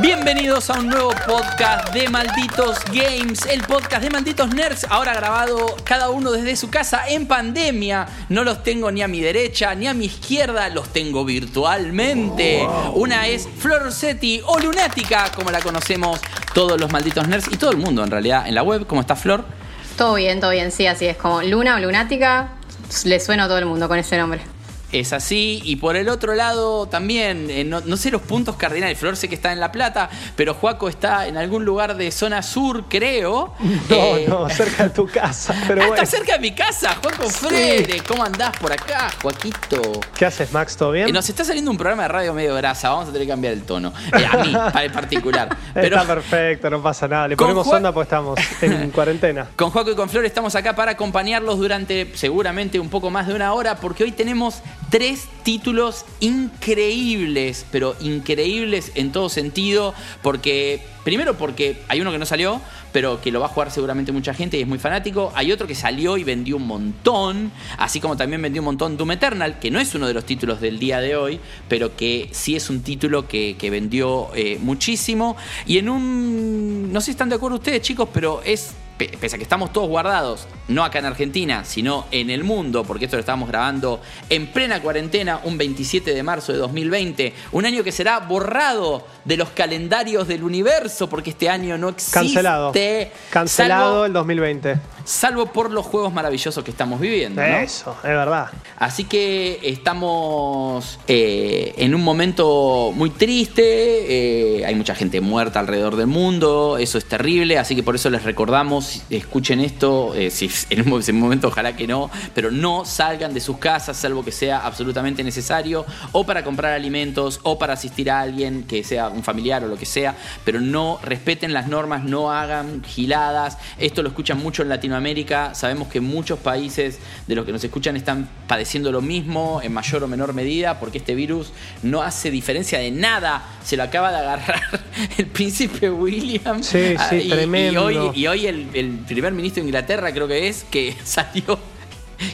Bienvenidos a un nuevo podcast de Malditos Games, el podcast de Malditos Nerds, ahora grabado cada uno desde su casa en pandemia. No los tengo ni a mi derecha ni a mi izquierda, los tengo virtualmente. Una es Flor Rossetti o Lunática, como la conocemos todos los Malditos Nerds y todo el mundo en realidad en la web. ¿Cómo está Flor? Todo bien, todo bien, sí, así es. Como Luna o Lunática, le suena a todo el mundo con ese nombre. Es así, y por el otro lado también, eh, no, no sé los puntos cardinales, Flor sé que está en La Plata, pero Juaco está en algún lugar de zona sur, creo. No, Eh, no, cerca de tu casa, pero ah, bueno. está cerca de mi casa, Juaco Frede. ¿Cómo andás por acá, Joaquito? ¿Qué haces, Max? ¿Todo bien? Eh, nos está saliendo un programa de radio medio grasa, vamos a tener que cambiar el tono. Eh, a mí, para en particular. Pero Está perfecto, no pasa nada. Le ponemos Juan- onda porque estamos en cuarentena. Con Juaco y con Flor estamos acá para acompañarlos durante seguramente un poco más de una hora, porque hoy tenemos tres títulos increíbles, pero increíbles en todo sentido, porque primero porque hay uno que no salió, pero que lo va a jugar seguramente mucha gente y es muy fanático, hay otro que salió y vendió un montón, así como también vendió un montón Doom Eternal, que no es uno de los títulos del día de hoy, pero que sí es un título que, vendió eh, muchísimo, y en un, no sé si están de acuerdo ustedes chicos, pero es pe- pese a que estamos todos guardados, no acá en Argentina, sino en el mundo, porque esto lo estamos grabando en plena cuarentena, un 27 de marzo de 2020, un año que será borrado de los calendarios del universo, porque este año no existe. Cancelado. Cancelado salvo, el 2020. salvo por los juegos maravillosos que estamos viviendo. ¿no? Eso, es verdad. Así que estamos eh, en un momento muy triste, eh, hay mucha gente muerta alrededor del mundo, eso es terrible, así que por eso les recordamos, escuchen esto, eh, si en un, en un momento ojalá que no, pero no salgan de sus casas salvo que sea absolutamente necesario, o para comprar alimentos, o para asistir a alguien que sea un familiar o lo que sea, pero no respeten las normas, no hagan giladas, esto lo escuchan mucho en Latinoamérica, sabemos que muchos países de los que nos escuchan están padeciendo lo mismo en mayor o menor medida, porque este virus no hace diferencia de nada, se lo acaba de agarrar el príncipe William. Sí, sí, y, tremendo. Y hoy, y hoy el, el primer ministro de Inglaterra creo que es, que salió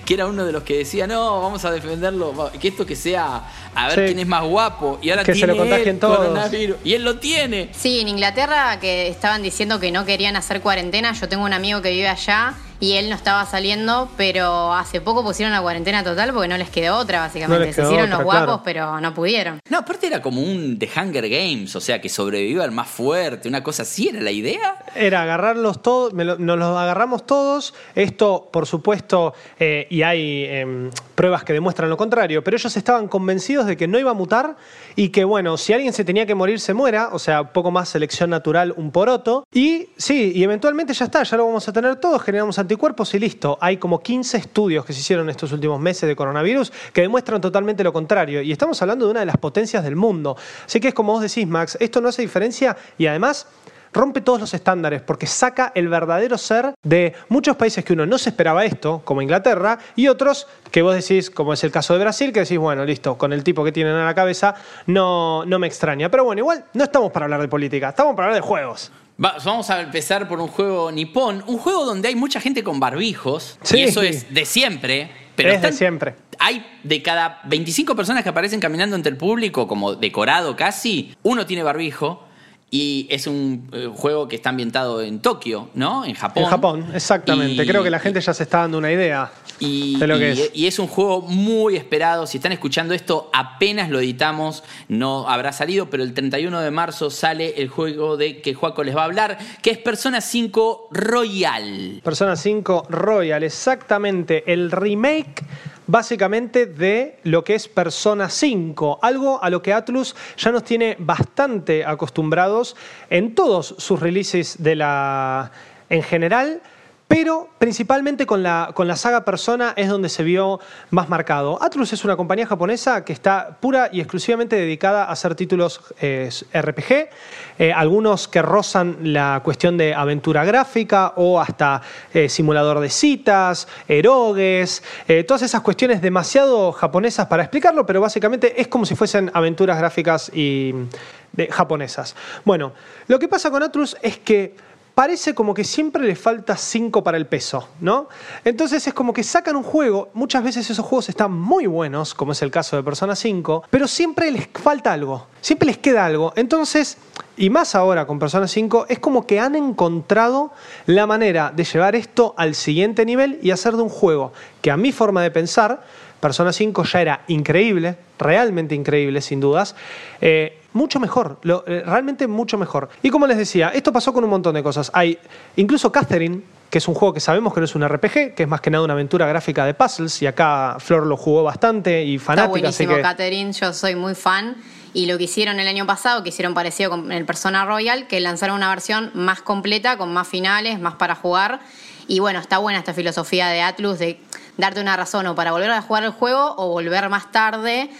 que era uno de los que decía, no, vamos a defenderlo, va- que esto que sea, a ver Sí. quién es más guapo, y ahora Que se tiene lo contagien él todos. coronavirus, y él lo tiene. Sí, en Inglaterra que estaban diciendo que no querían hacer cuarentena, yo tengo un amigo que vive allá y él no estaba saliendo, pero hace poco pusieron la cuarentena total porque no les quedó otra, básicamente. No Se hicieron otra, los guapos, claro. pero no pudieron. No, aparte era como un The Hunger Games, o sea, que sobreviva el más fuerte, una cosa así era la idea. Era agarrarlos todos, me lo- nos los agarramos todos. Esto, por supuesto, eh, y hay em, pruebas que demuestran lo contrario, pero ellos estaban convencidos de que no iba a mutar y que, bueno, si alguien se tenía que morir, se muera, o sea, poco más selección natural, un poroto. Y sí, y eventualmente ya está, ya lo vamos a tener todos, generamos anticuerpos y listo. Hay como 15 estudios que se hicieron estos últimos meses de coronavirus que demuestran totalmente lo contrario. Y estamos hablando de una de las potencias del mundo. Así que es como vos decís, Max, esto no hace diferencia y además rompe todos los estándares porque saca el verdadero ser de muchos países que uno no se esperaba esto, como Inglaterra, y otros que vos decís, como es el caso de Brasil, que decís, bueno, listo, con el tipo que tienen a la cabeza, no, no me extraña. Pero bueno, igual no estamos para hablar de política, estamos para hablar de juegos. Va- vamos a empezar por un juego nipón, un juego donde hay mucha gente con barbijos, Sí. y eso es de siempre. Pero Es de siempre. Hay de cada 25 personas que aparecen caminando entre el público, como decorado casi, uno tiene barbijo. Y es un eh, juego que está ambientado en Tokio, ¿no? En Japón. En Japón, exactamente. Y- Creo que la gente ya se está dando una idea Y, de lo que y- es. y es un juego muy esperado. Si están escuchando esto, apenas lo editamos, no habrá salido, pero el 31 de marzo sale el juego de que Juaco les va a hablar, que es Persona 5 Royal. Persona 5 Royal, exactamente el remake básicamente de lo que es Persona 5, algo a lo que Atlus ya nos tiene bastante acostumbrados en todos sus releases de la en general. Pero principalmente con la, con la saga Persona es donde se vio más marcado. Atlus es una compañía japonesa que está pura y exclusivamente dedicada a hacer títulos eh, RPG, eh, algunos que rozan la cuestión de aventura gráfica o hasta eh, simulador de citas, erogues, todas esas cuestiones demasiado japonesas para explicarlo, pero básicamente es como si fuesen aventuras gráficas y de- japonesas. Bueno, lo que pasa con Atlus es que parece como que siempre le falta 5 para el peso, ¿no? Entonces es como que sacan un juego, muchas veces esos juegos están muy buenos, como es el caso de Persona 5, pero siempre les falta algo, siempre les queda algo. Entonces, y más ahora con Persona 5, es como que han encontrado la manera de llevar esto al siguiente nivel y hacer de un juego que a mi forma de pensar, Persona 5 ya era increíble, realmente increíble sin dudas, eh, mucho mejor, eh, realmente mucho mejor. Y como les decía, esto pasó con un montón de cosas. Hay incluso Catherine, que es un juego que sabemos que no es un RPG, que es más que nada una aventura gráfica de puzzles, y acá Flor lo jugó bastante y fanática. Está buenísimo, Catherine, yo soy muy fan. Y lo que hicieron el año pasado, que hicieron parecido con el Persona Royal, que lanzaron una versión más completa, con más finales, más para jugar. Y bueno, está buena esta filosofía de Atlus de darte una razón o para volver a jugar el juego o volver más tarde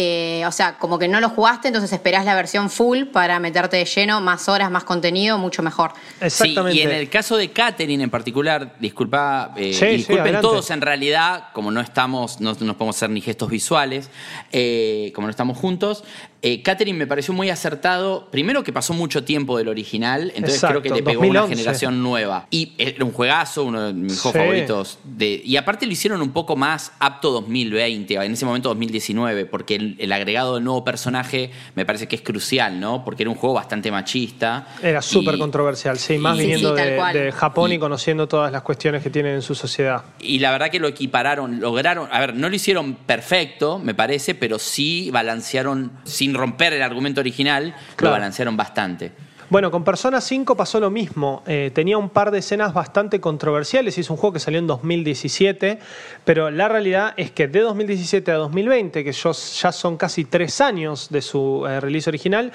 eh, o sea, como que no lo jugaste, entonces esperás la versión full para meterte de lleno, más horas, más contenido, mucho mejor. Exactamente. Sí, y en el caso de Katherine en particular, disculpa, eh, disculpen todos en realidad, como no estamos, no, no podemos hacer ni gestos visuales, eh, como no estamos juntos, eh, Catherine me pareció muy acertado. Primero que pasó mucho tiempo del original, entonces creo que le pegó una generación nueva. Y era un juegazo, uno de mis juegos favoritos. De, y aparte lo hicieron un poco más apto 2020, en ese momento 2019, porque el, agregado del nuevo personaje me parece que es crucial, ¿no? Porque era un juego bastante machista. Era súper controversial, sí, más viniendo de, Japón y, conociendo todas las cuestiones que tienen en su sociedad. Y la verdad que lo equipararon, lograron, a ver, no lo hicieron perfecto, me parece, pero sí balancearon, sin romper el argumento original, lo balancearon bastante. Bueno, con Persona 5 pasó lo mismo. Eh, tenía un par de escenas bastante controversiales. Es un juego que salió en 2017, pero la realidad es que de 2017 a 2020, que ya son casi tres años de su eh, release original,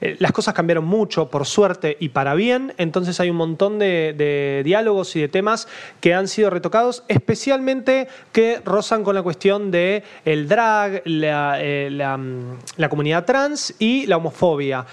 eh, las cosas cambiaron mucho, por suerte y para bien, entonces hay un montón de, diálogos y de temas que han sido retocados, especialmente que rozan con la cuestión de el drag, la, mm, la comunidad trans y la homofobia,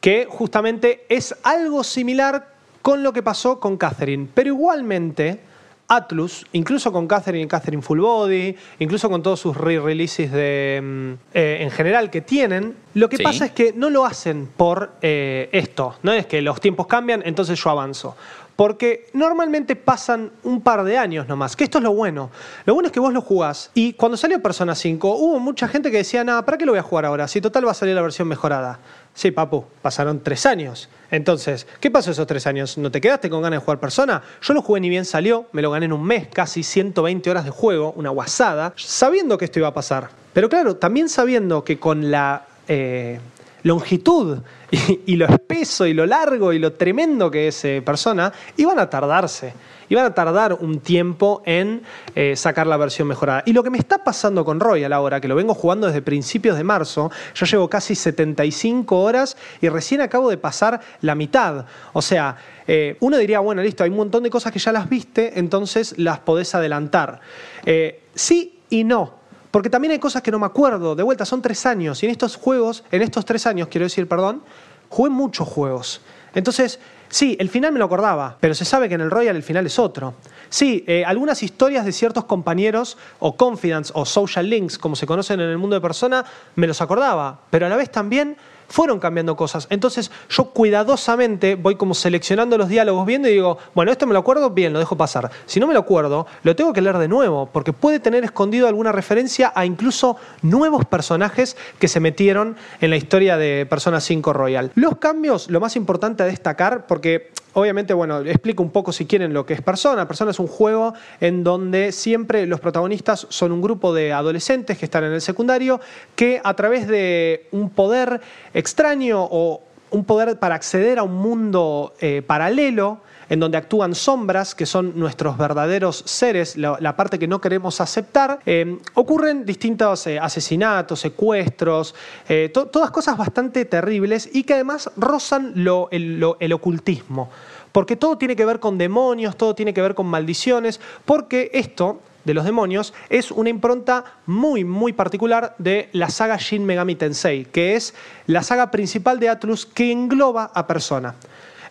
que justamente es algo similar con lo que pasó con Catherine, pero igualmente Atlus, incluso con Catherine y Catherine Full Body, incluso con todos sus re-releases de, mm, eh, en general que tienen, lo que pasa es que no lo hacen por eh, esto, no es que los tiempos cambian, entonces yo avanzo. Porque normalmente pasan un par de años nomás, que esto es lo bueno. Lo bueno es que vos lo jugás. Y cuando salió Persona 5, hubo mucha gente que decía, nada, ¿para qué lo voy a jugar ahora? Si total va a salir la versión mejorada. Sí, papu, pasaron tres años. Entonces, ¿qué pasó esos tres años? ¿No te quedaste con ganas de jugar persona? Yo lo jugué ni bien salió, me lo gané en un mes, casi 120 horas de juego, una guasada, sabiendo que esto iba a pasar. Pero claro, también sabiendo que con la eh, longitud y, lo espeso y lo largo y lo tremendo que es eh, persona, iban a tardarse iban a tardar un tiempo en eh, sacar la versión mejorada. Y lo que me está pasando con Royal ahora, que lo vengo jugando desde principios de marzo, yo llevo casi 75 horas y recién acabo de pasar la mitad. O sea, eh, uno diría, bueno, listo, hay un montón de cosas que ya las viste, entonces las podés adelantar. Eh, sí y no. Porque también hay cosas que no me acuerdo. De vuelta, son tres años. Y en estos juegos, en estos tres años, quiero decir, perdón, jugué muchos juegos. Entonces, Sí, el final me lo acordaba, pero se sabe que en el Royal el final es otro. Sí, eh, algunas historias de ciertos compañeros, o confidence, o social links, como se conocen en el mundo de persona, me los acordaba, pero a la vez también fueron cambiando cosas. Entonces yo cuidadosamente voy como seleccionando los diálogos viendo y digo, bueno, esto me lo acuerdo, bien, lo dejo pasar. Si no me lo acuerdo, lo tengo que leer de nuevo, porque puede tener escondido alguna referencia a incluso nuevos personajes que se metieron en la historia de Persona 5 Royal. Los cambios, lo más importante a destacar, porque obviamente, bueno, explico un poco si quieren lo que es Persona. Persona es un juego en donde siempre los protagonistas son un grupo de adolescentes que están en el secundario que a través de un poder extraño o un poder para acceder a un mundo eh, paralelo, en donde actúan sombras, que son nuestros verdaderos seres, la, parte que no queremos aceptar, eh, ocurren distintos eh, asesinatos, secuestros, eh, todas cosas bastante terribles y que además rozan el ocultismo. Porque todo tiene que ver con demonios, todo tiene que ver con maldiciones, porque esto de los demonios es una impronta muy, muy particular de la saga Shin Megami Tensei, que es la saga principal de Atlus que engloba a Persona.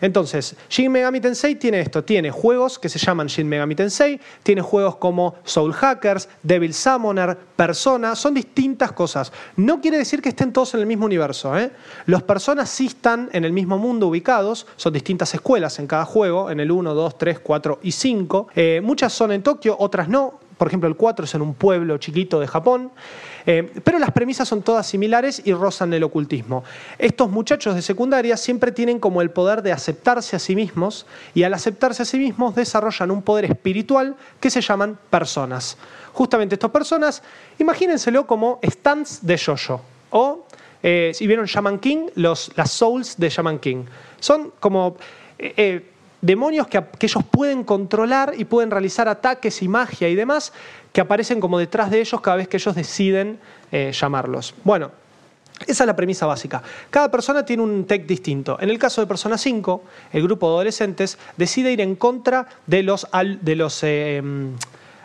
Entonces, Shin Megami Tensei tiene esto, tiene juegos que se llaman Shin Megami Tensei, tiene juegos como Soul Hackers, Devil Summoner, Persona, son distintas cosas. No quiere decir que estén todos en el mismo universo. ¿eh? Los personas sí están en el mismo mundo ubicados, son distintas escuelas en cada juego, en el 1, 2, 3, 4 y 5. Eh, muchas son en Tokio, otras no. Por ejemplo, el 4 es en un pueblo chiquito de Japón. Eh, pero las premisas son todas similares y rozan el ocultismo. Estos muchachos de secundaria siempre tienen como el poder de aceptarse a sí mismos y al aceptarse a sí mismos desarrollan un poder espiritual que se llaman personas. Justamente estas personas, imagínenselo como stands de Jojo o eh, si vieron Shaman King, los, las souls de Shaman King. Son como eh, demonios que, ellos pueden controlar y pueden realizar ataques y magia y demás que aparecen como detrás de ellos cada vez que ellos deciden eh, llamarlos. Bueno, esa es la premisa básica. Cada persona tiene un tech distinto. En el caso de Persona 5, el grupo de adolescentes decide ir en contra de los, de los eh,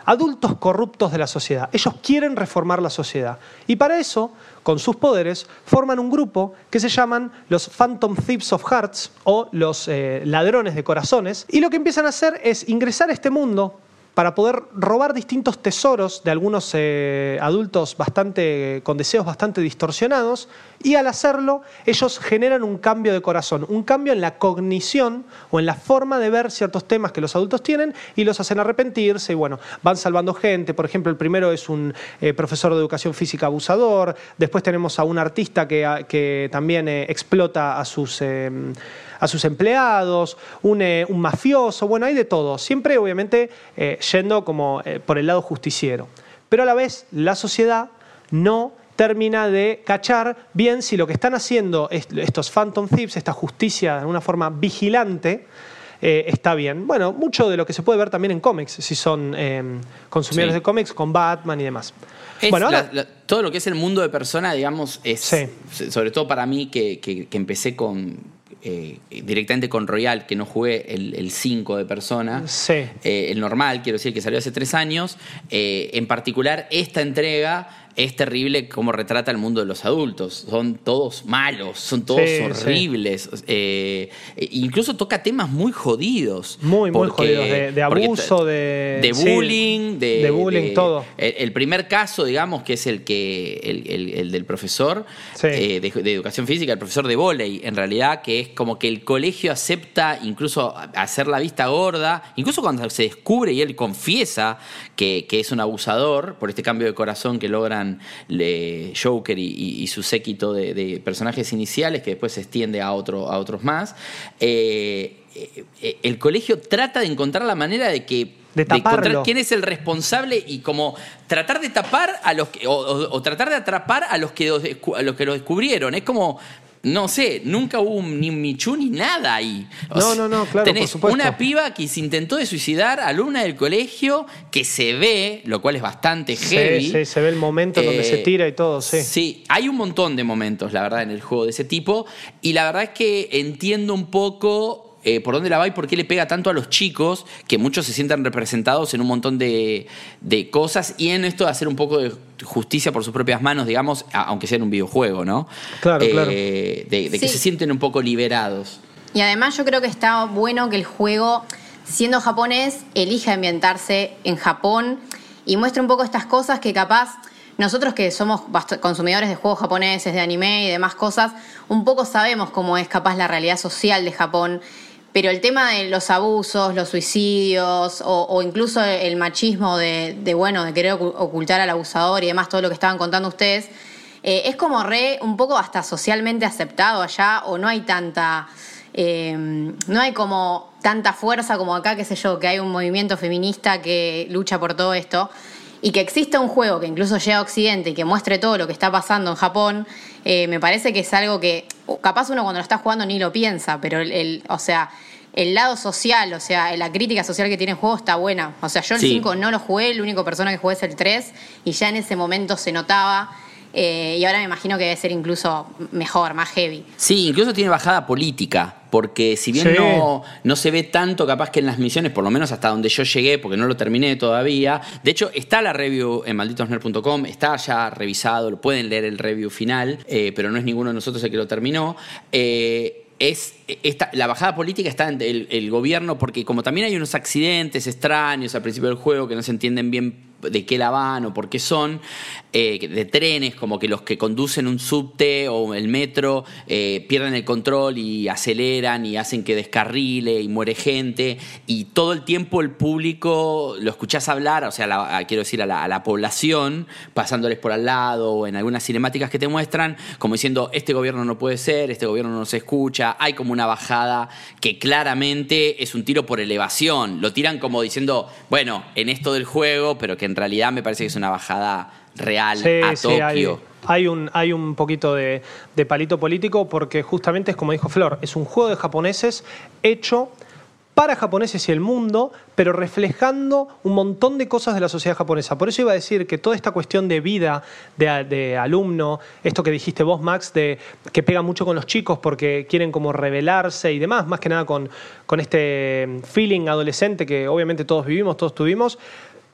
adultos corruptos de la sociedad. Ellos quieren reformar la sociedad. Y para eso, con sus poderes, forman un grupo que se llaman los Phantom Thieves of Hearts o los eh, ladrones de corazones. Y lo que empiezan a hacer es ingresar a este mundo para poder robar distintos tesoros de algunos eh, adultos bastante, con deseos bastante distorsionados y al hacerlo ellos generan un cambio de corazón, un cambio en la cognición o en la forma de ver ciertos temas que los adultos tienen y los hacen arrepentirse y bueno, van salvando gente. Por ejemplo, el primero es un eh, profesor de educación física abusador, después tenemos a un artista que, que también eh, explota a sus a sus empleados, un, mafioso, bueno, hay de todo. Siempre, obviamente, yendo como eh, por el lado justiciero. Pero a la vez la sociedad no termina de cachar bien si lo que están haciendo estos Phantom Thieves, esta justicia de una forma vigilante, eh, está bien. Bueno, mucho de lo que se puede ver también en cómics, si son em, consumidores de cómics, con Batman y demás. bueno, todo lo que es el mundo de persona, digamos, es, sobre todo para mí que empecé con eh, directamente con Royal, que no jugué el 5 de persona, eh, el normal, quiero decir, que salió hace tres años. Eh, en particular, esta entrega es terrible cómo retrata el mundo de los adultos. Son todos malos, son todos horribles. Eh, e incluso toca temas muy jodidos. Muy, muy jodidos. De, abuso, de, de bullying. de, bullying, todo. El, primer caso, digamos, que es el que el, del profesor eh, de, educación física, el profesor de volei, en realidad, que es como que el colegio acepta incluso hacer la vista gorda, incluso cuando se descubre y él confiesa que, que es un abusador por este cambio de corazón que Joker y, su séquito de, personajes iniciales que después se extiende a, otro, a otros más. Eh, eh, el colegio trata de encontrar la manera de que de, encontrar quién es el responsable y como tratar de tapar a los que, o, tratar de atrapar a los que a los que lo descubrieron. Es como no sé, nunca hubo ni un Michu ni nada ahí. no, no, no, claro, tenés una piba que se intentó de suicidar, alumna del colegio, que se ve, lo cual es bastante heavy. Sí, sí, se ve el momento donde se eh, tira y todo, sí. Sí, hay un montón de momentos, la verdad, en el juego de ese tipo. Y la verdad es que entiendo un poco eh, por dónde la va y por qué le pega tanto a los chicos, que muchos se sientan representados en un montón de, cosas y en esto de hacer un poco de justicia por sus propias manos, digamos, aunque sea en un videojuego, ¿no? Claro, eh, claro. De, que se sienten un poco liberados. Y además yo creo que está bueno que el juego, siendo japonés, elija ambientarse en Japón y muestre un poco estas cosas que capaz nosotros que somos consumidores de juegos japoneses, de anime y demás cosas, un poco sabemos cómo es capaz la realidad social de Japón pero el tema de los abusos, los suicidios o, incluso el machismo de, bueno, de querer ocultar al abusador y demás, todo lo que estaban contando ustedes, eh, es como re un poco hasta socialmente aceptado allá o no hay tanta... Eh, no hay como tanta fuerza como acá, qué sé yo, que hay un movimiento feminista que lucha por todo esto y que exista un juego que incluso llega a Occidente y que muestre todo lo que está pasando en Japón, eh, me parece que es algo que capaz uno cuando lo está jugando ni lo piensa, pero el, o sea, el lado social, o sea, la crítica social que tiene el juego está buena. O sea, yo el 5 no lo jugué, la única persona que jugué es el 3 y ya en ese momento se notaba eh, y ahora me imagino que debe ser incluso mejor, más heavy. Sí, incluso tiene bajada política, porque si bien no, no se ve tanto capaz que en las misiones, por lo menos hasta donde yo llegué, porque no lo terminé todavía, de hecho está la review en malditosner.com, está ya revisado, lo pueden leer el review final, eh, pero no es ninguno de nosotros el que lo terminó. Eh, es esta, la bajada política está en el, el, gobierno, porque como también hay unos accidentes extraños al principio del juego que no se entienden bien de qué la van o por qué son, eh, de trenes, como que los que conducen un subte o el metro eh, pierden el control y aceleran y hacen que descarrile y muere gente, y todo el tiempo el público lo escuchás hablar, o sea, quiero decir, a la, a la, población, pasándoles por al lado o en algunas cinemáticas que te muestran, como diciendo, este gobierno no puede ser, este gobierno no se escucha, hay como una bajada que claramente es un tiro por elevación, lo tiran como diciendo, bueno, en esto del juego, pero que en realidad me parece que es una bajada real a Tokio. Hay, un, hay un poquito de, de palito político porque justamente es como dijo Flor, es un juego de japoneses hecho para japoneses y el mundo, pero reflejando un montón de cosas de la sociedad japonesa. Por eso iba a decir que toda esta cuestión de vida de, alumno, esto que dijiste vos, Max, de que pega mucho con los chicos porque quieren como rebelarse y demás, más que nada con, con este feeling adolescente que obviamente todos vivimos, todos tuvimos,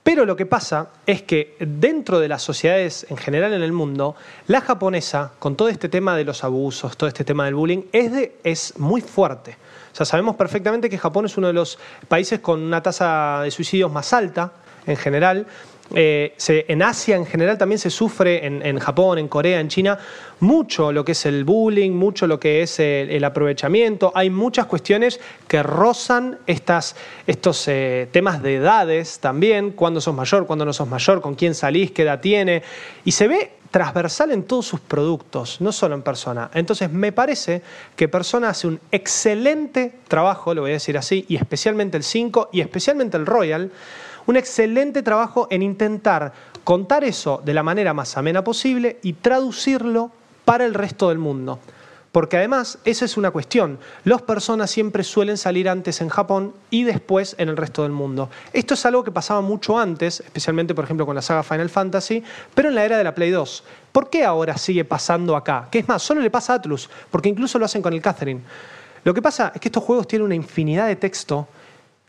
pero lo que pasa es que dentro de las sociedades en general en el mundo, la japonesa, con todo este tema de los abusos, todo este tema del bullying, es, de, es muy fuerte. O sea, sabemos perfectamente que Japón es uno de los países con una tasa de suicidios más alta en general. Eh, en Asia en general también se sufre, en, Japón, en Corea, en China, mucho lo que es el bullying, mucho lo que es el, aprovechamiento. Hay muchas cuestiones que rozan estas, estos eh, temas de edades también, cuándo sos mayor, cuándo no sos mayor, con quién salís, qué edad tiene. Y se ve transversal en todos sus productos, no solo en persona. Entonces me parece que persona hace un excelente trabajo, lo voy a decir así, y especialmente el 5 y especialmente el Royal un excelente trabajo en intentar contar eso de la manera más amena posible y traducirlo para el resto del mundo. Porque además, esa es una cuestión. Las personas siempre suelen salir antes en Japón y después en el resto del mundo. Esto es algo que pasaba mucho antes, especialmente por ejemplo con la saga Final Fantasy, pero en la era de la Play 2. ¿Por qué ahora sigue pasando acá? Que es más, solo le pasa a Atlus, porque incluso lo hacen con el Catherine. Lo que pasa es que estos juegos tienen una infinidad de texto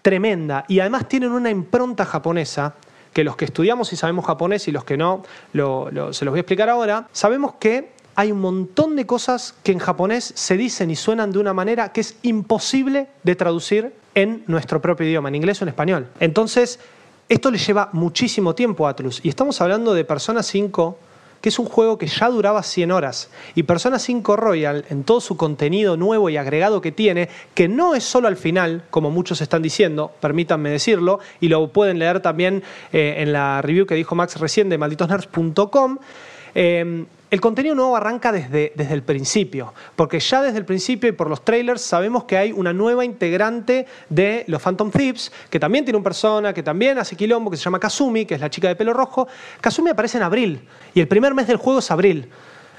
tremenda y además tienen una impronta japonesa que los que estudiamos y sabemos japonés y los que no, se los voy a explicar ahora, sabemos que hay un montón de cosas que en japonés se dicen y suenan de una manera que es imposible de traducir en nuestro propio idioma, en inglés o en español. Entonces, esto le lleva muchísimo tiempo a Atlus. Y estamos hablando de Persona 5 que es un juego que ya duraba 100 horas. Y Persona 5 Royal, en todo su contenido nuevo y agregado que tiene, que no es solo al final, como muchos están diciendo, permítanme decirlo, y lo pueden leer también eh, en la review que dijo Max recién de malditosnerds.com, el contenido nuevo arranca desde, desde el principio, porque ya desde el principio y por los trailers sabemos que hay una nueva integrante de los Phantom Thieves, que también tiene un persona, que también hace quilombo, que se llama Kazumi, que es la chica de pelo rojo. Kazumi aparece en abril, y el primer mes del juego es abril.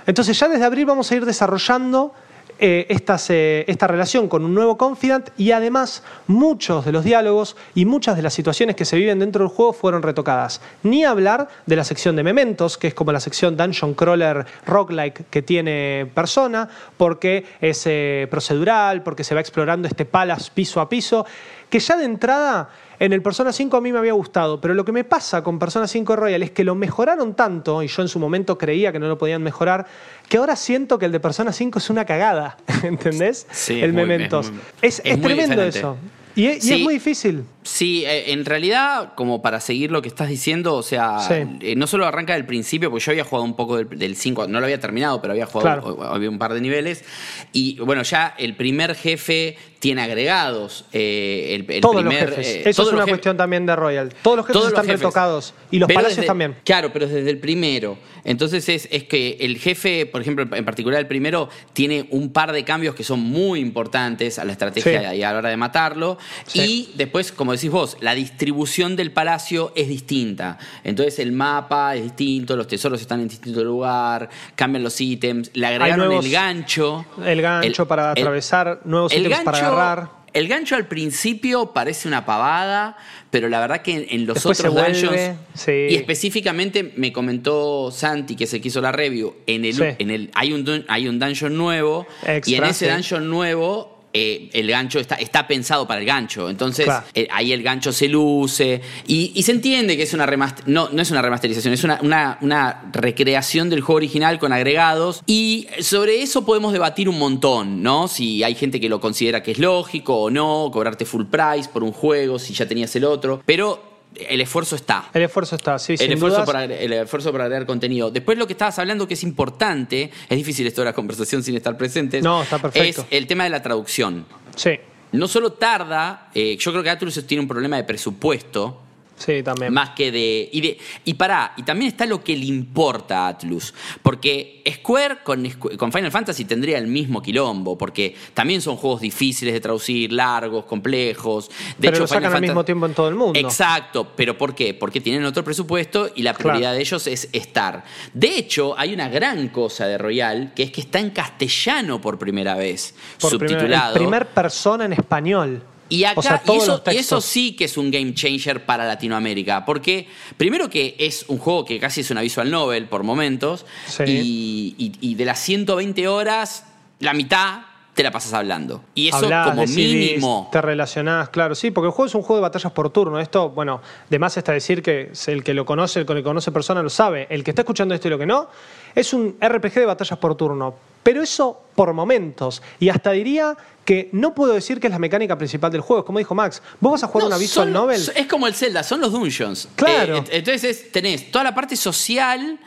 Entonces ya desde abril vamos a ir desarrollando eh, eh, esta relación con un nuevo Confidant y además muchos de los diálogos y muchas de las situaciones que se viven dentro del juego fueron retocadas. Ni hablar de la sección de Mementos, que es como la sección Dungeon Crawler Roguelike que tiene Persona, porque es eh, procedural, porque se va explorando este palace piso a piso, que ya de entrada en el Persona 5 a mí me había gustado, pero lo que me pasa con Persona 5 Royal es que lo mejoraron tanto, y yo en su momento creía que no lo podían mejorar, que ahora siento que el de Persona 5 es una cagada, ¿entendés? Sí, el Mementos. Es, es, tremendo eso. Y, es, muy difícil. Sí, eh, en realidad, como para seguir lo que estás diciendo, o sea, eh, no solo arranca del principio, porque yo había jugado un poco del, 5, no lo había terminado, pero había jugado había un par de niveles. Y bueno, ya el primer jefe tiene agregados. Eh, el, todos los jefes. Eso es una cuestión también de Royal. Todos los jefes están retocados. Y los palacios también. Claro, pero desde el primero. Entonces es, es, que el jefe, por ejemplo, en particular el primero, tiene un par de cambios que son muy importantes a la estrategia y a la hora de matarlo. Y después, como decís vos, la distribución del palacio es distinta. Entonces el mapa es distinto, los tesoros están en distinto lugar, cambian los ítems, le agregaron el gancho. El gancho para atravesar, nuevos ítems para agarrar. El gancho al principio parece una pavada, pero la verdad que en, los otros dungeons. Y específicamente me comentó Santi, que se quiso la review, en el, en el, hay, un, hay un dungeon nuevo, y en ese dungeon nuevo eh, el gancho está, está pensado para el gancho. Entonces, Claro. eh, ahí el gancho se luce. Y, y se entiende que es una remaster- no, no es una remasterización, es una, una- una recreación del juego original con agregados. Y sobre eso podemos debatir un montón, ¿no? Si hay gente que lo considera que es lógico o no, cobrarte full price por un juego, si ya tenías el otro. Pero el esfuerzo está. El esfuerzo está, sí, El sin esfuerzo, dudas. agre- el esfuerzo por agregar contenido. Después lo que estabas hablando que es importante, es difícil esto de la conversación sin estar presentes, No, está perfecto. es el tema de la traducción. Sí, No solo tarda, eh, yo creo que Atlus tiene un problema de presupuesto, sí, también. más que de. Y, de, y pará, y también está lo que le importa a Atlus. Porque Square con, con Final Fantasy tendría el mismo quilombo, porque también son juegos difíciles de traducir, largos, complejos. De Pero hecho, lo sacan Final al mismo tiempo en todo el mundo. Exacto, pero ¿por qué? Porque tienen otro presupuesto y la Claro. prioridad de ellos es estar. De hecho, hay una gran cosa de Royal, que es que está en castellano por primera vez, Por subtitulado. primer persona en español. Y acá, o sea, y, eso, y sí que es un game changer para Latinoamérica. Porque, primero que es un juego que casi es una visual novel por momentos. Sí. Y, y- de las 120 horas, la mitad te la pasas hablando. Y eso Hablás, como decidís, mínimo. Te relacionás, claro, sí, porque el juego es un juego de batallas por turno. Esto, bueno, de más está decir que el que lo conoce, el que lo conoce persona lo sabe. El que está escuchando esto y lo que no, es un RPG de batallas por turno. Pero eso por momentos. Y hasta diría que no puedo decir que es la mecánica principal del juego. Como dijo Max, vos vas a jugar No, una visual son- novel. Es como el Zelda, son los dungeons. Claro. Eh, ent- entonces es- tenés toda la parte social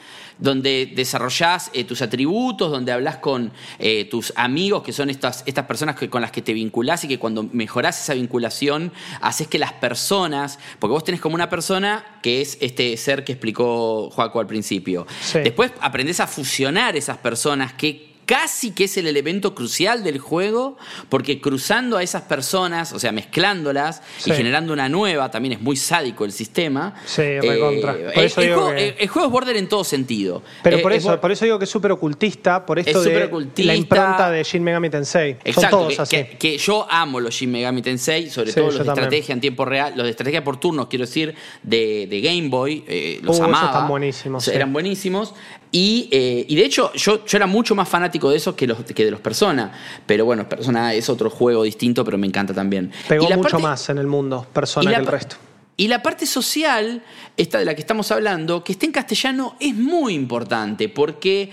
donde desarrollás eh, tus atributos, donde hablas con eh, tus amigos, que son estas, estas personas que, con las que te vinculás y que cuando mejorás esa vinculación, haces que las personas, porque vos tenés como una persona que es este ser que explicó Joaco al principio. Sí. Después aprendés a fusionar esas personas que casi que es el elemento crucial del juego, porque cruzando a esas personas, o sea, mezclándolas Sí. y generando una nueva, también es muy sádico el sistema. Sí, recontra. Eh, Por el, eso el digo juego, que- el- el juego es border en todo sentido. Pero Eh, por es eso, por eso digo que es súper ocultista, por esto Es de la impronta de Shin Megami Tensei. Son Exacto, todos que, así. que- que yo amo los Shin Megami Tensei, sobre Sí, todo los de también. estrategia en tiempo real, los de estrategia por turnos, quiero decir, de, de Game Boy, eh, los Uh, esos amaba. están buenísimos, O sea, sí. Eran buenísimos. Y, eh, y de hecho, yo, yo era mucho más fanático de esos que, los, que de los Persona. Pero bueno, Persona es otro juego distinto, pero me encanta también. Pegó mucho parte- más en el mundo, persona que el resto. Y la parte social, esta de la que estamos hablando, que esté en castellano, es muy importante, porque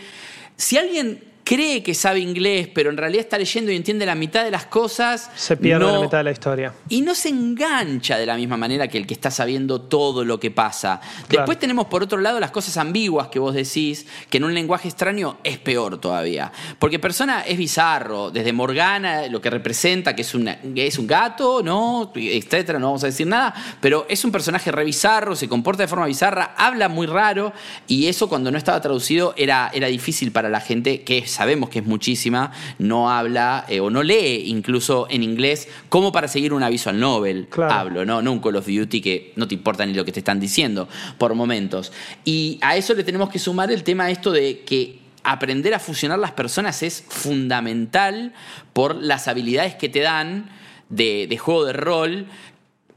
si alguien cree que sabe inglés, pero en realidad está leyendo y entiende la mitad de las cosas, Se pierde no- la mitad de la historia. y no se engancha de la misma manera que el que está sabiendo todo lo que pasa. Después tenemos por otro lado las cosas ambiguas que vos decís, que en un lenguaje extraño es peor todavía. Porque persona es bizarro, desde Morgana, lo que representa, que es, una, es un gato, ¿no? Etcétera, no vamos a decir nada, pero es un personaje re bizarro, se comporta de forma bizarra, habla muy raro, y eso cuando no estaba traducido era, era difícil para la gente que sabemos que es muchísima, no habla eh, o no lee incluso en inglés, como para seguir una visual novel. Claro. Hablo, ¿no? No un Call of Duty que no te importa ni lo que te están diciendo por momentos. Y a eso le tenemos que sumar el tema esto de que aprender a fusionar las personas es fundamental por las habilidades que te dan de, de juego de rol,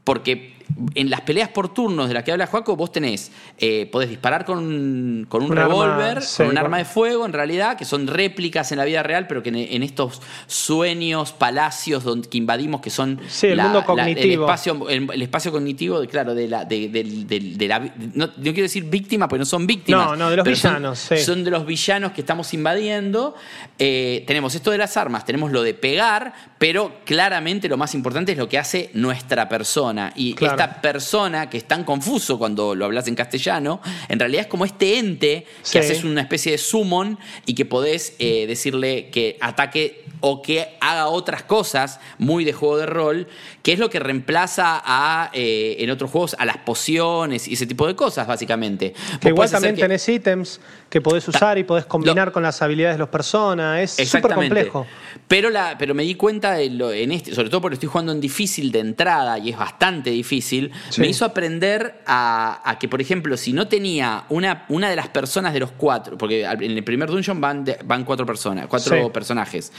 porque en las peleas por turnos de las que habla Joaco, vos tenés, eh, podés disparar con, con un, revólver, sí, con un arma de fuego, en realidad, que son réplicas en la vida real, pero que en, en estos sueños, palacios donde, que invadimos, que son Sí, el mundo el, cognitivo. espacio, el, el espacio cognitivo, de, claro, de la, de, la no, no quiero decir víctima, porque no son víctimas. No, no, de los son- villanos, sí. Son de los villanos que estamos invadiendo. Eh, tenemos esto de las armas, tenemos lo de pegar, pero claramente lo más importante es lo que hace nuestra persona. Y Claro. esta persona, que es tan confuso cuando lo hablas en castellano, en realidad es como este ente Sí. que haces una especie de summon y que podés eh, decirle que ataque o que haga otras cosas muy de juego de rol, que es lo que reemplaza a, eh, en otros juegos a las pociones y ese tipo de cosas, básicamente. Que igual también que- tenés ítems que podés usar y podés combinar con las habilidades de los personas. Es súper complejo. Pero, la, pero me di cuenta de lo, en este, sobre todo porque estoy jugando en difícil de entrada y es bastante difícil, Sí. me hizo aprender a, a que, por ejemplo, si no tenía una, una de las personas de los cuatro, porque en el primer dungeon van, de- van cuatro personas, cuatro Sí. personajes.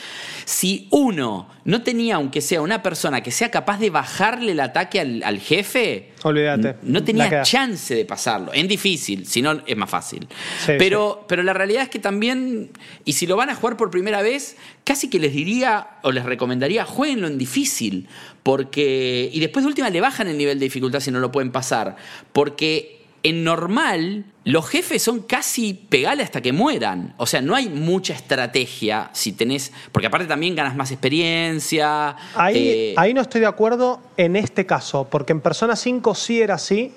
Si uno no tenía, aunque sea una persona que sea capaz de bajarle el ataque al, al jefe, Olvídate. no tenía chance de pasarlo. En difícil, si no es más fácil. Sí, pero, pero la realidad es que también, y si lo van a jugar por primera vez, casi que les diría o les recomendaría, jueguenlo en difícil. Porque. Y después de última le bajan el nivel de dificultad si no lo pueden pasar. Porque en normal, los jefes son casi pegale hasta que mueran. O sea, no hay mucha estrategia si tenés. Porque aparte también ganas más experiencia. Ahí, eh, ahí no estoy de acuerdo en este caso, porque en Persona 5 sí era así.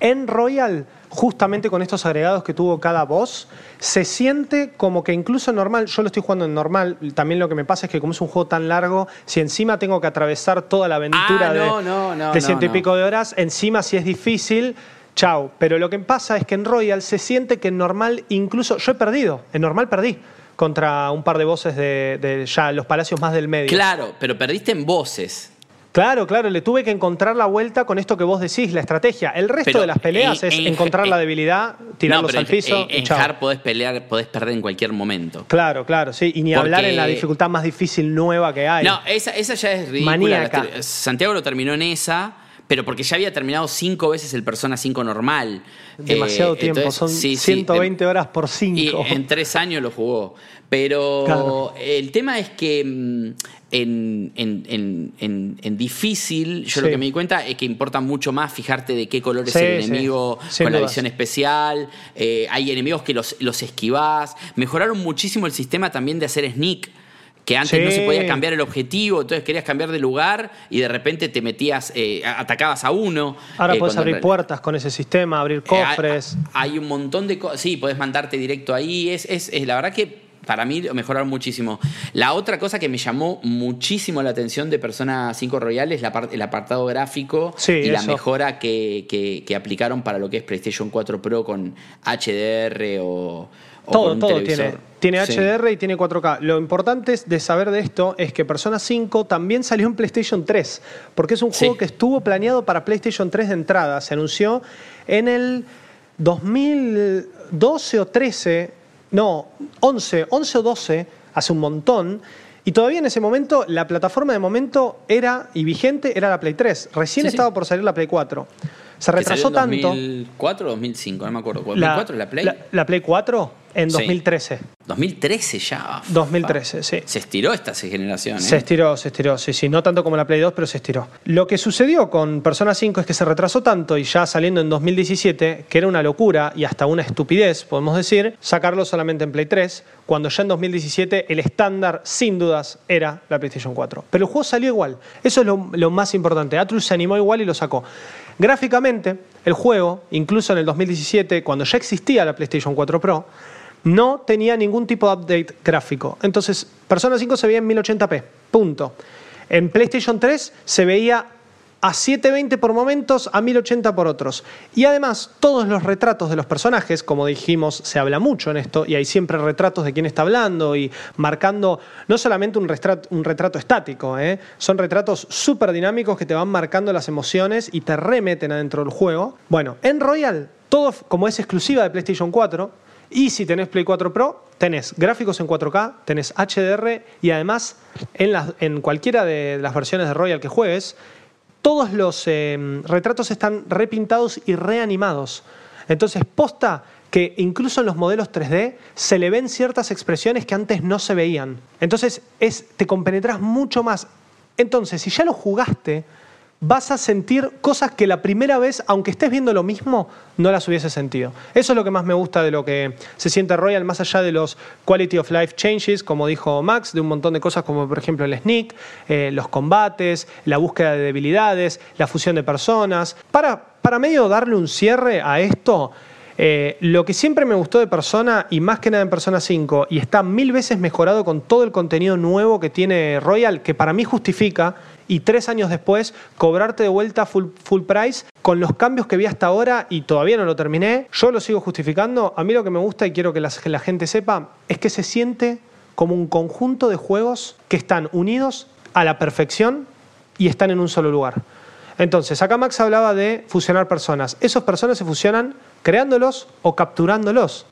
En Royal, justamente con estos agregados que tuvo cada boss, se siente como que incluso en normal, yo lo estoy jugando en normal, también lo que me pasa es que como es un juego tan largo, si encima tengo que atravesar toda la aventura Ah, de, no, de ciento y pico de horas, encima si es difícil, chau. Pero lo que pasa es que en Royal se siente que en normal, incluso yo he perdido, en normal perdí contra un par de bosses de, de ya los palacios más del medio. Claro, pero perdiste en voces. Claro, claro, le tuve que encontrar la vuelta con esto que vos decís, la estrategia. El resto Pero de las peleas en- es en- encontrar la debilidad, tirarlos no, al piso En, y en chao. hard podés pelear, podés perder en cualquier momento. Claro, claro, sí. Y ni Porque- hablar en la dificultad más difícil nueva que hay. No, esa, esa ya es ridícula. Maníaca. Santiago lo terminó en esa, pero porque ya había terminado cinco veces el Persona 5 normal. Demasiado Eh, tiempo, entonces, son sí, sí, 120 de- horas por Y 5. en tres años lo jugó. Pero Claro. el tema es que mm, en, en- en- difícil, yo Sí. lo que me di cuenta es que importa mucho más fijarte de qué color es el enemigo con la visión especial. Eh, hay enemigos que los, los esquivás. Mejoraron muchísimo el sistema también de hacer sneak. Que antes no se podía cambiar el objetivo, entonces querías cambiar de lugar y de repente te metías, eh, atacabas a uno. Ahora eh, en abrir puertas con ese sistema, abrir eh, hay- cofres. Hay, un montón de cosas. Sí, podés mandarte directo ahí. Es, es, es la verdad que para mí mejoraron muchísimo. La otra cosa que me llamó muchísimo la atención de Persona 5 Royal es la el apartado gráfico Sí, y la mejora que, que- que aplicaron para lo que es PlayStation 4 Pro con HDR o, o Todo, todo televisor. tiene. Tiene Sí. HDR y tiene 4K. Lo importante es de saber de esto es que Persona 5 también salió en PlayStation 3, porque es un Sí. juego que estuvo planeado para PlayStation 3 de entrada. Se anunció en el 2012 o 13, no, 11, 11 o 12, hace un montón. Y todavía en ese momento la plataforma de momento era y vigente era la Play 3. Recién Sí, estaba por salir la Play 4. Se retrasó tanto. 2004 o 2005, no me acuerdo. ¿2004 la, Play? La, la Play 4 en Sí. 2013. 2013 ya. 2013, sí. Se estiró esta generación. ¿eh? Se estiró, se estiró, sí, sí, no tanto como la Play 2, pero se estiró. Lo que sucedió con Persona 5 es que se retrasó tanto y ya saliendo en 2017, que era una locura y hasta una estupidez, podemos decir, sacarlo solamente en Play 3, cuando ya en 2017 el estándar, sin dudas, era la PlayStation 4. Pero el juego salió igual, eso es lo, lo más importante. Atlus se animó igual y lo sacó. Gráficamente, el juego, incluso en el 2017, cuando ya existía la PlayStation 4 Pro, no tenía ningún tipo de update gráfico. Entonces, Persona 5 se veía en 1080p, punto. En PlayStation 3 se veía a 720 por momentos, a 1080 por otros. Y además, todos los retratos de los personajes, como dijimos, se habla mucho en esto, y hay siempre retratos de quién está hablando y marcando no solamente un retrato, un retrato estático, ¿eh? son retratos súper dinámicos que te van marcando las emociones y te remeten adentro del juego. Bueno, en Royal, todo como es exclusiva de PlayStation 4, y si tenés Play 4 Pro, tenés gráficos en 4K, tenés HDR y además en, cualquiera de las versiones de Royal que juegues, todos los eh, retratos están repintados y reanimados. Entonces, posta que incluso en los modelos 3D se le ven ciertas expresiones que antes no se veían. Entonces, es, te compenetras mucho más. Entonces, si ya lo jugaste, vas a sentir cosas que la primera vez, aunque estés viendo lo mismo, no las hubiese sentido. Eso es lo que más me gusta de lo que se siente Royal, más allá de los quality of life changes, como dijo Max, de un montón de cosas como por ejemplo el sneak, eh, los combates, la búsqueda de debilidades, la fusión de personas. Para, para medio darle un cierre a esto, eh, lo que siempre me gustó de Persona, y más que nada en Persona 5, y está mil veces mejorado con todo el contenido nuevo que tiene Royal, que para mí justifica, y tres años después, cobrarte de vuelta full, full price, con los cambios que vi hasta ahora, y todavía no lo terminé, yo lo sigo justificando. A mí lo que me gusta, y quiero que, que la gente sepa, es que se siente como un conjunto de juegos que están unidos a la perfección y están en un solo lugar. Entonces, acá Max hablaba de fusionar personas. Esos personas se fusionan creándolos o capturándolos.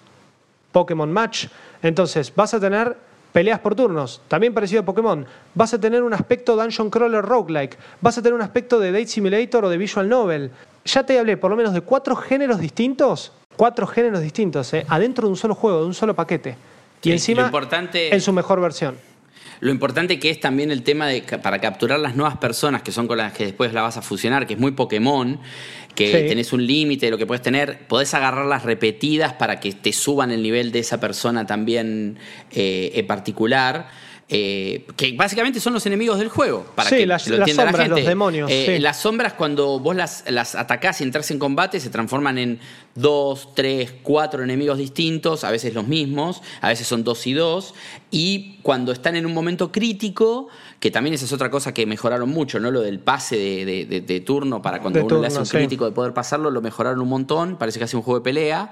Pokémon Match. Entonces, vas a tener Peleas por turnos, también parecido a Pokémon. Vas a tener un aspecto Dungeon Crawler Roguelike. Vas a tener un aspecto de Date Simulator o de Visual Novel. Ya te hablé por lo menos de cuatro géneros distintos. Cuatro géneros distintos, ¿eh? adentro de un solo juego, de un solo paquete. Sí, y encima lo importante- en su mejor versión. Lo importante que es también el tema de para capturar las nuevas personas que son con las que después la vas a fusionar, que es muy Pokémon, que Sí. tenés un límite de lo que puedes tener, podés agarrarlas repetidas para que te suban el nivel de esa persona también eh, en particular. eh, que básicamente son los enemigos del juego. Para Sí, que las- lo las la sombras, gente. los demonios, Eh, sí. Las sombras, cuando vos las, las atacás y entras en combate, se transforman en dos, tres, cuatro enemigos distintos, a veces los mismos, a veces son dos y dos. Y cuando están en un momento crítico, que también esa es otra cosa que mejoraron mucho, ¿no? Lo del pase de, de- de- de turno para cuando uno le hace un sí. crítico de poder pasarlo, lo mejoraron un montón. Parece que hace un juego de pelea.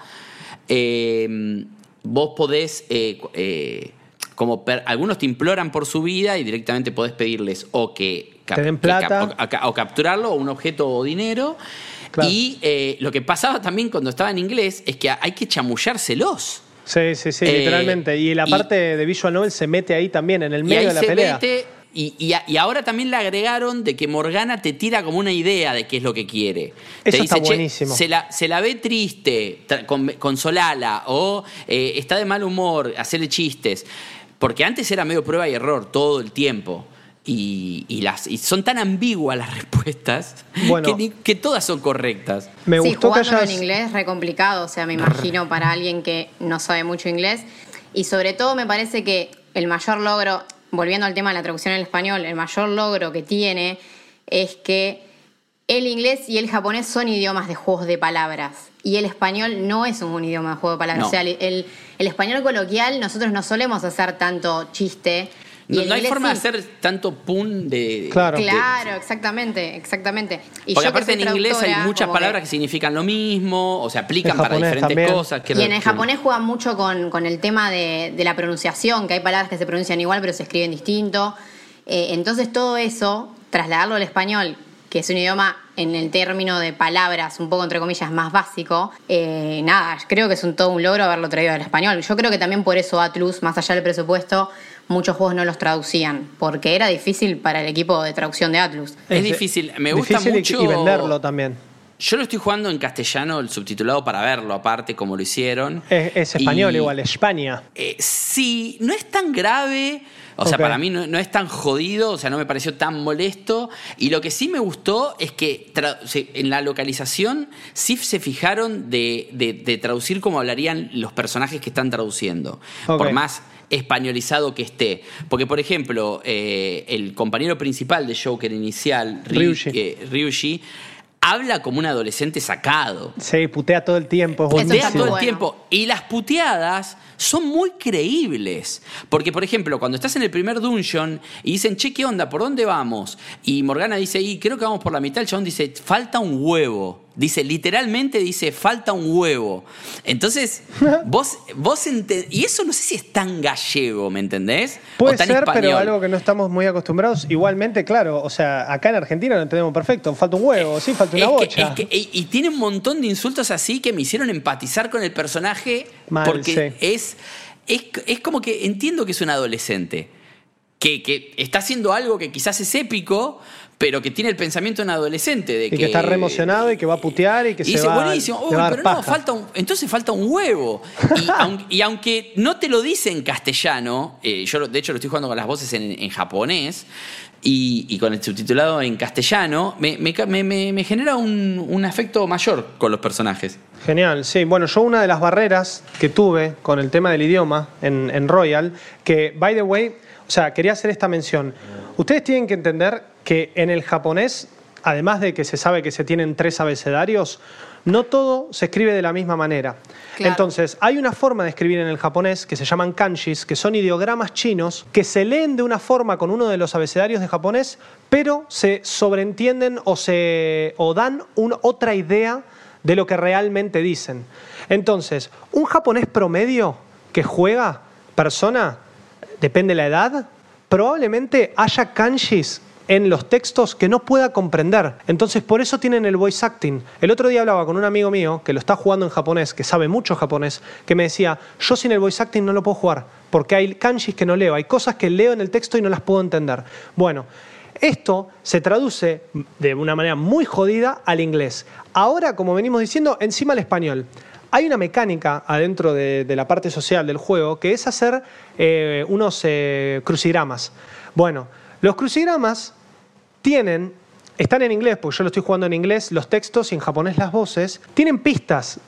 Eh, vos podés. eh, eh, como per- algunos te imploran por su vida y directamente podés pedirles o que, cap- plata. o- a o capturarlo o un objeto o dinero. Claro. Y eh, lo que pasaba también cuando estaba en inglés es que hay que chamullárselos. Sí, sí, sí, Eh, literalmente. Y la y- parte de Visual Novel se mete ahí también, en el Y medio ahí de la se pelea. mete. Y, y a- y ahora también le agregaron de que Morgana te tira como una idea de qué es lo que quiere. te Eso está "Che, buenísimo". se, la, se la ve triste, con, consolala, o eh, está de mal humor, hacerle chistes. Porque antes era medio prueba y error todo el tiempo. Y, y las, y son tan ambiguas las respuestas Bueno. que, ni- que todas son correctas. Me sí, gustó que jugándolo hayas... en inglés es re complicado, o sea, me imagino para alguien que no sabe mucho inglés. Y sobre todo me parece que el mayor logro, volviendo al tema de la traducción al español, el mayor logro que tiene es que el inglés y el japonés son idiomas de juegos de palabras. Y el español no es un idioma de juego de palabras. No. O sea, el, el- el español coloquial nosotros no solemos hacer tanto chiste. No, hay forma de hacer tanto pun de. Claro. de- Claro, exactamente, exactamente. Y porque yo que aparte en inglés hay muchas que- palabras que significan lo mismo, o se aplican para diferentes también. cosas. que Y en el que- japonés juegan mucho con, con el tema de, de la pronunciación, que hay palabras que se pronuncian igual pero se escriben distinto. Eh, entonces todo eso, trasladarlo al español, que es un idioma en el término de palabras un poco entre comillas más básico, eh, nada, creo que es un todo un logro haberlo traído al español. Yo creo que también por eso Atlus, más allá del presupuesto, muchos juegos no los traducían, porque era difícil para el equipo de traducción de Atlus. Es difícil, me gusta difícil mucho- Y venderlo también. Yo lo estoy jugando en castellano, el subtitulado para verlo, aparte, como lo hicieron. Es, es español Y, igual, España. eh, sí, no es tan grave. O sea, para mí no, no es tan jodido, o sea, no me pareció tan molesto. Y lo que sí me gustó es que en la localización sí se fijaron de, de- de traducir como hablarían los personajes que están traduciendo. Por más españolizado que esté. Porque, por ejemplo, eh, el compañero principal de Joker inicial, Ryu- Ryushi. eh, Ryushi, habla como un adolescente sacado. Se putea todo el tiempo. Es Putea todo el bueno. tiempo. Y las puteadas son muy creíbles. Porque, por ejemplo, cuando estás en el primer dungeon y dicen, che, ¿qué onda? ¿Por dónde vamos? Y Morgana dice, y creo que vamos por la mitad. El chabón dice, falta un huevo. Dice, literalmente dice, falta un huevo. Entonces, vos, vos Y eso no sé si es tan gallego, ¿me entendés? Puede o tan ser, español. pero algo que no estamos muy acostumbrados. Igualmente, claro, o sea, acá en Argentina lo entendemos perfecto. Falta un huevo, sí, falta una Es que- bocha. es que- y, y tiene un montón de insultos así que me hicieron empatizar con el personaje Mal, porque sí. es, es, es como que entiendo que es un adolescente, que, que está haciendo algo que quizás es épico, pero que tiene el pensamiento de un adolescente. De Y que está re emocionado y que va a putear y que se dice, va- buenísimo, va dar pero no, paja". falta un- entonces falta un huevo. Y, aun- y aunque no te lo dice en castellano, eh, yo de hecho lo estoy jugando con las voces en, en japonés y, con el subtitulado en castellano, me, genera un, afecto mayor con los personajes. Genial, sí. Bueno, yo una de las barreras que tuve con el tema del idioma en Royal, que, by the way, o sea, quería hacer esta mención. Ustedes tienen que entender que en el japonés, además de que se sabe que se tienen tres abecedarios, no todo se escribe de la misma manera. Claro. Entonces, hay una forma de escribir en el japonés que se llaman kanjis, que son ideogramas chinos, que se leen de una forma con uno de los abecedarios de japonés, pero se sobreentienden o, se, o dan un- otra idea de lo que realmente dicen. Entonces, un japonés promedio que juega, persona, depende de la edad, probablemente haya kanjis en los textos que no pueda comprender. Entonces, por eso tienen el voice acting. El otro día hablaba con un amigo mío que lo está jugando en japonés, que sabe mucho japonés, que me decía, yo sin el voice acting no lo puedo jugar, porque hay kanjis que no leo, hay cosas que leo en el texto y no las puedo entender. Bueno, esto se traduce de una manera muy jodida al inglés. Ahora, como venimos diciendo, encima al español. Hay una mecánica adentro de, la parte social del juego que es hacer eh, unos eh, crucigramas. Bueno, los crucigramas tienen, están en inglés, porque yo lo estoy jugando en inglés, los textos y en japonés las voces, tienen pistas.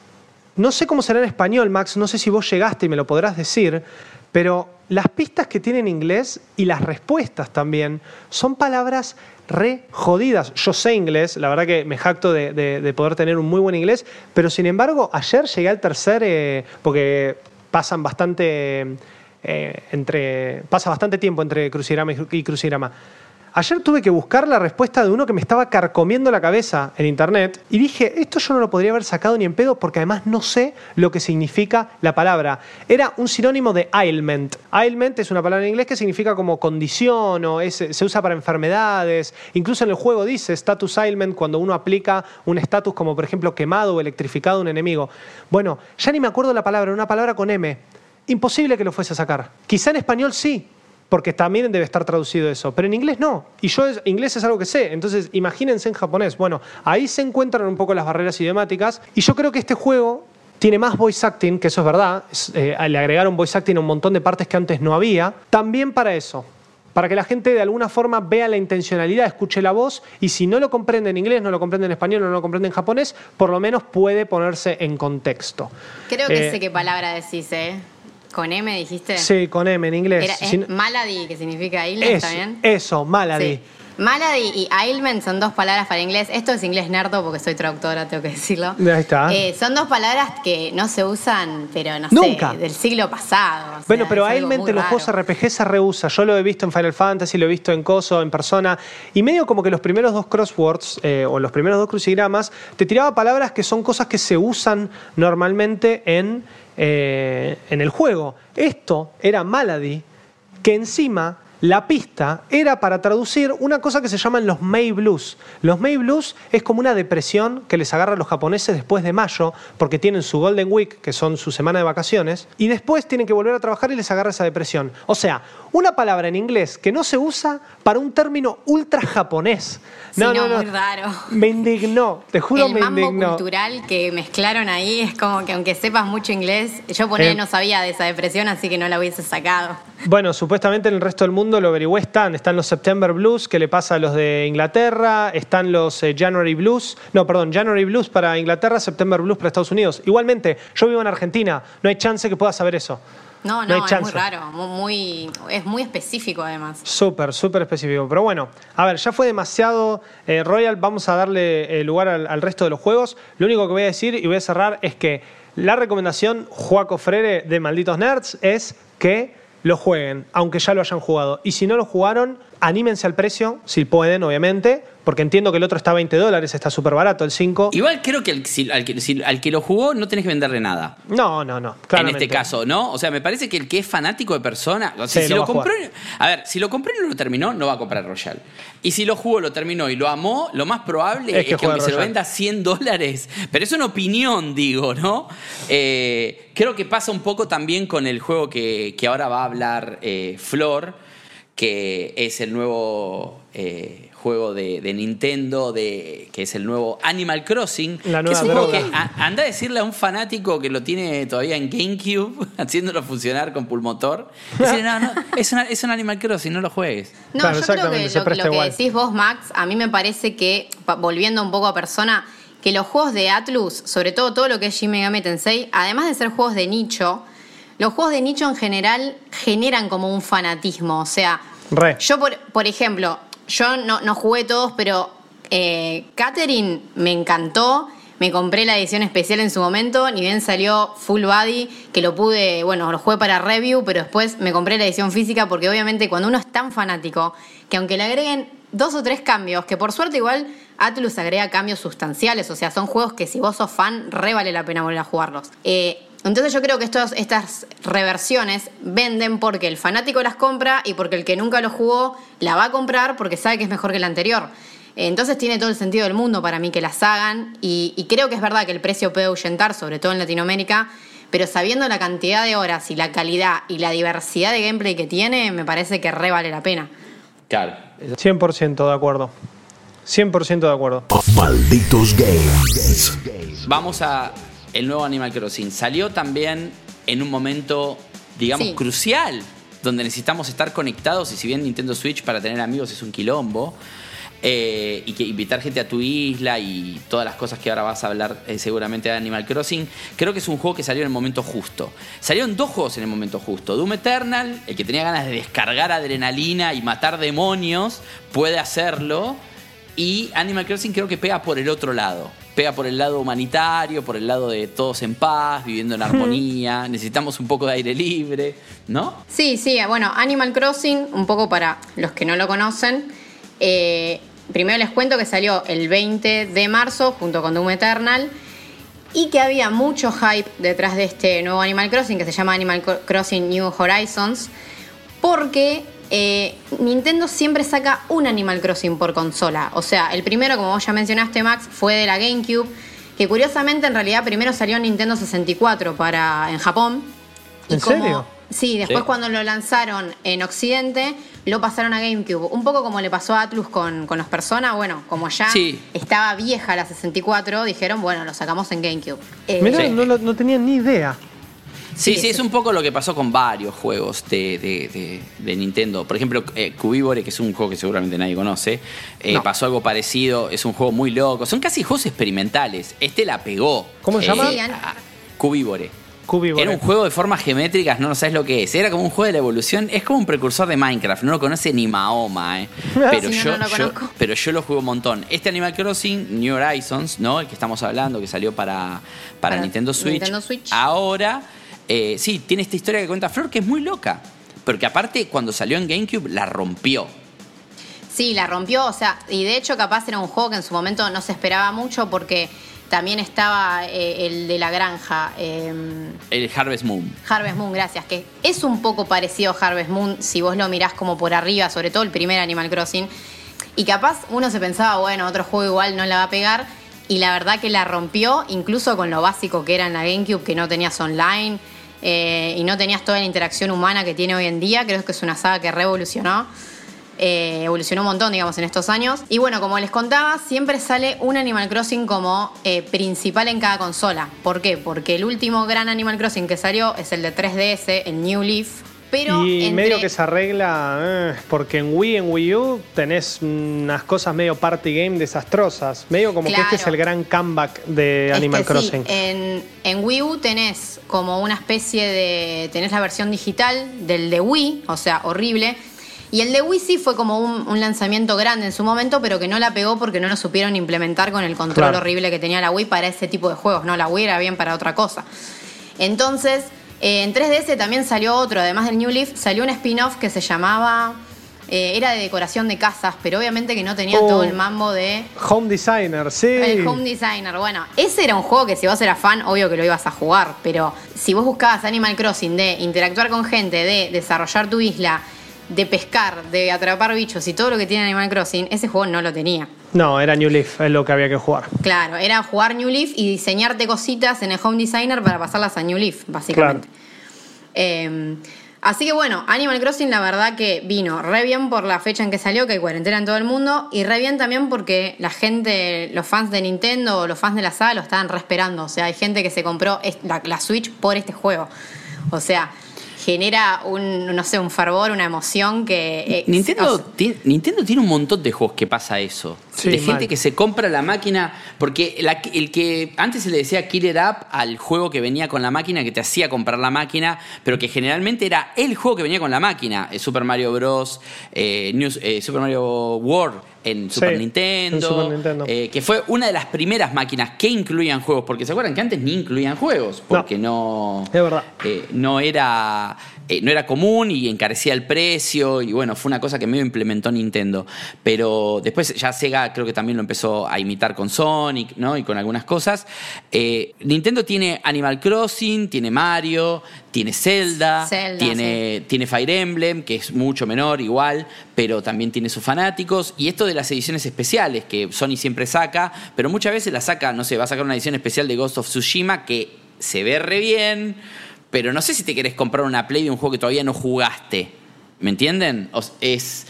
No sé cómo será en español, Max, no sé si vos llegaste y me lo podrás decir, pero las pistas que tiene en inglés y las respuestas también son palabras re jodidas. Yo sé inglés, la verdad que me jacto de, poder tener un muy buen inglés, pero sin embargo, ayer llegué al tercer, eh, porque pasan bastante, eh, entre, pasa bastante tiempo entre crucigrama y crucigrama. Ayer tuve que buscar la respuesta de uno que me estaba carcomiendo la cabeza en internet y dije, esto yo no lo podría haber sacado ni en pedo porque además no sé lo que significa la palabra. Era un sinónimo de ailment. Ailment es una palabra en inglés que significa como condición o se usa para enfermedades. Incluso en el juego dice status ailment cuando uno aplica un estatus como por ejemplo quemado o electrificado a un enemigo. Bueno, ya ni me acuerdo la palabra, una palabra con M. Imposible que lo fuese a sacar. Quizá en español sí, porque también debe estar traducido eso, pero en inglés no. Y yo inglés es algo que sé, entonces imagínense en japonés. Bueno, ahí se encuentran un poco las barreras idiomáticas y yo creo que este juego tiene más voice acting, que eso es verdad, eh, le agregaron voice acting a un montón de partes que antes no había, también para eso. Para que la gente de alguna forma vea la intencionalidad, escuche la voz y si no lo comprende en inglés, no lo comprende en español, no lo comprende en japonés, por lo menos puede ponerse en contexto. Creo que eh, sé qué palabra decís, ¿eh? ¿Con M dijiste? Sí, con M en inglés. Era, malady, que significa ailment también. Eso, malady. Malady y ailment son dos palabras para inglés. Esto es inglés nerdo porque soy traductora, tengo que decirlo. Ahí está. Eh, son dos palabras que no se usan, pero no sé, del siglo pasado. bueno, pero ailment en los juegos RPG se reusa. Yo lo he visto en Final Fantasy, lo he visto en Coso, en persona. Y medio como que los primeros dos crosswords eh, o los primeros dos crucigramas te tiraba palabras que son cosas que se usan normalmente en eh, en el juego. Esto era Malady, que encima la pista era para traducir una cosa que se llaman los May Blues. Los May Blues es como una depresión que les agarra a los japoneses después de mayo, porque tienen su Golden Week, que son su semana de vacaciones, y después tienen que volver a trabajar y les agarra esa depresión. O sea, una palabra en inglés que no se usa para un término ultra japonés. No, no, no, muy raro. Me indignó, te juro El me indignó. cultural que mezclaron ahí es como que aunque sepas mucho inglés, yo por eh, no sabía de esa depresión, así que no la hubiese sacado. Bueno, supuestamente en el resto del mundo lo averigué, están, están los September Blues, que le pasa a los de Inglaterra, están los eh, January Blues, no, perdón, January Blues para Inglaterra, September Blues para Estados Unidos. Igualmente, yo vivo en Argentina, no hay chance que pueda saber eso. No, no, es muy raro, muy, es muy específico además. Súper, súper específico. Pero bueno, a ver, ya fue demasiado eh, Royal, vamos a darle eh, lugar al, al, resto de los juegos. Lo único que voy a decir y voy a cerrar es que la recomendación Juaco Frere de Malditos Nerds es que lo jueguen, aunque ya lo hayan jugado. Y si no lo jugaron, anímense al precio, si pueden, obviamente, porque entiendo que el otro está a 20 dólares, está súper barato el 5. Igual creo que, al, que lo jugó no tenés que venderle nada. No, no, no. En este caso, ¿no? O sea, me parece que el que es fanático de persona. si lo, compró. A, ver, si lo compró y no lo terminó, no va a comprar Royal. Y si lo jugó, lo terminó y lo amó, lo más probable es que, aunque se lo venda 100 dólares. Pero es una opinión, digo, ¿no? Eh, creo que pasa un poco también con el juego que, ahora va a hablar eh, Flor, que es el nuevo. Eh, juego de, Nintendo, de, que es el nuevo Animal Crossing. La nueva que es que anda a decirle a un fanático que lo tiene todavía en GameCube, haciéndolo funcionar con pulmotor. Decirle, no, no, es, es un Animal Crossing, no lo juegues. No, yo creo que lo, que decís vos, Max, a mí me parece que, volviendo un poco a persona, que los juegos de Atlus, sobre todo todo lo que es Shin Megami Tensei, además de ser juegos de nicho, los juegos de nicho en general generan como un fanatismo. O sea, yo, por, por ejemplo, yo no, no jugué todos, pero eh, Catherine me encantó. Me compré la edición especial en su momento, ni bien salió Full Body, que lo pude, bueno, lo jugué para review, pero después me compré la edición física porque obviamente cuando uno es tan fanático, que aunque le agreguen dos o tres cambios, que por suerte igual Atlus agrega cambios sustanciales, o sea, son juegos que si vos sos fan, re vale la pena volver a jugarlos. Eh, Entonces yo creo que estos, estas reversiones venden porque el fanático las compra y porque el que nunca lo jugó la va a comprar porque sabe que es mejor que la anterior. Entonces tiene todo el sentido del mundo para mí que las hagan y, y creo que es verdad que el precio puede ahuyentar, sobre todo en Latinoamérica, pero sabiendo la cantidad de horas y la calidad y la diversidad de gameplay que tiene, me parece que re vale la pena. Claro. 100% de acuerdo. 100% de acuerdo. Malditos Games. Vamos a el nuevo Animal Crossing. Salió también en un momento, digamos, Sí. crucial, donde necesitamos estar conectados y si bien Nintendo Switch para tener amigos es un quilombo, eh, y que invitar gente a tu isla y todas las cosas que ahora vas a hablar eh, seguramente de Animal Crossing, creo que es un juego que salió en el momento justo. Salieron dos juegos en el momento justo. Doom Eternal, el que tenía ganas de descargar adrenalina y matar demonios, puede hacerlo. Y Animal Crossing creo que pega por el otro lado. Pega por el lado humanitario, por el lado de todos en paz, viviendo en armonía. Necesitamos un poco de aire libre, ¿no? Sí, sí, bueno, Animal Crossing, un poco para los que no lo conocen. eh, primero les cuento que salió el 20 de marzo junto con Doom Eternal y que había mucho hype detrás de este nuevo Animal Crossing que se llama Animal Crossing New Horizons porque eh, Nintendo siempre saca un Animal Crossing por consola. O sea, el primero, como vos ya mencionaste, Max, fue de la GameCube, que curiosamente en realidad primero salió en Nintendo 64 para, en Japón. ¿En serio? Sí, después Sí. cuando lo lanzaron en Occidente, lo pasaron a GameCube. Un poco como le pasó a Atlus con, con los Persona. Bueno, como ya Sí. estaba vieja la 64, dijeron, bueno, lo sacamos en GameCube. Eh, Mirá, Sí. no, lo- no tenía ni idea. Sí, Sí, es un poco lo que pasó con varios juegos de, de- de- de Nintendo. Por ejemplo, eh, Cubivore, que es un juego que seguramente nadie conoce, eh, No. pasó algo parecido. Es un juego muy loco. Son casi juegos experimentales. Este la pegó. ¿Cómo se llama? Sí, an- a- Cubivore. Cubivore. Era un juego de formas geométricas, no sabes lo que es. Era como un juego de la evolución. Es como un precursor de Minecraft. No lo conoce ni Mahoma, ¿eh? Pero, Sí, no, yo, no lo yo- conozco. pero yo lo juego un montón. Este Animal Crossing, New Horizons, ¿no? El que estamos hablando, que salió para, para, Para Nintendo, Switch. Nintendo Switch. Ahora, eh, sí, tiene esta historia que cuenta Flor que es muy loca. Porque aparte, cuando salió en GameCube, la rompió. Sí, la rompió, o sea, y de hecho capaz era un juego que en su momento no se esperaba mucho porque también estaba eh, el de la granja, eh, El Harvest Moon. Harvest Moon, gracias, que es un poco parecido a Harvest Moon si vos lo mirás como por arriba, sobre todo el primer Animal Crossing. Y capaz uno se pensaba, bueno, otro juego igual no la va a pegar. Y la verdad que la rompió, incluso con lo básico que era en la GameCube, que no tenías online eh, y no tenías toda la interacción humana que tiene hoy en día. Creo que es una saga que revolucionó. Eh, evolucionó un montón, digamos, en estos años. Y bueno, como les contaba, siempre sale un Animal Crossing como eh, principal en cada consola. ¿Por qué? Porque el último gran Animal Crossing que salió es el de 3DS, el New Leaf. Pero y entre- medio que se arregla, eh, porque en Wii, en Wii U, tenés unas cosas medio party game desastrosas. Medio como que este es el gran comeback de Es Animal que sí, Crossing. en, en Wii U tenés como una especie de. tenés la versión digital del de Wii, o sea, horrible. Y el de Wii sí fue como un, un lanzamiento grande en su momento, pero que no la pegó porque no lo supieron implementar con el control Claro. horrible que tenía la Wii para ese tipo de juegos. No, la Wii era bien para otra cosa. Entonces, eh, en 3DS también salió otro, además del New Leaf, salió un spin-off que se llamaba. eh, era de decoración de casas, pero obviamente que no tenía Oh. todo el mambo de. Home Designer, sí. El Home Designer, bueno, ese era un juego que si vos eras fan, obvio que lo ibas a jugar, pero si vos buscabas Animal Crossing de interactuar con gente, de desarrollar tu isla, de pescar, de atrapar bichos y todo lo que tiene Animal Crossing, ese juego no lo tenía. No, era New Leaf, es lo que había que jugar. Claro, era jugar New Leaf y diseñarte cositas en el Home Designer para pasarlas a New Leaf, básicamente. Eh, así que bueno, Animal Crossing la verdad que vino re bien por la fecha en que salió, que hay cuarentena en todo el mundo, y re bien también porque la gente, los fans de Nintendo o los fans de la saga lo estaban re esperando. O sea, hay gente que se compró la Switch por este juego. O sea, genera un, no sé, un fervor, una emoción que... eh, Nintendo, o sea, tiene, Nintendo tiene un montón de juegos que pasa eso. Sí, de gente mal. que se compra la máquina. Porque la- el que antes se le decía Killer App al juego que venía con la máquina, que te hacía comprar la máquina, pero que generalmente era el juego que venía con la máquina. Eh, Super Mario Bros. eh, News- eh, Super Mario World en Sí, Super en Nintendo. Super Nintendo. eh, que fue una de las primeras máquinas que incluían juegos. Porque se acuerdan que antes ni incluían juegos. Porque no. Es verdad. eh, no era eh, no era común y encarecía el precio y bueno, fue una cosa que medio implementó Nintendo. Pero después ya Sega creo que también lo empezó a imitar con Sonic, ¿no? Y con algunas cosas. Eh, Nintendo tiene Animal Crossing, tiene Mario, tiene Zelda, Zelda, tiene, tiene Fire Emblem, que es mucho menor igual, pero también tiene sus fanáticos. Y esto de las ediciones especiales, que Sony siempre saca, pero muchas veces la saca, no sé, va a sacar una edición especial de Ghost of Tsushima que se ve re bien, pero no sé si te querés comprar una Play de un juego que todavía no jugaste. ¿Me entienden? O- es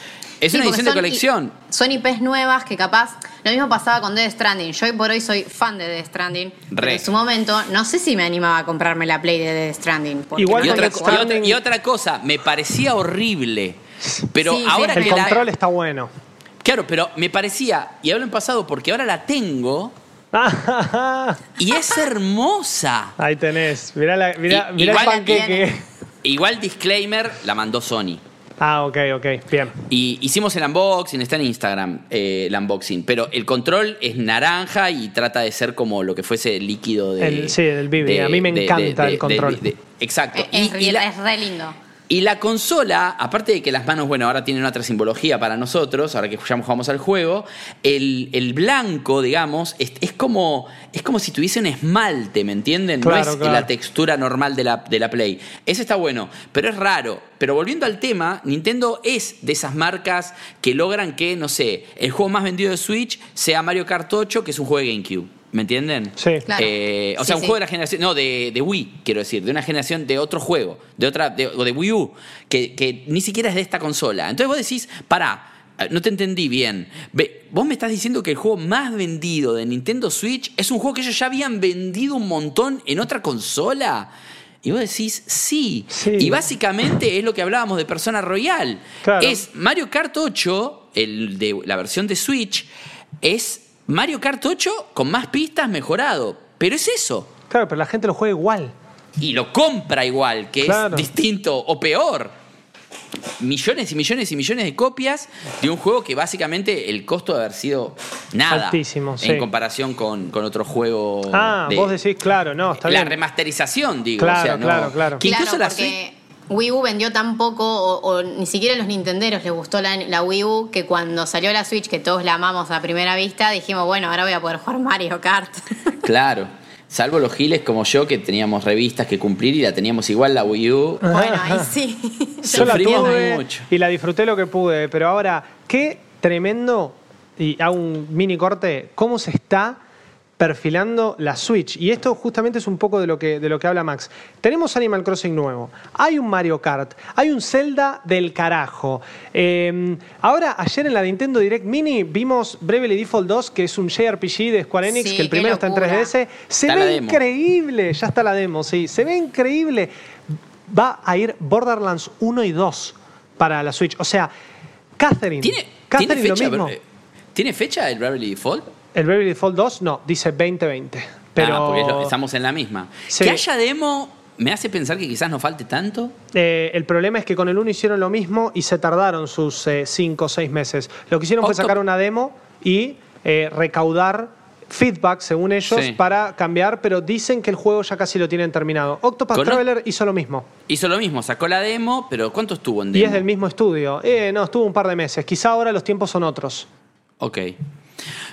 es Sí, una edición de colección. I- Son IPs nuevas que capaz. Lo mismo pasaba con Death Stranding. Yo hoy por hoy soy fan de Death Stranding. Pero en su momento no sé si me animaba a comprarme la Play de Death Stranding. Igual Y otra, y Stranding- y otra cosa, me parecía horrible. Pero Sí, sí, ahora El que la- control está bueno. Claro, pero me parecía, y hablo en pasado porque ahora la tengo y es hermosa. Ahí tenés. Mirá, la, mirá, Y- mirá el igual panqueque. tiene. Igual disclaimer, la mandó Sony. Ah, ok, ok. Bien. Y hicimos el unboxing, está en Instagram eh, el unboxing, pero el control es naranja y trata de ser como lo que fuese el líquido de... El- sí, del Vivi. A mí me encanta el control. exacto. Es, Y- y es- la- es re lindo. Y la consola, aparte de que las manos, bueno, ahora tienen otra simbología para nosotros, ahora que ya jugamos al juego, el, el blanco, digamos, es, es como, es como si tuviese un esmalte, ¿me entienden? no es claro. la textura normal de la, de la Play. Ese está bueno, pero es raro. Pero volviendo al tema, Nintendo es de esas marcas que logran que, no sé, el juego más vendido de Switch sea Mario Kart 8, que es un juego de GameCube. ¿Me entienden? Sí. Claro. Eh, o Sí, sea, un sí. juego de la generación, no, de, de Wii, quiero decir, de una generación de otro juego, de otra, de, o de Wii U, que, que ni siquiera es de esta consola. Entonces vos decís, pará, eh, no te entendí bien. Ve, vos me estás diciendo que el juego más vendido de Nintendo Switch es un juego que ellos ya habían vendido un montón en otra consola. Y vos decís, sí. Sí. Y básicamente es lo que hablábamos de Persona Royal. Claro. Es Mario Kart 8, el de la versión de Switch, es Mario Kart 8 con más pistas mejorado. Pero es eso. Claro, pero la gente lo juega igual. Y lo compra igual, que Claro. es distinto o peor. Millones y millones y millones de copias de un juego que básicamente el costo de haber sido nada. Altísimo, En sí. comparación con, con otro juego. Ah, de- vos decís, claro, no, está la bien. remasterización, digo. Claro, o sea, no- claro, claro. Que incluso claro, la porque Wii U vendió tan poco, o, o ni siquiera a los nintenderos les gustó la, la Wii U, que cuando salió la Switch, que todos la amamos a primera vista, dijimos, bueno, ahora voy a poder jugar Mario Kart. Claro. Salvo los giles como yo, que teníamos revistas que cumplir y la teníamos igual la Wii U. bueno, ahí sí. Yo la Sufríamos tuve mucho. y la disfruté lo que pude, pero ahora, qué tremendo, y hago un mini corte, cómo se está perfilando la Switch. Y esto justamente es un poco de lo que, de lo que habla Max. Tenemos Animal Crossing nuevo, hay un Mario Kart, hay un Zelda del carajo. Eh, ahora, ayer en la Nintendo Direct Mini vimos Bravely Default 2, que es un JRPG de Square Enix, Sí, que el primero está en locura. 3DS. Se Está ve increíble, ya está la demo, sí, se ve increíble. Va a ir Borderlands 1 y 2 para la Switch. O sea, Catherine. ¿Tiene, Catherine ¿tiene fecha? lo mismo. eh, ¿Tiene fecha el Bravely Default? El Bravely Default 2 no, dice 2020. Pero Ah, porque estamos en la misma. Sí. Que haya demo me hace pensar que quizás no falte tanto. eh, el problema es que con el 1 hicieron lo mismo y se tardaron sus 5 o 6 meses. Lo que hicieron fue sacar una demo y eh, recaudar feedback, según ellos, Sí. para cambiar, pero dicen que el juego ya casi lo tienen terminado. Octopath Traveler hizo lo mismo. Hizo lo mismo, sacó la demo, pero ¿cuánto estuvo en demo? Y es del mismo estudio. Eh, no, estuvo un par de meses. Quizá ahora los tiempos son otros. Ok.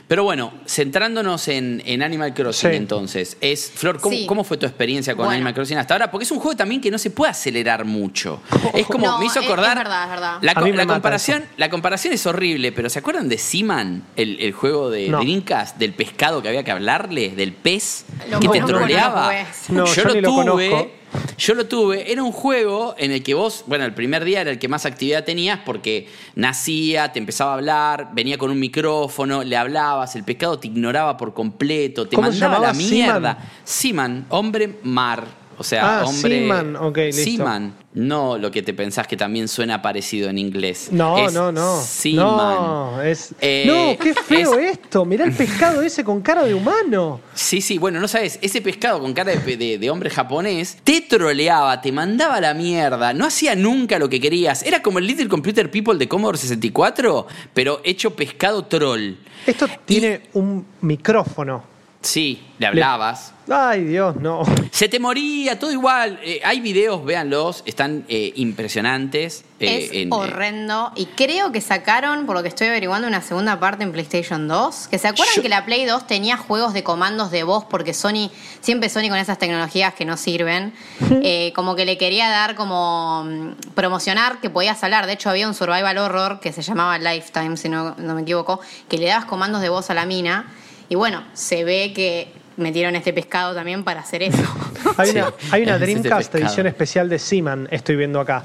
Pero bueno, centrándonos en, en Animal Crossing Sí. entonces, es Flor, ¿cómo, Sí. cómo fue tu experiencia con Bueno. Animal Crossing hasta ahora? Porque es un juego también que no se puede acelerar mucho. Es como, No, me hizo es- acordar... es verdad, es verdad. La, co- comparación, la comparación es horrible, pero ¿se acuerdan de Seaman, el, el juego de No. Del pescado que había que hablarle, del pez Lo que te troleaba? no yo lo tuve, conozco. Yo lo tuve, era un juego en el que vos, bueno, el primer día era el que más actividad tenías porque nacía, te empezaba a hablar, venía con un micrófono, le hablabas, el pescado te ignoraba por completo, te ¿Cómo se mandaba a la mierda. Seaman, hombre mar. O sea, Ah, hombre. Seaman, ok, listo. Seaman, no lo que te pensás que también suena parecido en inglés. No, Es no, no. Seaman. No, es... Eh, no, qué feo es- esto. Mirá el pescado ese con cara de humano. Sí, sí, bueno, no sabes, ese pescado con cara de, de- de hombre japonés te troleaba, te mandaba a la mierda, no hacía nunca lo que querías. Era como el Little Computer People de Commodore 64, pero hecho pescado troll. Esto tiene un micrófono. Sí, le hablabas. Ay, Dios, no. Se te moría, todo igual. Eh, hay videos, véanlos, están eh, impresionantes. eh, es en, eh, horrendo. Y creo que sacaron, por lo que estoy averiguando, una segunda parte en PlayStation 2. Que se acuerdan Yo- que la Play 2 tenía juegos de comandos de voz, porque Sony, siempre Sony con esas tecnologías que no sirven, eh, como que le quería dar como mm, promocionar que podías hablar. De hecho, había un survival horror que se llamaba Lifetime, si no, no me equivoco, que le dabas comandos de voz a la mina. Y bueno, se ve que metieron este pescado también para hacer eso. Hay Sí, una, hay una es ese Dreamcast edición especial de Seaman, estoy viendo acá.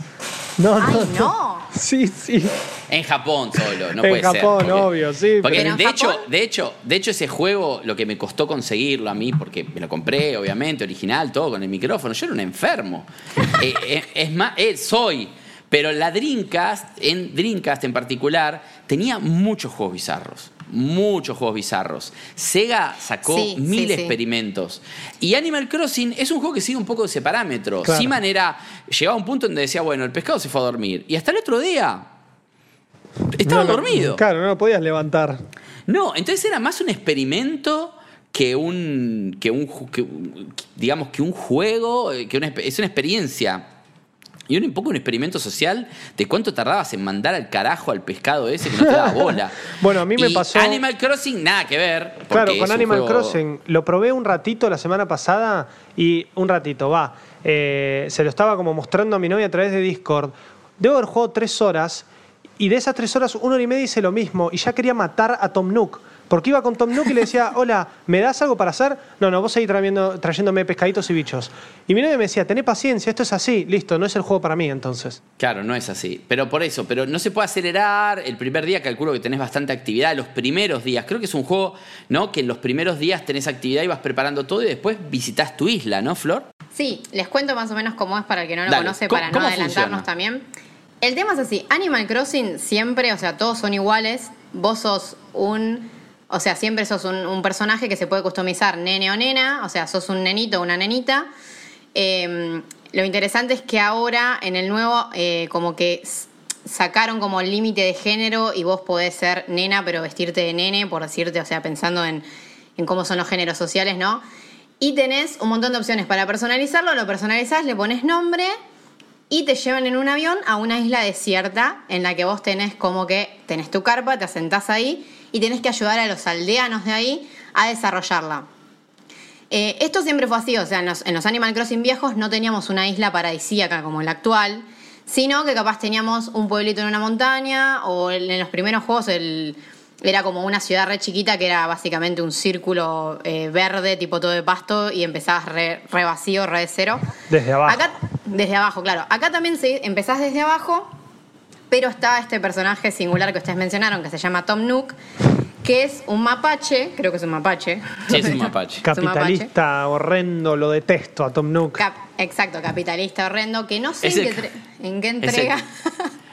No, no, Ay, no. Sí, sí. En Japón solo, no En puede ser. Japón, porque- obvio, sí, Porque pero- de ¿Pero en hecho, Japón? de hecho, de hecho ese juego, lo que me costó conseguirlo a mí, porque me lo compré, obviamente, original, todo con el micrófono. Yo era un enfermo. Eh, eh, es más, eh, soy. Pero la Dreamcast, en Dreamcast en particular, tenía muchos juegos bizarros. Muchos juegos bizarros. Sega sacó Sí, mil sí. experimentos. Y Animal Crossing es un juego que sigue un poco ese parámetro. Claro. Seaman era. Llegaba a un punto donde decía, bueno, el pescado se fue a dormir. Y hasta el otro día. Estaba No, no, dormido. Claro, no lo podías levantar. No, entonces era más un experimento que un, que un, que digamos, que un juego, eh, que una, es una experiencia. Y un, un poco un experimento social de cuánto tardabas en mandar al carajo al pescado ese que no te daba bola. Bueno, a mí me Y pasó- Animal Crossing, nada que ver. Claro, con Animal juego- Crossing lo probé un ratito la semana pasada y un ratito, va. eh, se lo estaba como mostrando a mi novia a través de Discord. Debo haber jugado tres horas y de esas tres horas, una hora y media hice lo mismo y ya quería matar a Tom Nook. Porque iba con Tom Nook y le decía, hola, ¿me das algo para hacer? No, no, vos seguís trayendo, trayéndome pescaditos y bichos. Y mi novia me decía, tené paciencia, esto es así, listo, no es el juego para mí entonces. Claro, no es así. Pero por eso, pero no se puede acelerar. El primer día calculo que tenés bastante actividad. Los primeros días, creo que es un juego, ¿no? Que en los primeros días tenés actividad y vas preparando todo y después visitas tu isla, ¿no, Flor? Sí, les cuento más o menos cómo es para el que no lo Dale, conoce, ¿cómo- para no adelantarnos funciona? también. El tema es así, Animal Crossing siempre, o sea, todos son iguales, vos sos un, o sea, siempre sos un, personaje que se puede customizar nene o nena, o sea, sos un nenito o una nenita. Eh, lo interesante es que ahora en el nuevo eh, como que sacaron como el límite de género y vos podés ser nena pero vestirte de nene, por decirte, o sea, pensando en, en cómo son los géneros sociales, ¿no? Y tenés un montón de opciones para personalizarlo, lo personalizás, le pones nombre y te llevan en un avión a una isla desierta en la que vos tenés como que tenés tu carpa, te asentás ahí y tenés que ayudar a los aldeanos de ahí a desarrollarla. Eh, esto siempre fue así, o sea, en los, en los Animal Crossing viejos no teníamos una isla paradisíaca como la actual, sino que capaz teníamos un pueblito en una montaña o en los primeros juegos el- era como una ciudad re chiquita que era básicamente un círculo eh, verde, tipo todo de pasto, y empezabas re, re vacío, re de cero. Desde abajo. Acá, desde abajo, claro. Acá también se, empezás desde abajo, pero está este personaje singular que ustedes mencionaron, que se llama Tom Nook, que es un mapache, creo que es un mapache. Sí, es un mapache. Es un mapache. Capitalista horrendo, lo detesto a Tom Nook. Cap- exacto, capitalista horrendo, que no sé en, qué, en qué entrega.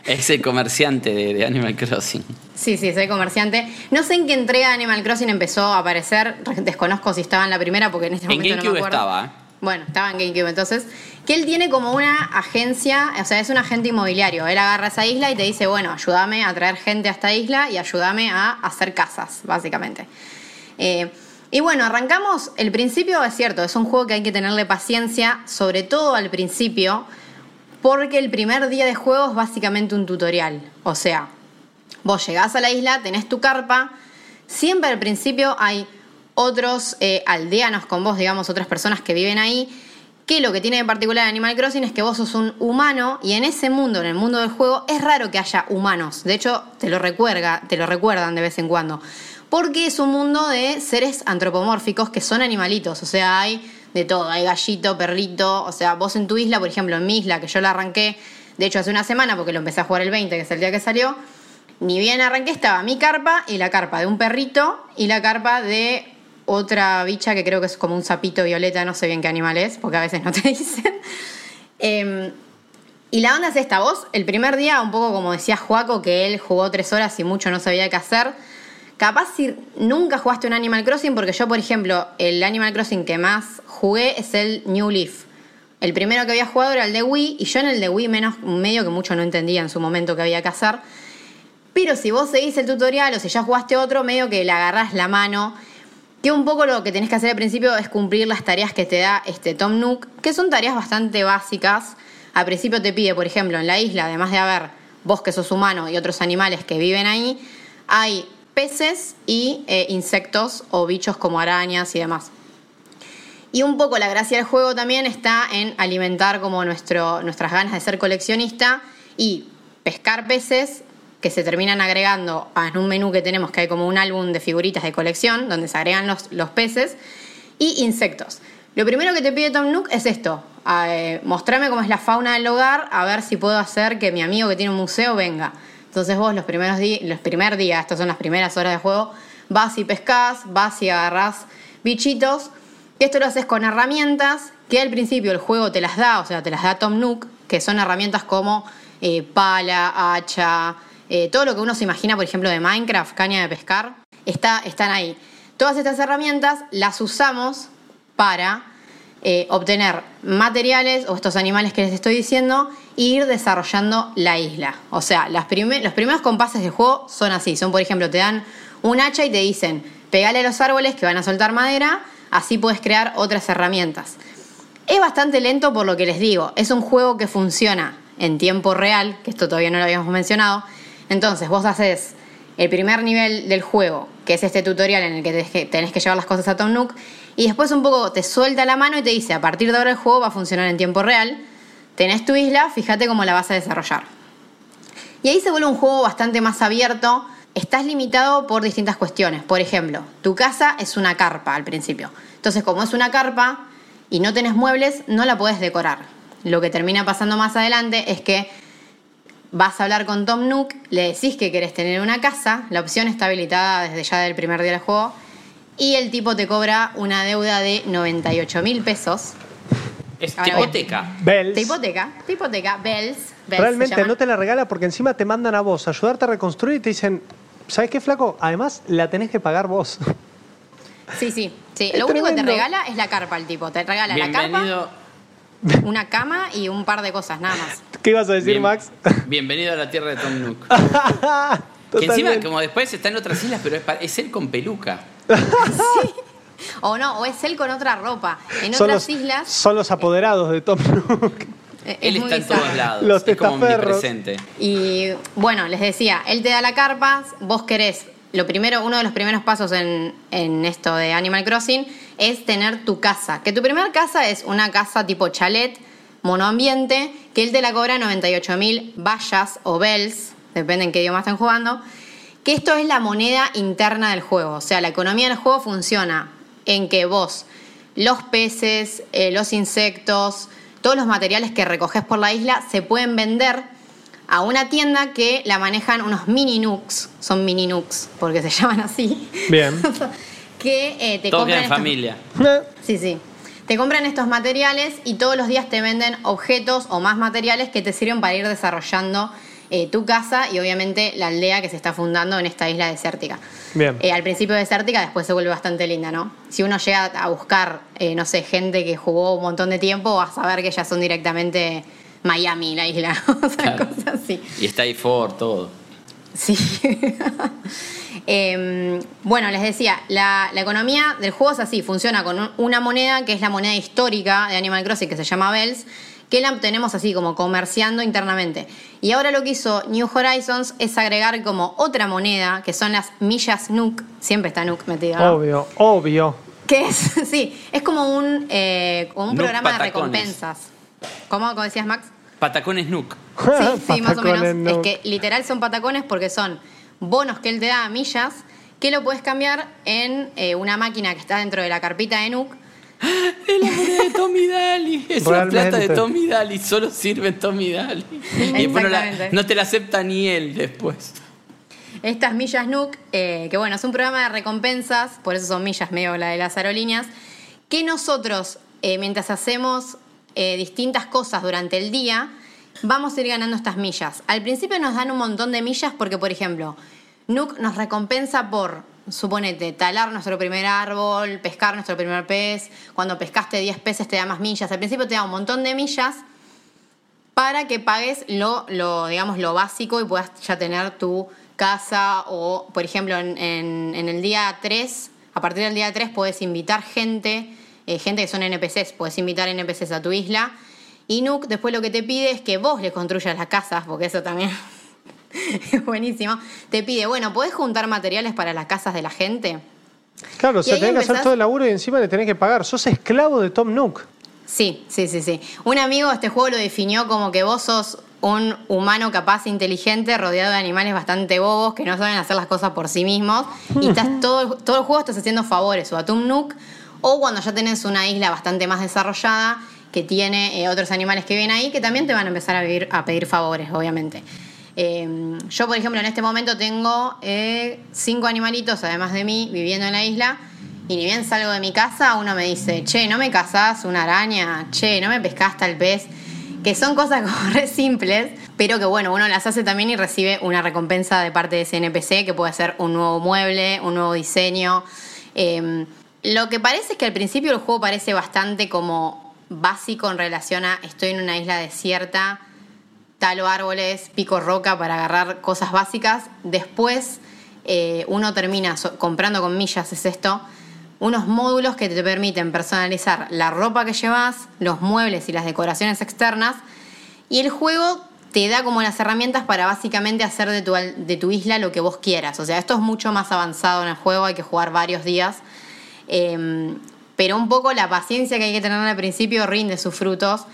Es el comerciante de, de Animal Crossing. sí, sí, soy comerciante. No sé en qué entrega Animal Crossing empezó a aparecer. re- Desconozco si estaba en la primera porque en este En momento no me acuerdo. estaba, ¿eh? Bueno, estaba en GameCube entonces. Que él tiene como una agencia, o sea, es un agente inmobiliario. Él agarra esa isla y te dice, bueno, ayúdame a traer gente a esta isla y ayúdame a hacer casas, básicamente. Eh, y bueno, arrancamos. El principio es cierto, es un juego que hay que tenerle paciencia, sobre todo al principio, porque el primer día de juego es básicamente un tutorial. O sea, vos llegás a la isla, tenés tu carpa, siempre al principio hay otros eh, aldeanos con vos, digamos, otras personas que viven ahí, que lo que tiene de particular Animal Crossing es que vos sos un humano y en ese mundo, en el mundo del juego, es raro que haya humanos. De hecho, te lo, recuerda, te lo recuerdan de vez en cuando. Porque es un mundo de seres antropomórficos que son animalitos. O sea, hay de todo. Hay gallito, perrito. O sea, vos en tu isla, por ejemplo, en mi isla, que yo la arranqué, de hecho, hace una semana, porque lo empecé a jugar el 20, que es el día que salió. Ni bien arranqué, estaba mi carpa y la carpa de un perrito y la carpa de otra bicha que creo que es como un sapito violeta, no sé bien qué animal es, porque a veces no te dicen. Em, y la onda es esta, vos el primer día, un poco como decía Juaco, que él jugó tres horas y mucho no sabía qué hacer. Capaz si nunca jugaste un Animal Crossing, porque yo, por ejemplo, el Animal Crossing que más jugué es el New Leaf. El primero que había jugado era el de Wii, y yo en el de Wii menos, medio que mucho no entendía en su momento qué había que hacer. Pero si vos seguís el tutorial o si ya jugaste otro, medio que le agarrás la mano. Que un poco lo que tenés que hacer al principio es cumplir las tareas que te da este Tom Nook, que son tareas bastante básicas. Al principio te pide, por ejemplo, en la isla, además de haber vos que sos humano y otros animales que viven ahí, hay peces y eh, insectos o bichos como arañas y demás. Y un poco la gracia del juego también está en alimentar como nuestro, nuestras ganas de ser coleccionista y pescar peces que se terminan agregando en un menú que tenemos que hay como un álbum de figuritas de colección donde se agregan los, los peces y insectos. Lo primero que te pide Tom Nook es esto, eh, cómo es la fauna del hogar, a ver si puedo hacer que mi amigo que tiene un museo venga. Entonces vos los primeros días, los primer días, estas son las primeras horas de juego, vas y pescas, vas y agarras bichitos. Esto lo haces con herramientas que al principio el juego te las da, o sea, te las da Tom Nook, que son herramientas como eh, pala, hacha, eh, todo lo que uno se imagina, por ejemplo, de Minecraft, caña de pescar, está, están ahí. Todas estas herramientas las usamos para eh, obtener materiales o estos animales que les estoy diciendo e ir desarrollando la isla. O sea, las los primeros compases de juego son así. Son, por ejemplo, te dan un hacha y te dicen, pegale a los árboles que van a soltar madera, así puedes crear otras herramientas. Es bastante lento por lo que les digo. Es un juego que funciona en tiempo real, que esto todavía no lo habíamos mencionado. Entonces, vos haces el primer nivel del juego, que es este tutorial en el que tenés que llevar las cosas a Tom Nook, y después un poco te suelta la mano y te dice, a partir de ahora el juego va a funcionar en tiempo real, tenés tu isla, fíjate cómo la vas a desarrollar. Y ahí se vuelve un juego bastante más abierto, estás limitado por distintas cuestiones. Por ejemplo, tu casa es una carpa al principio. Entonces, como es una carpa y no tenés muebles, no la puedes decorar. Lo que termina pasando más adelante es que vas a hablar con Tom Nook, le decís que querés tener una casa, la opción está habilitada desde ya del primer día del juego, y el tipo te cobra una deuda de 98 mil pesos. Es Ahora hipoteca. Bells. Te hipoteca, te hipoteca, Bells. Bells Realmente no te la regala porque encima te mandan a vos a ayudarte a reconstruir y te dicen, ¿sabes qué, flaco? Además, la tenés que pagar vos. Sí, sí, sí. Es Lo único que te regala es la carpa el tipo. Te regala la carpa, una cama y un par de cosas, nada más. ¿Qué ibas a decir, bien- Max? bienvenido a la tierra de Tom Nook. que encima, Totalmente. como después está en otras islas, pero es, pa- es él con peluca. O no, o es él con otra ropa. En son, otras los, islas. son los apoderados de Tom Nook. eh, es Él muy está en bizarro. todos lados. Los es como testaferros. omnipresente. Y bueno, les decía, él te da la carpa, vos querés, lo primero, uno de los primeros pasos en, esto de Animal Crossing es tener tu casa. Que tu primera casa es una casa tipo chalet, monoambiente, que él te la cobra 98 mil vallas o bells, depende en qué idioma estén jugando. Que esto es la moneda interna del juego. O sea, la economía del juego funciona en que vos, los peces, eh, los insectos, todos los materiales que recoges por la isla se pueden vender a una tienda que la manejan unos mini nooks, son mini nooks porque se llaman así, Bien. que eh, te Todos compran en estos- familia. Sí, sí. Te compran estos materiales y todos los días te venden objetos o más materiales que te sirven para ir desarrollando eh, tu casa y obviamente la aldea que se está fundando en esta isla desértica. Bien. Eh, al principio desértica, después se vuelve bastante linda, ¿no? Si uno llega a buscar, eh, no sé, gente que jugó un montón de tiempo, vas a ver que ya son directamente Miami, la isla, o sea, Claro. cosas así. Y está ahí Ford, todo. Sí. Em, bueno, les decía, la, la economía del juego es así, funciona con un- una moneda que es la moneda histórica de Animal Crossing que se llama Bells, que la obtenemos así como comerciando internamente. Y ahora lo que hizo New Horizons es agregar como otra moneda, que son las millas Nook, siempre está Nook metida, ¿no? Obvio, obvio. Que es, sí, es como un, eh, como un Nook programa de recompensas. ¿Cómo, ¿Cómo decías, Max? Patacones Nook. Sí, sí, más o menos. no. Es que literal son patacones porque son bonos que él te da a millas que lo puedes cambiar en eh, una máquina que está dentro de la carpita de Nook. Es la moneda de Tommy Daly. Es la Realmente. plata de Tommy Daly. Solo sirve Tommy Daly. Y después no, la- Exactamente. no te la acepta ni él después. Estas millas Nook, eh, que bueno, es un programa de recompensas, por eso son millas medio la de las aerolíneas, que nosotros, eh, mientras hacemos eh, distintas cosas durante el día, vamos a ir ganando estas millas. Al principio nos dan un montón de millas porque, por ejemplo, Nook nos recompensa por, suponete, talar nuestro primer árbol, pescar nuestro primer pez. Cuando pescaste 10 peces te da más millas. Al principio te da un montón de millas para que pagues lo, lo, digamos, lo básico y puedas ya tener tu casa o, por ejemplo, en, en- en el día 3 a partir del día 3 puedes invitar gente, eh, gente que son NPCs, puedes invitar NPCs a tu isla. Y Nook después lo que te pide es que vos le construyas las casas, porque eso también es buenísimo. Te pide, bueno, ¿podés juntar materiales para las casas de la gente? Claro, o Y sea, ahí tenés que hacer empezás- todo el laburo y encima le tenés que pagar. Sos esclavo de Tom Nook. Sí, sí, sí, sí. Un amigo de este juego lo definió como que vos sos un humano capaz, inteligente, rodeado de animales bastante bobos que no saben hacer las cosas por sí mismos. Y estás todo, todo el juego estás haciendo favores o a Tom Nook o cuando ya tenés una isla bastante más desarrollada que tiene eh, otros animales que viven ahí que también te van a empezar a, pedir favores, obviamente. Eh, yo, por ejemplo, en este momento tengo eh, cinco animalitos, además de mí, viviendo en la isla. Y ni bien salgo de mi casa, uno me dice, che, ¿no me cazás una araña? Che, ¿no me pescaste al pez? Que son cosas como re simples, pero que bueno, uno las hace también y recibe una recompensa de parte de ese NPC, que puede ser un nuevo mueble, un nuevo diseño. Eh, lo que parece es que al principio el juego parece bastante como básico en relación a estoy en una isla desierta, talo árboles, pico roca para agarrar cosas básicas. Después eh, uno termina comprando con millas, es esto, unos módulos que te permiten personalizar la ropa que llevas, los muebles y las decoraciones externas. Y el juego te da como las herramientas para básicamente hacer de tu, de tu isla lo que vos quieras. O sea, esto es mucho más avanzado en el juego, hay que jugar varios días. Eh, pero un poco la paciencia que hay que tener al principio rinde sus frutos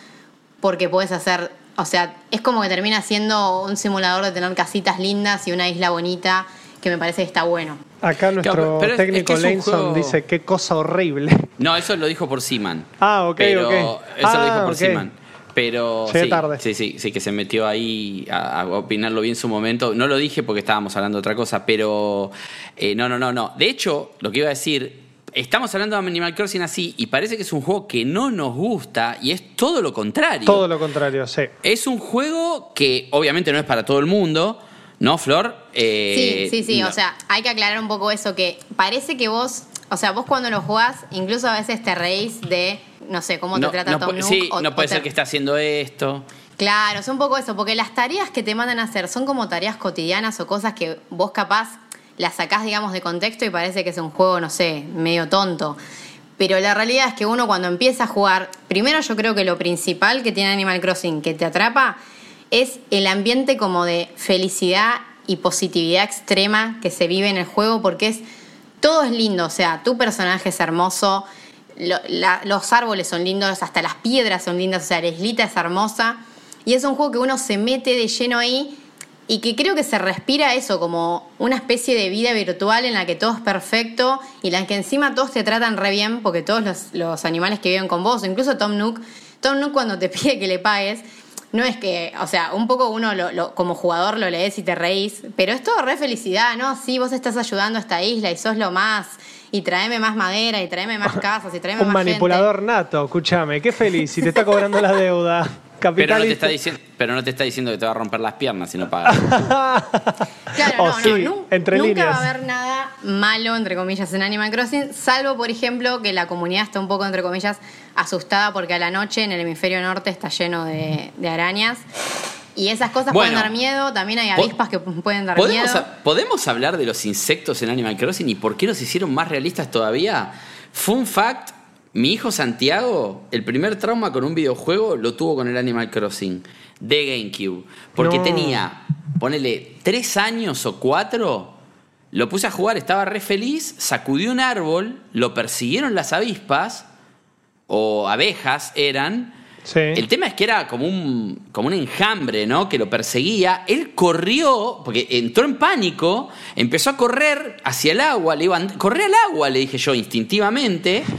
porque puedes hacer, o sea, es como que termina siendo un simulador de tener casitas lindas y una isla bonita que me parece que está bueno. Acá nuestro Claro, pero es- técnico es que es un Lanson juego- dice, qué cosa horrible. No, eso lo dijo por Seaman. Ah, ok, pero ok. Eso lo Ah, dijo por ok. Seaman. Pero Llegué sí, tarde. sí, sí, sí, que se metió ahí a, a opinarlo bien en su momento. No lo dije porque estábamos hablando de otra cosa, pero eh, no, no, no, no. De hecho, lo que iba a decir, estamos hablando de Animal Crossing así y parece que es un juego que no nos gusta y es todo lo contrario. Todo lo contrario, sí. Es un juego que obviamente no es para todo el mundo, ¿no, Flor? Eh, Sí, sí, sí. no. O sea, hay que aclarar un poco eso, que parece que vos, o sea, vos cuando lo jugás, incluso a veces te reís de, no sé, cómo te trata no Tom Nook. sí, o- no o puede te- ser que esté haciendo esto. Claro, es un poco eso, porque las tareas que te mandan a hacer son como tareas cotidianas o cosas que vos capaz las sacás, digamos, de contexto y parece que es un juego, no sé, medio tonto. Pero la realidad es que uno cuando empieza a jugar, primero yo creo que lo principal que tiene Animal Crossing que te atrapa es el ambiente como de felicidad y positividad extrema que se vive en el juego porque es todo es lindo, o sea, tu personaje es hermoso, lo- la- los árboles son lindos, hasta las piedras son lindas, o sea, la islita es hermosa. Y es un juego que uno se mete de lleno ahí y que creo que se respira eso, como una especie de vida virtual en la que todo es perfecto y en la que encima todos te tratan re bien, porque todos los, los animales que viven con vos, incluso Tom Nook, Tom Nook cuando te pide que le pagues, no es que, o sea, un poco uno lo- lo- como jugador lo lees y te reís, pero es todo re felicidad, ¿no? Sí, vos estás ayudando a esta isla y sos lo más, y tráeme más madera, y tráeme más casas, y tráeme Un más gente. manipulador nato, escúchame, qué feliz. Si te está cobrando la deuda. Pero no, te está diciendo, pero no te está diciendo que te va a romper las piernas si no pagas. Claro, Oh, no, sí, no, nun- entre nunca líneas. va a haber nada malo, entre comillas, en Animal Crossing, salvo, por ejemplo, que la comunidad está un poco, entre comillas, asustada porque a la noche en el hemisferio norte está lleno de, de arañas. Y esas cosas Bueno. pueden dar miedo, también hay avispas que pueden dar ¿Podemos, miedo. a- ¿Podemos hablar de los insectos en Animal Crossing y por qué los hicieron más realistas todavía? Fun fact, mi hijo Santiago, el primer trauma con un videojuego lo tuvo con el Animal Crossing de GameCube. Porque No. tenía, ponele, tres años o cuatro, lo puse a jugar, estaba re feliz, sacudió un árbol, lo persiguieron las avispas, o abejas eran, Sí. el tema es que era como un, como un enjambre, ¿no? Que lo perseguía. Él corrió, porque entró en pánico, empezó a correr hacia el agua, le iban, corre al agua, le dije yo instintivamente.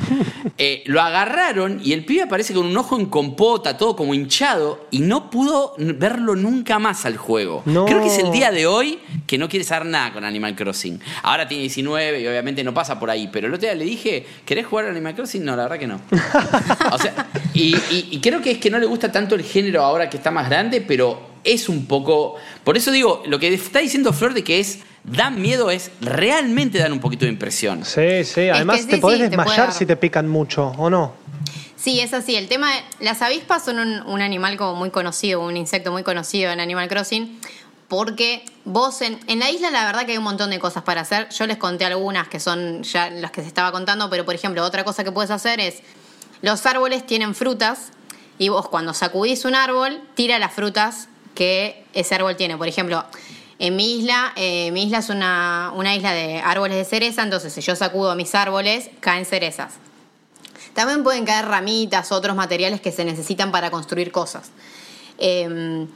Eh, lo agarraron y el pibe aparece con un ojo en compota, todo como hinchado, y no pudo verlo nunca más al juego. No. Creo que es el día de hoy que no quiere saber nada con Animal Crossing. Ahora tiene 19 y obviamente no pasa por ahí, pero el otro día le dije, ¿querés jugar a Animal Crossing? No, la verdad que no. O sea, y, y- y creo que es que no le gusta tanto el género ahora que está más grande, pero es un poco. Por eso digo, lo que está diciendo Flor de que es. Dan miedo es realmente dan un poquito de impresión. Sí, sí. Además, sí, te podés sí, te puede desmayar si te pican mucho, ¿o no? Sí, es así. El tema, de- las avispas son un, un animal como muy conocido, un insecto muy conocido en Animal Crossing. porque vos en, en la isla la verdad que hay un montón de cosas para hacer. Yo les conté algunas que son ya las que se estaba contando, pero por ejemplo, otra cosa que puedes hacer es, los árboles tienen frutas y vos cuando sacudís un árbol, tira las frutas que ese árbol tiene. Por ejemplo, en mi isla, eh, mi isla es una, una isla de árboles de cereza, entonces si yo sacudo mis árboles, caen cerezas. También pueden caer ramitas, otros materiales que se necesitan para construir cosas. Eh,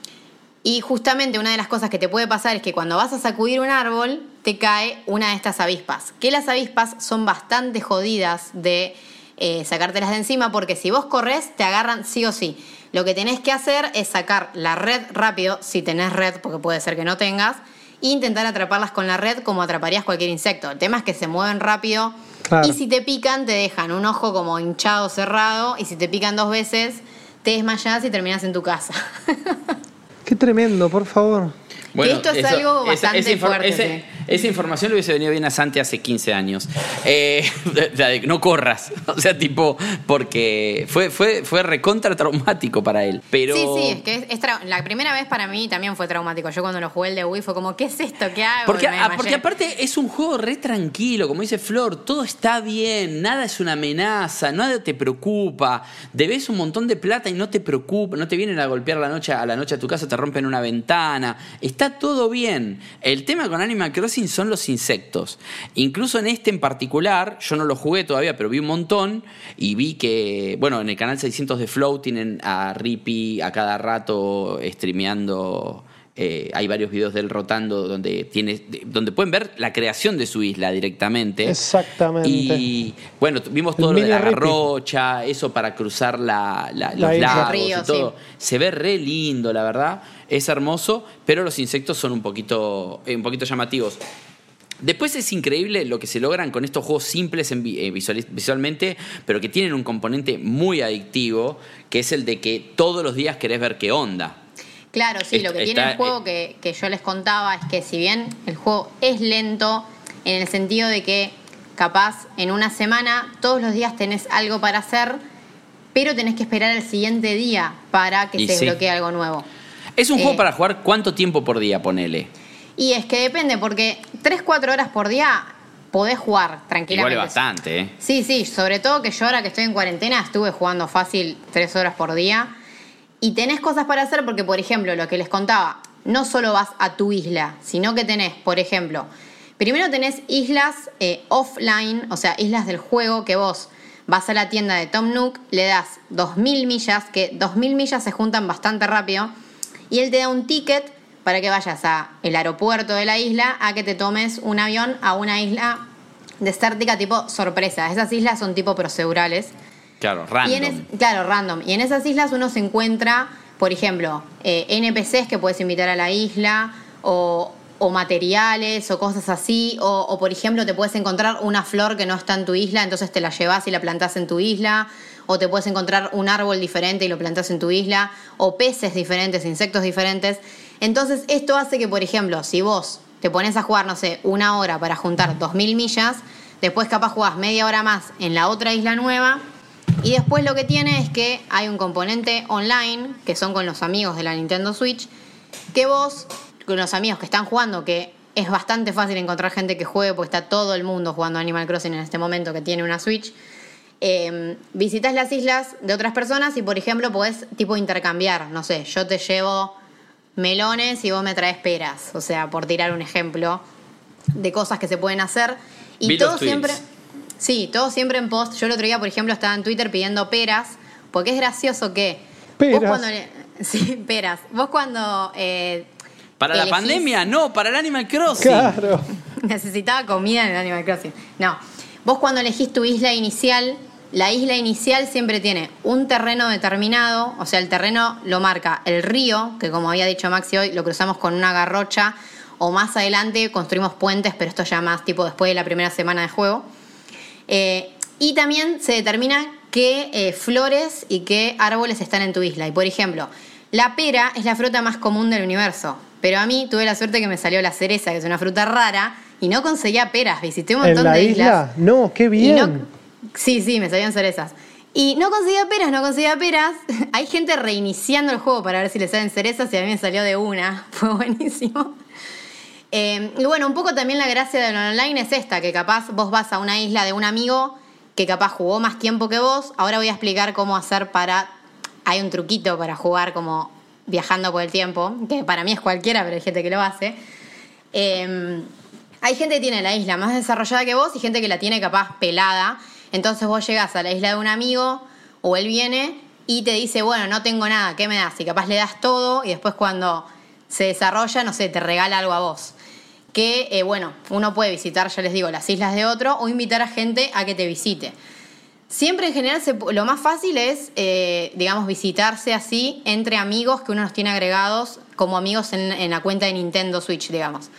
y justamente una de las cosas que te puede pasar es que cuando vas a sacudir un árbol, te cae una de estas avispas. Que las avispas son bastante jodidas de eh, sacártelas de encima porque si vos corres, te agarran sí o sí. Lo que tenés que hacer es sacar la red rápido, si tenés red, porque puede ser que no tengas, e intentar atraparlas con la red como atraparías cualquier insecto. El tema es que se mueven rápido Claro. y si te pican, te dejan un ojo como hinchado, cerrado, y si te pican dos veces, te desmayás y terminás en tu casa. Qué tremendo, por favor. esto es algo bastante fuerte, ese- sí. Esa información le hubiese venido bien a Santi hace 15 años. Eh, la de que no corras. O sea, tipo, porque fue, fue, fue recontra traumático para él. Pero. Sí, sí, es que es, es la primera vez para mí también fue traumático. Yo cuando lo jugué el de Wii fue como, ¿qué es esto? ¿Qué hago? Porque aparte es un juego re tranquilo, como dice Flor, todo está bien, nada es una amenaza, nada te preocupa, debes un montón de plata y no te preocupa, no te vienen a golpear la noche, a la noche a tu casa, te rompen una ventana, está todo bien. El tema con Animal Crossing son los insectos. Incluso en este en particular, yo no lo jugué todavía, pero vi un montón y vi que, bueno, en el canal 600 de Flow tienen a Rippy a cada rato streameando. Eh, hay varios videos de él rotando donde tiene, de- donde pueden ver la creación de su isla directamente. Exactamente. Y bueno, vimos El todo lo de la garrocha, eso para cruzar la, la- La los isla. lagos Río, y todo. sí. Se ve re lindo, la verdad. Es hermoso, pero los insectos son un poquito, eh, un poquito llamativos. Después es increíble lo que se logran con estos juegos simples en eh, visualmente, pero que tienen un componente muy adictivo, que es el de que todos los días querés ver qué onda. Claro, sí, lo que Está- tiene el juego que, que yo les contaba es que si bien el juego es lento, en el sentido de que capaz en una semana todos los días tenés algo para hacer, pero tenés que esperar al siguiente día para que se sí. desbloquee algo nuevo. Es un Eh, juego para jugar cuánto tiempo por día, ponele. Y es que depende, porque 3-4 horas por día podés jugar Igual tranquilamente. es bastante, ¿eh? Sí, sí, sobre todo que yo ahora que estoy en cuarentena estuve jugando fácil tres horas por día y tenés cosas para hacer porque, por ejemplo, lo que les contaba, no solo vas a tu isla, sino que tenés, por ejemplo, primero tenés islas eh, offline, o sea, islas del juego que vos vas a la tienda de Tom Nook, le das 2.000 millas, que 2.000 millas se juntan bastante rápido, y él te da un ticket para que vayas a el aeropuerto de la isla a que te tomes un avión a una isla desértica tipo sorpresa. Esas islas son tipo procedurales. Claro, Y random. en es- claro, random. Y en esas islas uno se encuentra, por ejemplo, eh, NPCs que puedes invitar a la isla, o, o materiales, o cosas así. O, o, por ejemplo, te puedes encontrar una flor que no está en tu isla, entonces te la llevas y la plantás en tu isla. O te puedes encontrar un árbol diferente y lo plantás en tu isla. O peces diferentes, insectos diferentes. Entonces, esto hace que, por ejemplo, si vos te pones a jugar, no sé, una hora para juntar 2.000 millas, después capaz jugás media hora más en la otra isla nueva y después lo que tiene es que hay un componente online, que son con los amigos de la Nintendo Switch, que vos, con los amigos que están jugando, que es bastante fácil encontrar gente que juegue, porque está todo el mundo jugando Animal Crossing en este momento que tiene una Switch, eh, visitas las islas de otras personas y, por ejemplo, podés tipo intercambiar, no sé, yo te llevo melones y vos me traes peras, o sea, por tirar un ejemplo de cosas que se pueden hacer. Y Vi todo tweets. Sí, todo siempre en post. Yo el otro día, por ejemplo, estaba en Twitter pidiendo peras, porque es gracioso que. Peras. Vos cuando le- sí, peras. Vos cuando. eh, Para la elegís- pandemia, no, para el Animal Crossing. Claro. Necesitaba comida en el Animal Crossing. No. Vos cuando elegís tu isla inicial, la isla inicial siempre tiene un terreno determinado, o sea, el terreno lo marca el río, que como había dicho Maxi hoy, lo cruzamos con una garrocha, o más adelante construimos puentes, pero esto ya más tipo después de la primera semana de juego. Eh, y también se determina qué eh, flores y qué árboles están en tu isla. Y por ejemplo, la pera es la fruta más común del universo. Pero a mí tuve la suerte que me salió la cereza, que es una fruta rara, y no conseguía peras. Visité un montón ¿En la de isla? islas. No, qué bien. no- sí, sí, me salían cerezas. Y no conseguía peras, no conseguía peras. Hay gente reiniciando el juego para ver si le salen cerezas y a mí me salió de una. Fue buenísimo. Eh, y bueno, un poco también la gracia del online es esta, que capaz vos vas a una isla de un amigo que capaz jugó más tiempo que vos. Ahora voy a explicar cómo hacer para... Hay un truquito para jugar como viajando por el tiempo, que para mí es cualquiera, pero hay gente que lo hace. Eh, hay gente que tiene la isla más desarrollada que vos y gente que la tiene capaz pelada. Entonces vos llegas a la isla de un amigo o él viene y te dice, bueno, no tengo nada, ¿qué me das? Y capaz le das todo y después cuando se desarrolla, no sé, te regala algo a vos. Que, eh, bueno, uno puede visitar, ya les digo, las islas de otro o invitar a gente a que te visite. Siempre en general se- lo más fácil es, eh, digamos, visitarse así entre amigos que uno los tiene agregados como amigos en, la cuenta de Nintendo Switch, digamos.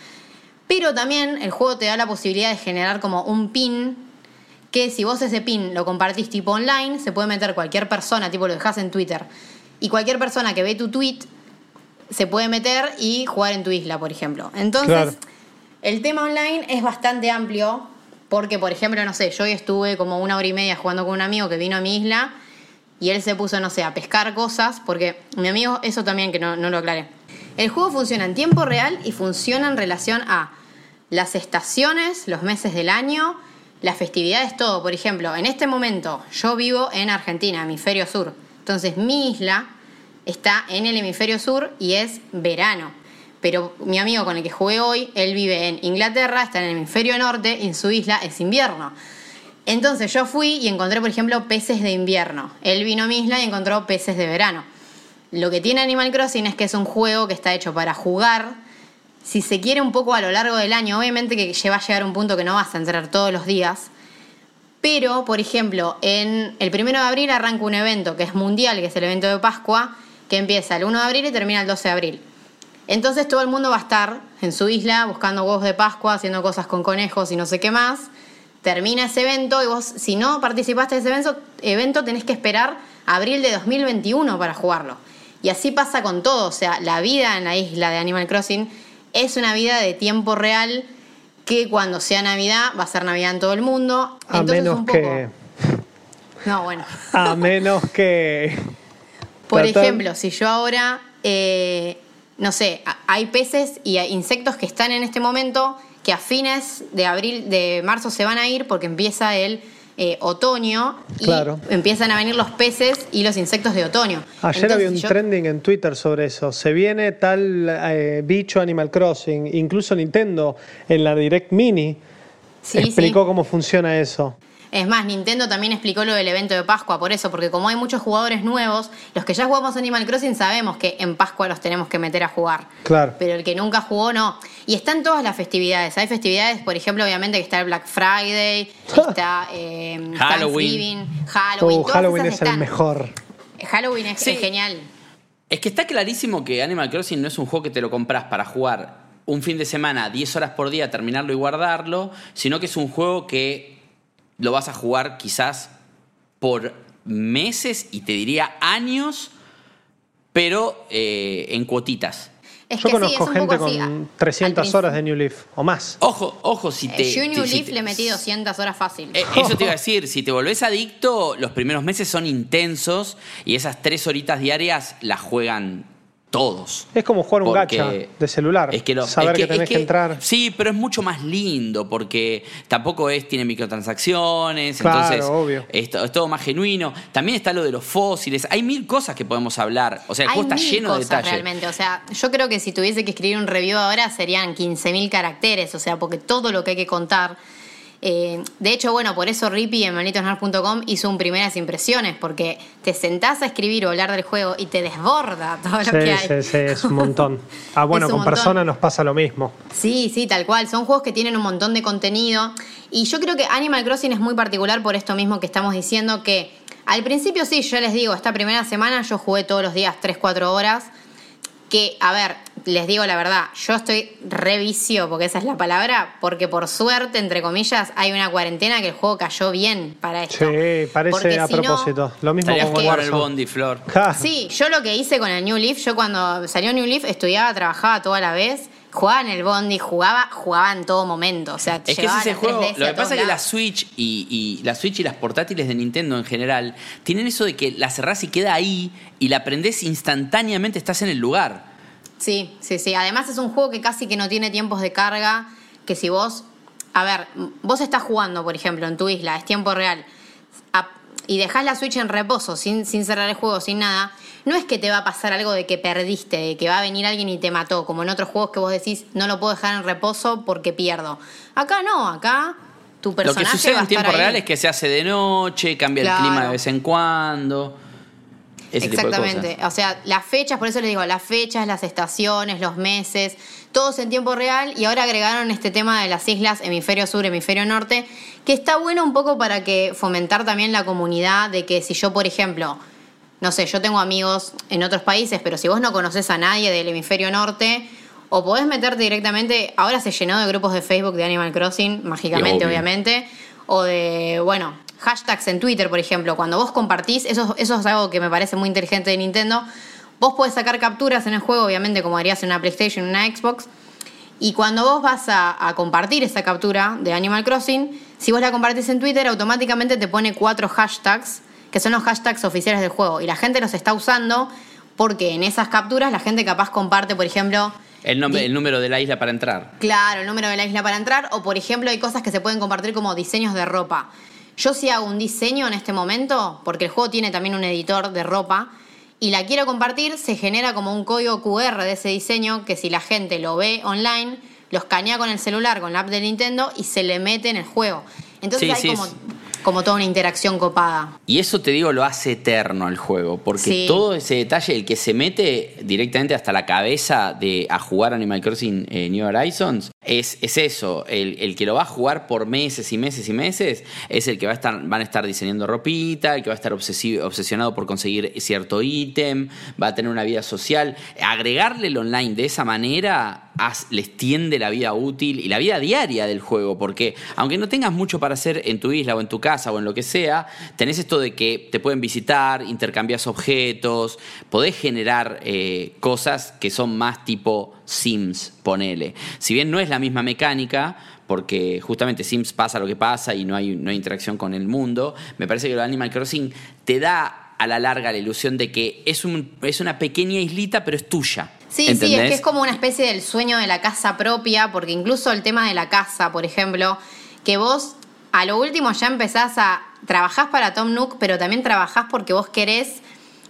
Pero también el juego te da la posibilidad de generar como un pin que si vos ese pin lo compartís tipo online, se puede meter cualquier persona, tipo lo dejas en Twitter. Y cualquier persona que ve tu tweet se puede meter y jugar en tu isla, por ejemplo. Entonces. El tema online es bastante amplio porque, por ejemplo, no sé, yo hoy estuve como una hora y media jugando con un amigo que vino a mi isla y él se puso, no sé, a pescar cosas, porque mi amigo, eso también que no, no lo aclaré. El juego funciona en tiempo real y funciona en relación a las estaciones, los meses del año, las festividades, todo. Por ejemplo, en este momento yo vivo en Argentina, hemisferio sur. Entonces mi isla está en el hemisferio sur y es verano. Pero mi amigo con el que jugué hoy, él vive en Inglaterra, está en el hemisferio norte y en su isla es invierno. Entonces yo fui y encontré, por ejemplo, peces de invierno. Él vino a mi isla y encontró peces de verano. Lo que tiene Animal Crossing es que es un juego que está hecho para jugar, si se quiere un poco a lo largo del año. Obviamente que va a llegar un punto que no vas a entrar todos los días. Pero, por ejemplo, en el primero de abril arranca un evento que es mundial, que es el evento de Pascua, que empieza el 1 de abril y termina el 12 de abril. Entonces todo el mundo va a estar en su isla buscando huevos de Pascua, haciendo cosas con conejos y no sé qué más. Termina ese evento y vos, si no participaste de ese evento, evento tenés que esperar abril de 2021 para jugarlo. Y así pasa con todo. O sea, la vida en la isla de Animal Crossing es una vida de tiempo real que cuando sea Navidad va a ser Navidad en todo el mundo. A Entonces, menos un poco- que. No, bueno. A menos que. Por ejemplo, si yo ahora, eh, no sé, hay peces y hay insectos que están en este momento que a fines de abril, de marzo se van a ir porque empieza el eh, otoño y Claro. empiezan a venir los peces y los insectos de otoño. Ayer Entonces, había un yo- trending en Twitter sobre eso. Se viene tal eh, bicho Animal Crossing. Incluso Nintendo en la Direct Mini Sí, explicó sí. cómo funciona eso. Es más, Nintendo también explicó lo del evento de Pascua, por eso, porque como hay muchos jugadores nuevos, los que ya jugamos Animal Crossing sabemos que en Pascua los tenemos que meter a jugar. Claro. Pero el que nunca jugó, no. Y están todas las festividades. Hay festividades, por ejemplo, obviamente que está el Black Friday, está eh, Halloween. Thanksgiving, Halloween. Oh, todas Halloween esas es el mejor. Halloween es, Sí. es genial. Es que está clarísimo que Animal Crossing no es un juego que te lo compras para jugar un fin de semana, 10 horas por día, terminarlo y guardarlo, sino que es un juego que lo vas a jugar quizás por meses y te diría años, pero eh, en cuotitas. Es Yo que sí, conozco gente así. con Al 300 horas de New Leaf o más. Ojo, ojo, si te... Eh, yo New te- si Leaf te- le metí 200 horas fácil. Eh, Eso te iba a decir, si te volvés adicto, los primeros meses son intensos y esas tres horitas diarias las juegan todos. Es como jugar un gacha de celular. Es que lo- Saber es que, tenés que, entrar. Sí, pero es mucho más lindo porque tampoco es, tiene microtransacciones, Claro, entonces obvio. Es, es todo más genuino. También está lo de los fósiles. Hay mil cosas que podemos hablar. O sea, el Hay juego está mil lleno de detalles. realmente. O sea, yo creo que si tuviese que escribir un review ahora serían 15.000 caracteres. O sea, porque todo lo que hay que contar. Eh, de hecho, bueno, por eso Rippy en malditosnerd.com hizo un primeras impresiones, porque te sentás a escribir o hablar del juego y te desborda todo lo Sí, que hay. sí, sí, es un montón. Ah, bueno, con personas nos pasa lo mismo. Sí, sí, tal cual. Son juegos que tienen un montón de contenido. Y yo creo que Animal Crossing es muy particular por esto mismo que estamos diciendo, que al principio sí, yo les digo, esta primera semana yo jugué todos los días 3, 4 horas. Que, a ver, les digo la verdad, yo estoy revicio, porque esa es la palabra, porque por suerte, entre comillas, hay una cuarentena que el juego cayó bien para esto. Sí, parece Porque a si no- propósito. Lo mismo con jugando el. Bondi, Flor. Sí, yo lo que hice con el New Leaf, yo cuando salió New Leaf estudiaba, trabajaba toda la vez, jugaba en el Bondi, jugaba, jugaba en todo momento. O sea, Es que ese juego. 3DS Lo que pasa es que la. Switch y, y la Switch y las portátiles de Nintendo en general tienen eso de que la cerrás y queda ahí y la prendés instantáneamente, estás en el lugar. Sí, sí, sí. Además es un juego que casi que no tiene tiempos de carga, que si vos, a ver, vos estás jugando, por ejemplo, en tu isla, es tiempo real, a- y dejás la Switch en reposo, sin, sin cerrar el juego, sin nada, no es que te va a pasar algo de que perdiste, de que va a venir alguien y te mató, como en otros juegos que vos decís, no lo puedo dejar en reposo porque pierdo. Acá no, acá tu Lo personaje que sucede va a en tiempo ahí. real es que se hace de noche, cambia Claro. el clima de vez en cuando. Ese tipo de Exactamente. cosas. O sea, las fechas, por eso les digo, las fechas, las estaciones, los meses, todos en tiempo real. Y ahora agregaron este tema de las islas, hemisferio sur, hemisferio norte, que está bueno un poco para que fomentar también la comunidad de que si yo, por ejemplo, no sé, yo tengo amigos en otros países, pero si vos no conoces a nadie del hemisferio norte, o podés meterte directamente, ahora se llenó de grupos de Facebook de Animal Crossing, mágicamente, obviamente, o de, bueno, hashtags en Twitter, por ejemplo, cuando vos compartís, eso, eso es algo que me parece muy inteligente de Nintendo, vos podés sacar capturas en el juego, obviamente como harías en una PlayStation, en una Xbox, y cuando vos vas a, a compartir esa captura de Animal Crossing, si vos la compartís en Twitter, automáticamente te pone cuatro hashtags, que son los hashtags oficiales del juego. Y la gente los está usando porque en esas capturas la gente capaz comparte, por ejemplo... El, nombre, el número de la isla para entrar. Claro, el número de la isla para entrar. O por ejemplo, hay cosas que se pueden compartir como diseños de ropa. Yo si hago un diseño en este momento, porque el juego tiene también un editor de ropa, y la quiero compartir, se genera como un código QR de ese diseño que si la gente lo ve online, lo escanea con el celular, con la app de Nintendo y se le mete en el juego. Entonces Sí, hay sí, como, como toda una interacción copada. Y eso te digo lo hace eterno al juego, porque Sí. todo ese detalle, el que se mete directamente hasta la cabeza de a jugar Animal Crossing eh, New Horizons, es, es eso, el, el que lo va a jugar por meses y meses y meses, es el que va a estar, van a estar diseñando ropita, el que va a estar obsesivo- obsesionado por conseguir cierto ítem, va a tener una vida social. Agregarle el online de esa manera haz- les tiende la vida útil y la vida diaria del juego, porque aunque no tengas mucho para hacer en tu isla o en tu casa o en lo que sea, tenés esto de que te pueden visitar, intercambias objetos, podés generar eh, cosas que son más tipo Sims, ponele. Si bien no es la misma mecánica, porque justamente Sims pasa lo que pasa y no hay, no hay interacción con el mundo, me parece que lo de Animal Crossing te da a la larga la ilusión de que es, un, es una pequeña islita, pero es tuya. Sí, sí, es que es como una especie del sueño de la casa propia, porque incluso el tema de la casa, por ejemplo, que vos a lo último ya empezás a. trabajás para Tom Nook, pero también trabajás porque vos querés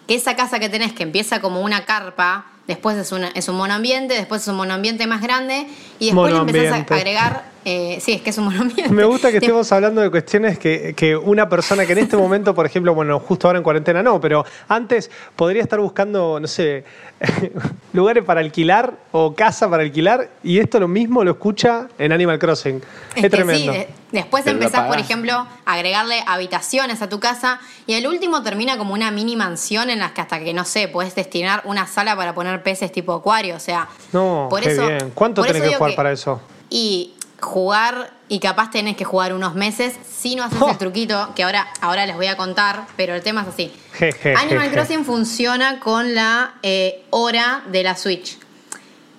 que esa casa que tenés, que empieza como una carpa, después es, una, es un monoambiente, después es un monoambiente más grande, y después le empezás a agregar. Eh, sí, es que es un monoambiente. Me gusta que estemos hablando de cuestiones que, que una persona que en este momento, por ejemplo, bueno, justo ahora en cuarentena no, pero antes podría estar buscando, no sé, lugares para alquilar o casa para alquilar y esto lo mismo lo escucha en Animal Crossing. Es, Es que tremendo. sí, de- después Pero empezás, por ejemplo, a agregarle habitaciones a tu casa y el último termina como una mini mansión en las que hasta que, no sé, puedes destinar una sala para poner peces tipo acuario, o sea... No, por qué eso, bien. ¿Cuánto por tenés eso que jugar para eso? Y jugar, y capaz tenés que jugar unos meses si no haces ¡Oh! el truquito, que ahora, ahora les voy a contar, pero el tema es así. Je, je, Animal je. Crossing funciona con la eh, hora de la Switch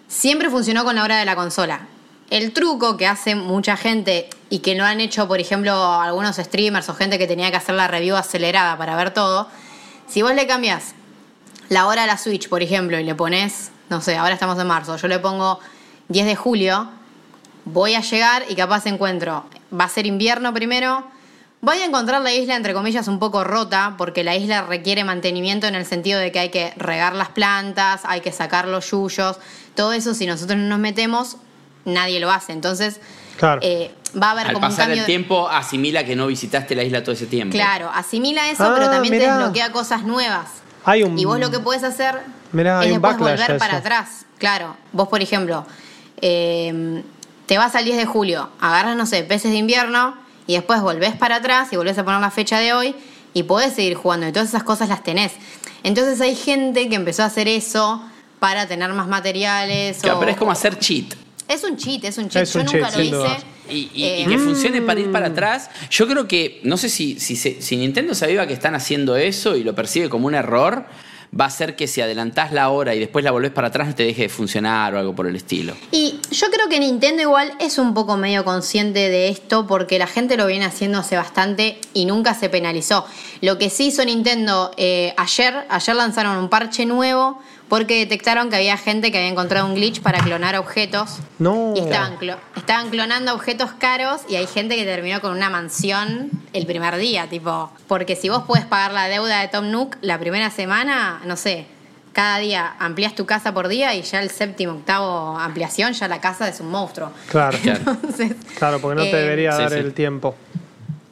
siempre funcionó con la hora de la consola. El truco que hace mucha gente y que lo han hecho, por ejemplo, algunos streamers o gente que tenía que hacer la review acelerada para ver todo, si vos le cambias la hora a la Switch, por ejemplo, y le pones, no sé, ahora estamos en marzo, yo le pongo 10 de julio, voy a llegar y capaz encuentro, va a ser invierno primero, voy a encontrar la isla entre comillas un poco rota, porque la isla requiere mantenimiento en el sentido de que hay que regar las plantas, hay que sacar los yuyos, todo eso si nosotros no nos metemos, nadie lo hace, entonces Claro. eh, va a haber Al como un pasar cambio... el tiempo, asimila que no visitaste la isla todo ese tiempo. Claro, asimila eso, Ah, pero también mirá. te desbloquea cosas nuevas. Hay un- Y vos lo que puedes hacer Mirá, es después volver para atrás. Claro, vos por ejemplo, eh, te vas al 10 de julio, agarras, no sé, peces de invierno y después volvés para atrás y volvés a poner la fecha de hoy y podés seguir jugando y todas esas cosas las tenés. Entonces hay gente que empezó a hacer eso para tener más materiales. Claro, o- pero es como hacer cheat. Es un cheat, es un cheat. Es Yo un nunca cheat, lo hice. Y, y- Eh, y que funcione para ir para atrás. Yo creo que, no sé si, si, se- si Nintendo sabía que están haciendo eso y lo percibe como un error, va a hacer que si adelantás la hora y después la volvés para atrás no te deje de funcionar o algo por el estilo. Y yo creo que Nintendo igual es un poco medio consciente de esto porque la gente lo viene haciendo hace bastante y nunca se penalizó. Lo que sí hizo Nintendo eh, ayer, ayer lanzaron un parche nuevo porque detectaron que había gente que había encontrado un glitch para clonar objetos. No. Y estaban, clo- estaban clonando objetos caros y hay gente que terminó con una mansión el primer día, tipo. Porque si vos podés pagar la deuda de Tom Nook la primera semana, no sé, cada día amplías tu casa por día y ya el séptimo, octavo ampliación, ya la casa es un monstruo. Claro. Entonces, Claro, porque no te eh, debería Sí, dar sí. el tiempo.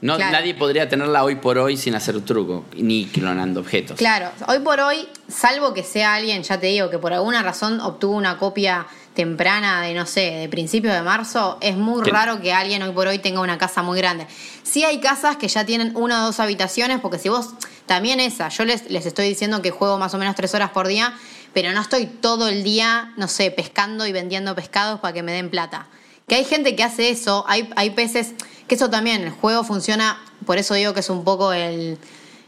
No, Claro. Nadie podría tenerla hoy por hoy sin hacer truco, ni clonando objetos. Claro, hoy por hoy, salvo que sea alguien, ya te digo, que por alguna razón obtuvo una copia temprana de, no sé, de principios de marzo, es muy raro que alguien hoy por hoy tenga una casa muy grande. Sí hay casas que ya tienen una o dos habitaciones, porque si vos, también esa, yo les, les estoy diciendo que juego más o menos tres horas por día, pero no estoy todo el día, no sé, pescando y vendiendo pescados para que me den plata. Que hay gente que hace eso, hay, hay peces, que eso también, el juego funciona, por eso digo que es un poco el,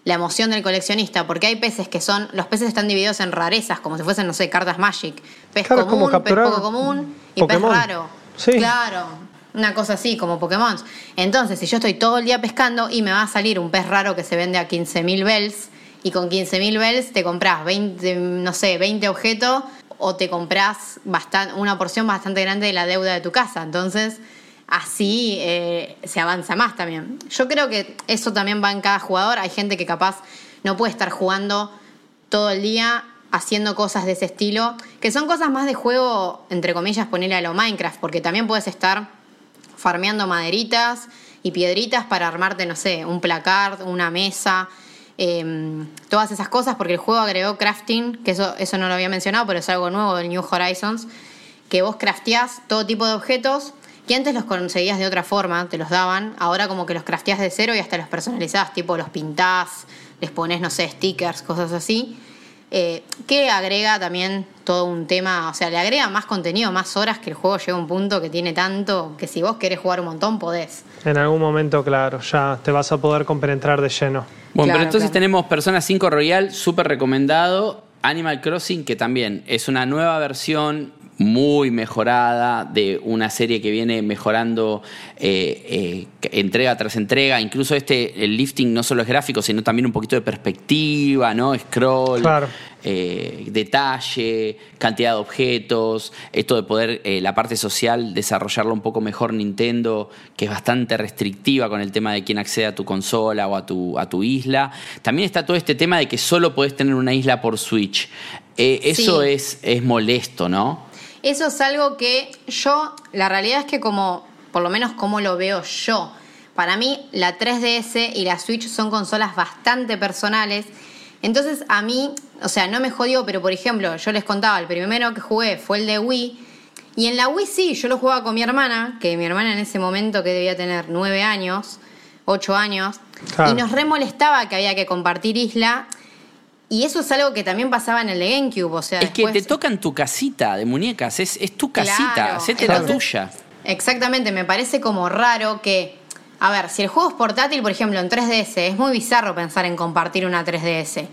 la emoción del coleccionista, porque hay peces que son, los peces están divididos en rarezas, como si fuesen, no sé, cartas Magic. Pez Claro, común, pez poco común y Pokémon. pez raro. Sí. Claro, una cosa así, como Pokémon. Entonces, si yo estoy todo el día pescando y me va a salir un pez raro que se vende a 15.000 bells, y con 15.000 bells te compras 20, no sé, 20 objetos, o te compras una porción bastante grande de la deuda de tu casa. Entonces, así eh, se avanza más también. Yo creo que eso también va en cada jugador. Hay gente que capaz no puede estar jugando todo el día haciendo cosas de ese estilo, que son cosas más de juego, entre comillas, ponerle a lo Minecraft, porque también puedes estar farmeando maderitas y piedritas para armarte, no sé, un placard, una mesa, eh, todas esas cosas, porque el juego agregó crafting, que eso, eso no lo había mencionado, pero es algo nuevo del New Horizons, que vos crafteás todo tipo de objetos que antes los conseguías de otra forma, te los daban, ahora como que los crafteás de cero y hasta los personalizás, tipo los pintás, les pones, no sé, stickers, cosas así. Eh, que agrega también todo un tema, o sea, le agrega más contenido, más horas que el juego llega a un punto que tiene tanto que si vos querés jugar un montón podés. En algún momento, claro, ya te vas a poder compenetrar de lleno. Bueno, Claro, pero entonces claro. tenemos Persona 5 Royal, súper recomendado. Animal Crossing, que también es una nueva versión muy mejorada de una serie que viene mejorando eh, eh, entrega tras entrega. Incluso este, el lifting no solo es gráfico, sino también un poquito de perspectiva, ¿no? Scroll, Claro. eh, detalle, cantidad de objetos, esto de poder eh, la parte social desarrollarlo un poco mejor Nintendo, que es bastante restrictiva con el tema de quién accede a tu consola o a tu, a tu isla. También está todo este tema de que solo podés tener una isla por Switch. Eh, eso Sí. es, es molesto, ¿no? Eso es algo que yo, la realidad es que como, por lo menos como lo veo yo, para mí la 3DS y la Switch son consolas bastante personales. Entonces a mí, o sea, no me jodió, pero por ejemplo, yo les contaba, el primero que jugué fue el de Wii. Y en la Wii sí, yo lo jugaba con mi hermana, que mi hermana en ese momento que debía tener nueve años, ocho años, Claro. y nos remolestaba que había que compartir isla. Y eso es algo que también pasaba en el de GameCube, o sea, es que te tocan tu casita de muñecas, es, es tu Claro, casita, hacete la tuya. Exactamente, me parece como raro que. A ver, si el juego es portátil, por ejemplo, en 3DS, es muy bizarro pensar en compartir una 3DS.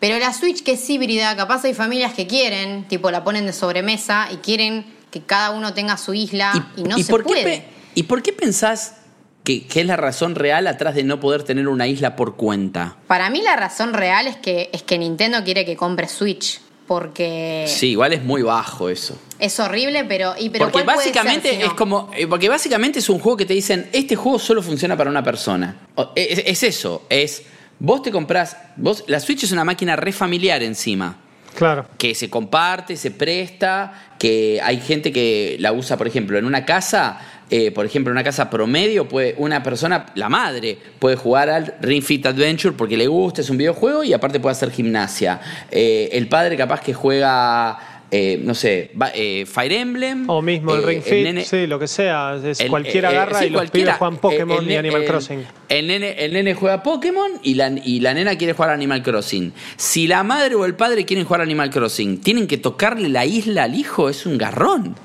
Pero la Switch que es híbrida, capaz hay familias que quieren, tipo la ponen de sobremesa y quieren que cada uno tenga su isla y, no se por qué puede. ¿Y por qué pensás que, que es la razón real atrás de no poder tener una isla por cuenta? Para mí la razón real es que, es que Nintendo quiere que compre Switch. Porque Sí, igual es muy bajo eso. es horrible, pero. Y, pero porque ¿cuál puede ser básicamente si no? es como. eh, Porque básicamente es un juego que te dicen, este juego solo funciona para una persona. O- Es, es eso, es. Vos te comprás. Vos, la Switch es una máquina re familiar encima. Claro. Que se comparte, se presta, que hay gente que la usa, por ejemplo, en una casa, eh, por ejemplo, en una casa promedio, puede una persona, la madre, puede jugar al Ring Fit Adventure porque le gusta, es un videojuego y aparte puede hacer gimnasia. Eh, el padre capaz que juega, eh, no sé, va- eh, Fire Emblem. O mismo el eh, Ring Fit, nene- sí, lo que sea. Es, el- cualquiera eh, agarra sí, y los pibes juegan Pokémon El- el y Animal el- Crossing. El nene, el nene juega Pokémon y la, y la nena quiere jugar Animal Crossing. Si la madre o el padre quieren jugar Animal Crossing, tienen que tocarle la isla al hijo, es un garrón.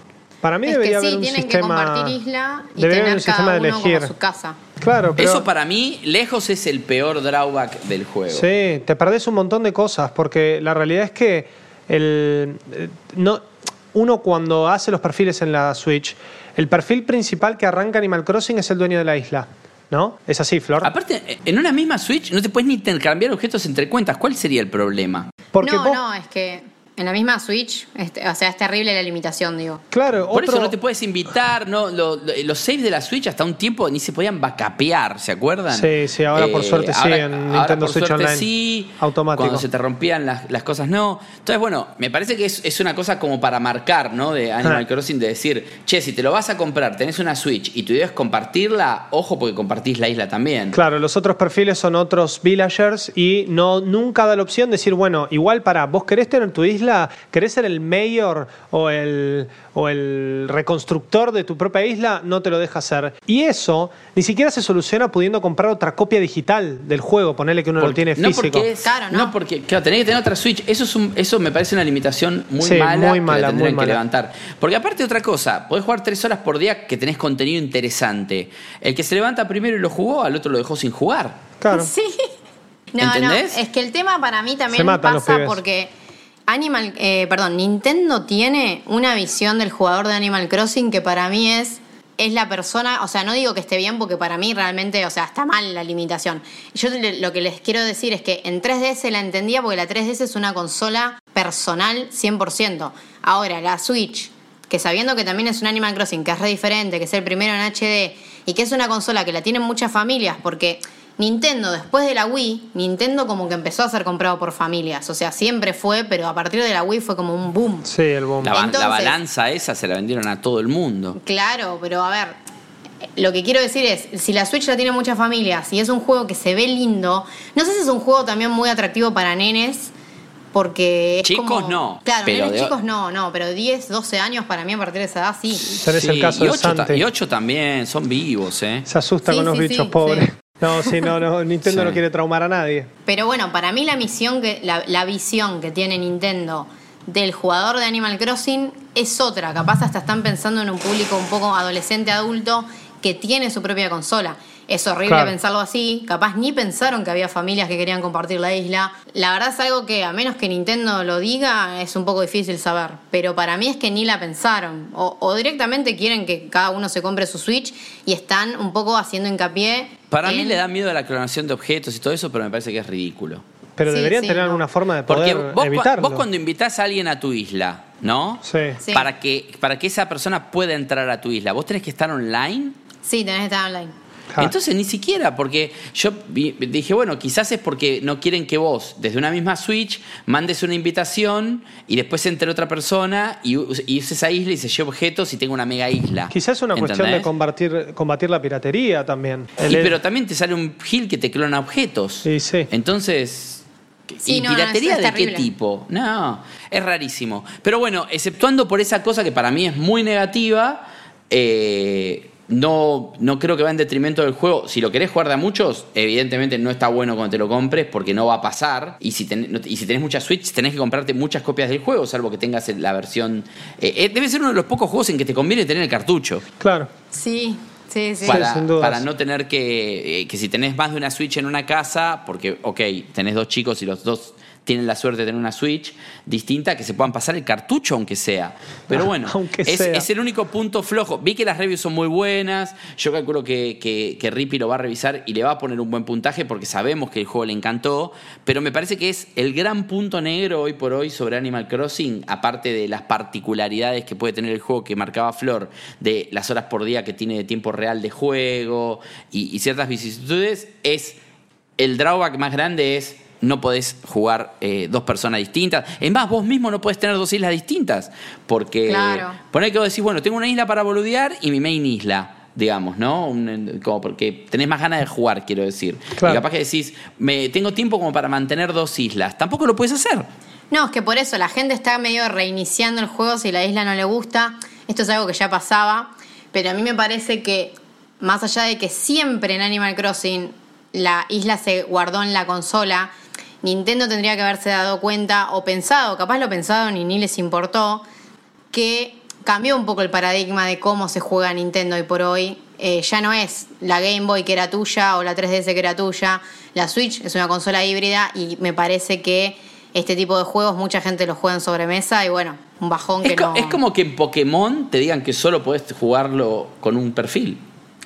Para mí es debería que sí, haber un tienen sistema. que compartir isla y debería haber tener un sistema cada de uno elegir. como su casa. Claro, pero. Eso para mí, lejos es el peor drawback del juego. Sí, te perdés un montón de cosas, porque la realidad es que el, eh, no, uno cuando hace los perfiles en la Switch, el perfil principal que arranca Animal Crossing es el dueño de la isla. ¿No? Es así, Flor. Aparte, en una misma Switch no te puedes ni intercambiar objetos entre cuentas. ¿Cuál sería el problema? Porque no, vos- no, es que en la misma Switch, este, o sea, es terrible la limitación, digo. Claro, Por otro, eso no te puedes invitar, no, lo- lo- los saves de la Switch hasta un tiempo ni se podían backupear, ¿se acuerdan? Sí, sí, ahora por suerte sí, en ahora Nintendo por Switch suerte Online. sí, Automático. Cuando se te rompían las, las cosas no. Entonces, bueno, me parece que es, es una cosa como para marcar, ¿no? De Animal Ah. Crossing, de decir, che, si te lo vas a comprar, tenés una Switch y tu idea es compartirla, ojo porque compartís la isla también. Claro, los otros perfiles son otros villagers y no nunca da la opción de decir, bueno, igual para, vos querés tener tu isla, querés ser el mayor o el, o el reconstructor de tu propia isla, no te lo deja hacer. Y eso ni siquiera se soluciona pudiendo comprar otra copia digital del juego, ponerle que uno lo Porque- tiene no físico. porque es- Claro, ¿no? no porque claro, tenés que tener otra Switch. Eso es un- eso me parece una limitación muy Sí, mala, muy que mala, la tendrían muy que mala. levantar. Porque aparte otra cosa, podés jugar tres horas por día que tenés contenido interesante. El que se levanta primero y lo jugó, al otro lo dejó sin jugar. Claro. Sí. No, ¿Entendés? no, es que el tema para mí también pasa pibes. porque Animal, eh, perdón, Nintendo tiene una visión del jugador de Animal Crossing que para mí es es la persona, o sea, no digo que esté bien porque para mí realmente, o sea, está mal la limitación. Yo lo que les quiero decir es que en 3DS la entendía porque la 3DS es una consola personal 100%. Ahora, la Switch, que sabiendo que también es un Animal Crossing, que es re diferente, que es el primero en HD y que es una consola que la tienen muchas familias porque Nintendo, después de la Wii, Nintendo como que empezó a ser comprado por familias. O sea, siempre fue, pero a partir de la Wii fue como un boom. Sí, el boom. La, ba- la Entonces- balanza esa se la vendieron a todo el mundo. Claro, pero a ver, lo que quiero decir es, si la Switch la tiene muchas familias y es un juego que se ve lindo, no sé si es un juego también muy atractivo para nenes, porque... es Chicos, como- no, Claro, pero nenes de- chicos no, no, pero 10, 12 años para mí a partir de esa edad sí. Tenés el caso y de ocho, ta- Santi. y ocho también, son vivos, ¿eh? Se asusta Sí, con los sí, bichos sí, pobres. No, sí, no, no, Nintendo Sí. no quiere traumar a nadie. Pero bueno, para mí la misión que la, la visión que tiene Nintendo del jugador de Animal Crossing es otra. Capaz hasta están pensando en un público un poco adolescente adulto que tiene su propia consola. Es horrible Claro. pensarlo así. Capaz ni pensaron que había familias que querían compartir la isla. La verdad es algo que a menos que Nintendo lo diga es un poco difícil saber. Pero para mí es que ni la pensaron. O, o directamente quieren que cada uno se compre su Switch y están un poco haciendo hincapié. Para mí le da miedo la clonación de objetos y todo eso, pero me parece que es ridículo. Pero Sí, deberían sí, tener no. alguna forma de Porque poder vos, cua- evitarlo. vos cuando invitas a alguien a tu isla, ¿no? Sí. Sí. Para, que, para que esa persona pueda entrar a tu isla, vos tenés que estar online. Sí, tenés que estar online. Entonces ni siquiera, porque yo dije, bueno, quizás es porque no quieren que vos, desde una misma Switch, mandes una invitación y después entre otra persona y, y use esa isla y se lleve objetos y tenga una mega isla. Quizás es una cuestión de combatir, combatir la piratería también. El- Y, pero también te sale un gil que te clona objetos. Sí, sí. Entonces. Sí, ¿Y no, piratería de qué tipo? No, es rarísimo. Pero bueno, exceptuando por esa cosa que para mí es muy negativa, eh, no, no creo que va en detrimento del juego. Si lo querés jugar de a muchos, evidentemente no está bueno cuando te lo compres porque no va a pasar. Y si, ten- no- y si tenés muchas Switch, tenés que comprarte muchas copias del juego, salvo que tengas la versión. eh, eh, debe ser uno de los pocos juegos en que te conviene tener el cartucho Claro. Sí, sí, sí. para, sin dudas. para no tener que, eh, que si tenés más de una Switch en una casa, porque, ok, tenés dos chicos y los dos tienen la suerte de tener una Switch distinta, que se puedan pasar el cartucho aunque sea. Pero bueno, Aunque es, sea. es el único punto flojo. Vi que las reviews son muy buenas, yo calculo que, que, que Rippy lo va a revisar y le va a poner un buen puntaje porque sabemos que el juego le encantó, pero me parece que es el gran punto negro hoy por hoy sobre Animal Crossing, aparte de las particularidades que puede tener el juego que marcaba Flor, de las horas por día que tiene de tiempo real de juego y, y ciertas vicisitudes, es el drawback más grande es no podés jugar eh, dos personas distintas. Es más, vos mismo no podés tener dos islas distintas. Porque Claro. poner que vos decís, bueno, tengo una isla para boludear y mi main isla, digamos, ¿no? Un- como porque tenés más ganas de jugar, quiero decir. Claro. Y capaz que decís, me, tengo tiempo como para mantener dos islas. Tampoco lo puedes hacer. No, es que por eso la gente está medio reiniciando el juego si la isla no le gusta. Esto es algo que ya pasaba, pero a mí me parece que más allá de que siempre en Animal Crossing la isla se guardó en la consola, Nintendo tendría que haberse dado cuenta o pensado, capaz lo pensaron y ni les importó, que cambió un poco el paradigma de cómo se juega Nintendo hoy por hoy. Eh, ya no es la Game Boy que era tuya o la 3DS que era tuya. La Switch es una consola híbrida y me parece que este tipo de juegos mucha gente los juega en sobremesa y bueno, un bajón Es, que co- no. es como que en Pokémon te digan que solo podés jugarlo con un perfil.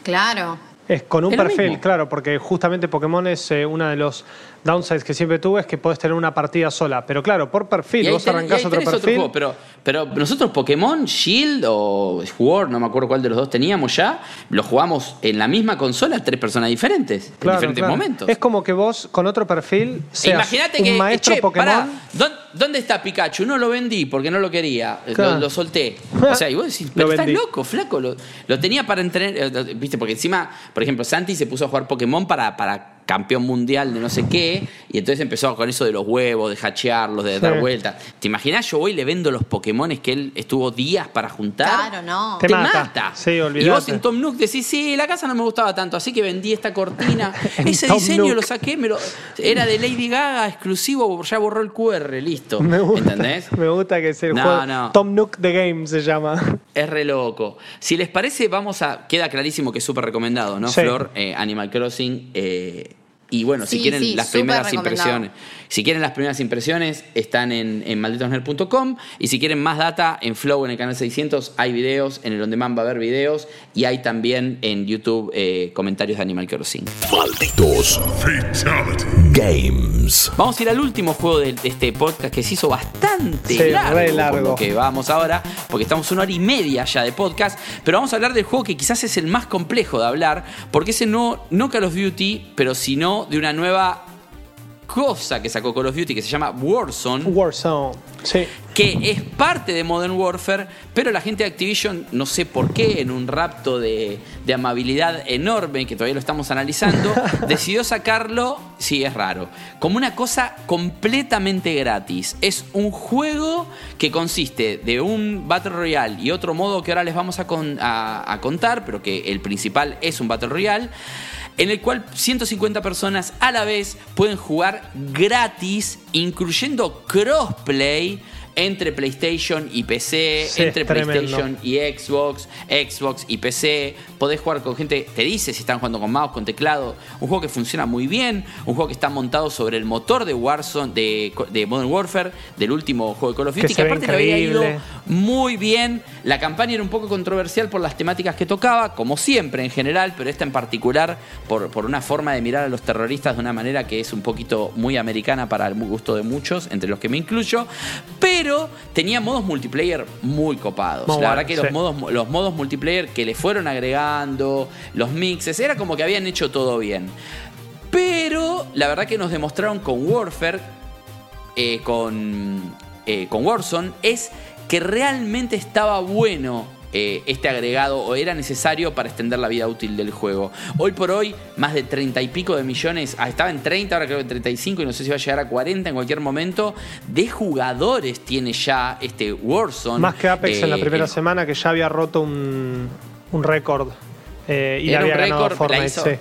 Claro. Es con un Es perfil, claro, porque justamente Pokémon es eh, uno de los downsides que siempre tuve, es que podés tener una partida sola. Pero claro, por perfil, vos y arrancás otro perfil. juego, pero, pero nosotros Pokémon, Shield o Sword, no me acuerdo cuál de los dos teníamos ya, lo jugamos en la misma consola tres personas diferentes, en diferentes claro. momentos. Es como que vos con otro perfil seas Imagínate un que, maestro che, Pokémon. pará, ¿dó- ¿dónde está Pikachu? No lo vendí porque no lo quería, eh, Claro. lo, lo solté. O sea, y vos decís, Lo pero estás vendí. loco, flaco, lo, lo tenía para entrenar, eh, viste, porque encima, por ejemplo, Santi se puso a jugar Pokémon para, para campeón mundial de no sé qué, y entonces empezó con eso de los huevos, de hachearlos, de Sí. dar vueltas. ¿Te imaginas? Yo voy y le vendo los Pokémones que él estuvo días para juntar. Claro, no. Te Te, mata. mata. Sí, olvidate. Y vos en Tom Nook decís, sí, la casa no me gustaba tanto, así que vendí esta cortina. Ese Tom diseño Nook. lo saqué, me lo, era de Lady Gaga, exclusivo, ya borró el QR, listo. Me gusta, ¿Entendés? Me gusta que es el No, juego. no. Tom Nook The Game se llama. Es re loco. Si les parece, vamos a. Queda clarísimo que es súper recomendado, ¿no, Sí. Flor? Eh, Animal Crossing. eh, y bueno, si quieren sí, las primeras impresiones. Si quieren las primeras impresiones, están en, en malditosnerd.com. Y si quieren más data, en Flow, en el canal 600, hay videos. En el On Demand va a haber videos. Y hay también en YouTube eh, comentarios de Animal Crossing. Malditos Fatality. Games. Vamos a ir al último juego de, de este podcast que se hizo bastante Sí, largo, re por largo. lo que vamos ahora, porque estamos una hora y media ya de podcast, pero vamos a hablar del juego que quizás es el más complejo de hablar, porque ese no, no Call of Duty, pero sino de una nueva cosa que sacó Call of Duty que se llama Warzone Warzone. Sí. que es parte de Modern Warfare, pero la gente de Activision, no sé por qué, en un rapto de, de amabilidad enorme, que todavía lo estamos analizando, decidió sacarlo, sí, es raro, como una cosa completamente gratis. Es un juego que consiste de un Battle Royale y otro modo que ahora les vamos a, con- a- a contar, pero que el principal es un Battle Royale en el cual 150 personas a la vez pueden jugar gratis, incluyendo crossplay entre PlayStation y PC, Sí, entre. PlayStation y Xbox, Xbox y PC. Podés jugar con gente, te dice si están jugando con mouse, con teclado. Un juego que funciona muy bien, un juego que está montado sobre el motor de Warzone, de, de Modern Warfare, del último juego de Call of Que Duty, que ve aparte le había ido muy bien. La campaña era un poco controversial por las temáticas que tocaba, como siempre en general, pero esta en particular por, por una forma de mirar a los terroristas de una manera que es un poquito muy americana para el gusto de muchos, entre los que me incluyo. Pero tenía modos multiplayer muy copados. Muy la bueno, verdad que sí. los, modos, los modos multiplayer que le fueron agregando, los mixes, era como que habían hecho todo bien. Pero la verdad que nos demostraron con Warfare eh, con, eh, con Warzone es que realmente estaba bueno eh, este agregado o era necesario para extender la vida útil del juego. Hoy por hoy, más de 30 y pico de millones, ah, estaba en 30, ahora creo que en 35 y no sé si va a llegar a 40 en cualquier momento, de jugadores tiene ya este Warzone. Más que Apex en la Eh, primera semana, que ya había roto un, un récord. eh, y Era un había ganado récord, la Fortnite. hizo- sí.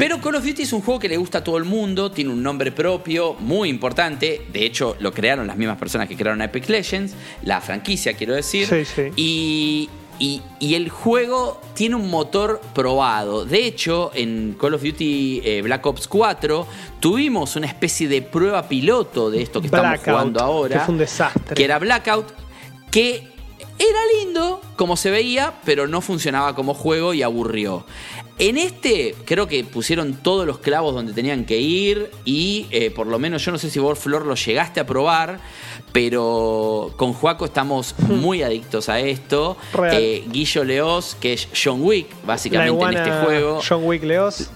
Pero Call of Duty es un juego que le gusta a todo el mundo, tiene un nombre propio muy importante. De hecho, lo crearon las mismas personas que crearon Apex Legends, la franquicia, quiero decir. Sí, sí. Y, y- y el juego tiene un motor probado. De hecho, en Call of Duty eh, Black Ops 4 tuvimos una especie de prueba piloto de esto que estamos jugando ahora. que fue un desastre. Que era Blackout, que era lindo como se veía, pero no funcionaba como juego y aburrió. En este creo que pusieron todos los clavos donde tenían que ir y eh, por lo menos yo no sé si vos Flor lo llegaste a probar, pero con Juaco estamos muy adictos a esto. Eh, Guillo Leos, que es John Wick básicamente en este juego. John Wick Leos.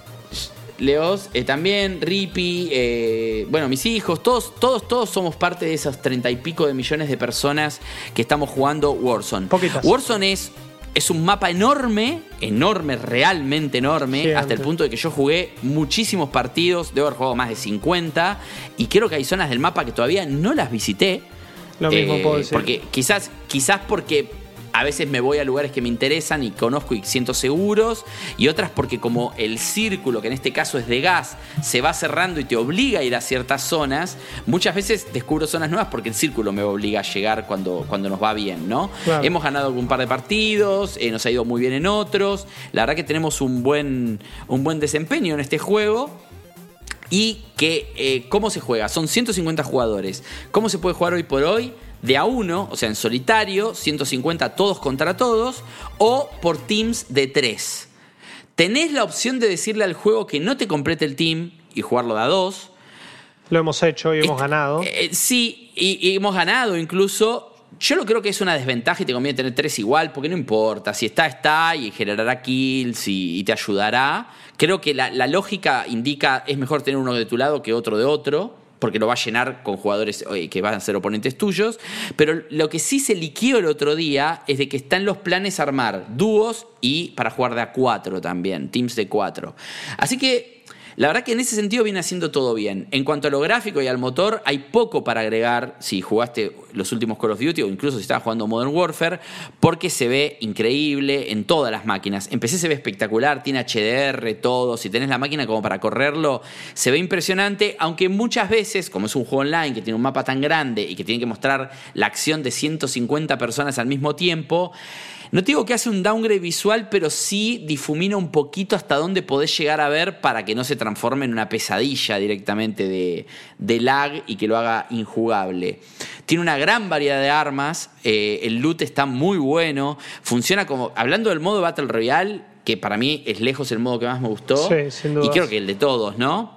Leos, eh, también Rippy, eh, bueno, mis hijos, todos, todos, todos somos parte de esas treinta y pico de millones de personas que estamos jugando Warzone. Poquitas. Warzone es, es un mapa enorme, enorme, realmente enorme, Gigante. hasta el punto de que yo jugué muchísimos partidos, debo haber jugado más de 50, y creo que hay zonas del mapa que todavía no las visité. Lo mismo Eh, puedo decir. Porque quizás, quizás porque a veces me voy a lugares que me interesan y conozco y siento seguros, y otras porque como el círculo, que en este caso es de gas, se va cerrando y te obliga a ir a ciertas zonas, muchas veces descubro zonas nuevas porque el círculo me obliga a llegar cuando, cuando nos va bien, ¿no? Claro. Hemos ganado un par de partidos, eh, nos ha ido muy bien en otros, la verdad que tenemos un buen, un buen desempeño en este juego. Y que, eh, ¿cómo se juega? Son 150 jugadores. ¿Cómo se puede jugar hoy por hoy? De a uno, o sea, en solitario, 150 todos contra todos, o por teams de tres. Tenés la opción de decirle al juego que no te complete el team y jugarlo de a dos. Lo hemos hecho y hemos Est- ganado. eh, sí, y, y hemos ganado incluso. Yo lo creo que es una desventaja y te conviene tener tres igual, porque no importa. Si está, está y generará kills y, y te ayudará. Creo que la, la lógica indica es mejor tener uno de tu lado que otro de otro, porque lo va a llenar con jugadores eh, que van a ser oponentes tuyos. Pero lo que sí se liquió el otro día es de que están los planes armar dúos y para jugar de a cuatro también, teams de cuatro. Así que la verdad que en ese sentido viene haciendo todo bien. En cuanto a lo gráfico y al motor, hay poco para agregar si jugaste los últimos Call of Duty o incluso si estabas jugando Modern Warfare, porque se ve increíble en todas las máquinas. En PC se ve espectacular, tiene HDR, todo. Si tenés la máquina como para correrlo, se ve impresionante, aunque muchas veces, como es un juego online que tiene un mapa tan grande y que tiene que mostrar la acción de 150 personas al mismo tiempo, no te digo que hace un downgrade visual, pero sí difumina un poquito hasta dónde podés llegar a ver para que no se transforme en una pesadilla directamente de, de lag y que lo haga injugable. Tiene una gran variedad de armas, eh, el loot está muy bueno, funciona como, hablando del modo Battle Royale, que para mí es lejos el modo que más me gustó, Sí, y creo que el de todos, ¿no?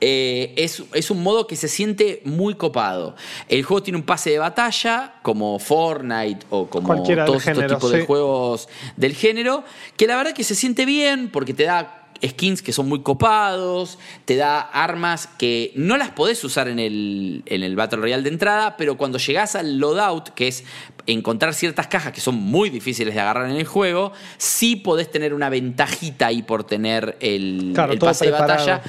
Eh, es, es un modo que se siente muy copado. El juego tiene un pase de batalla, como Fortnite o como Cualquiera todos estos género, tipos de juegos del género, que la verdad que se siente bien porque te da skins que son muy copados, te da armas que no las podés usar en el, en el Battle Royale de entrada, pero cuando llegás al loadout, que es encontrar ciertas cajas que son muy difíciles de agarrar en el juego, sí podés tener una ventajita ahí por tener el, Claro, el pase de batalla.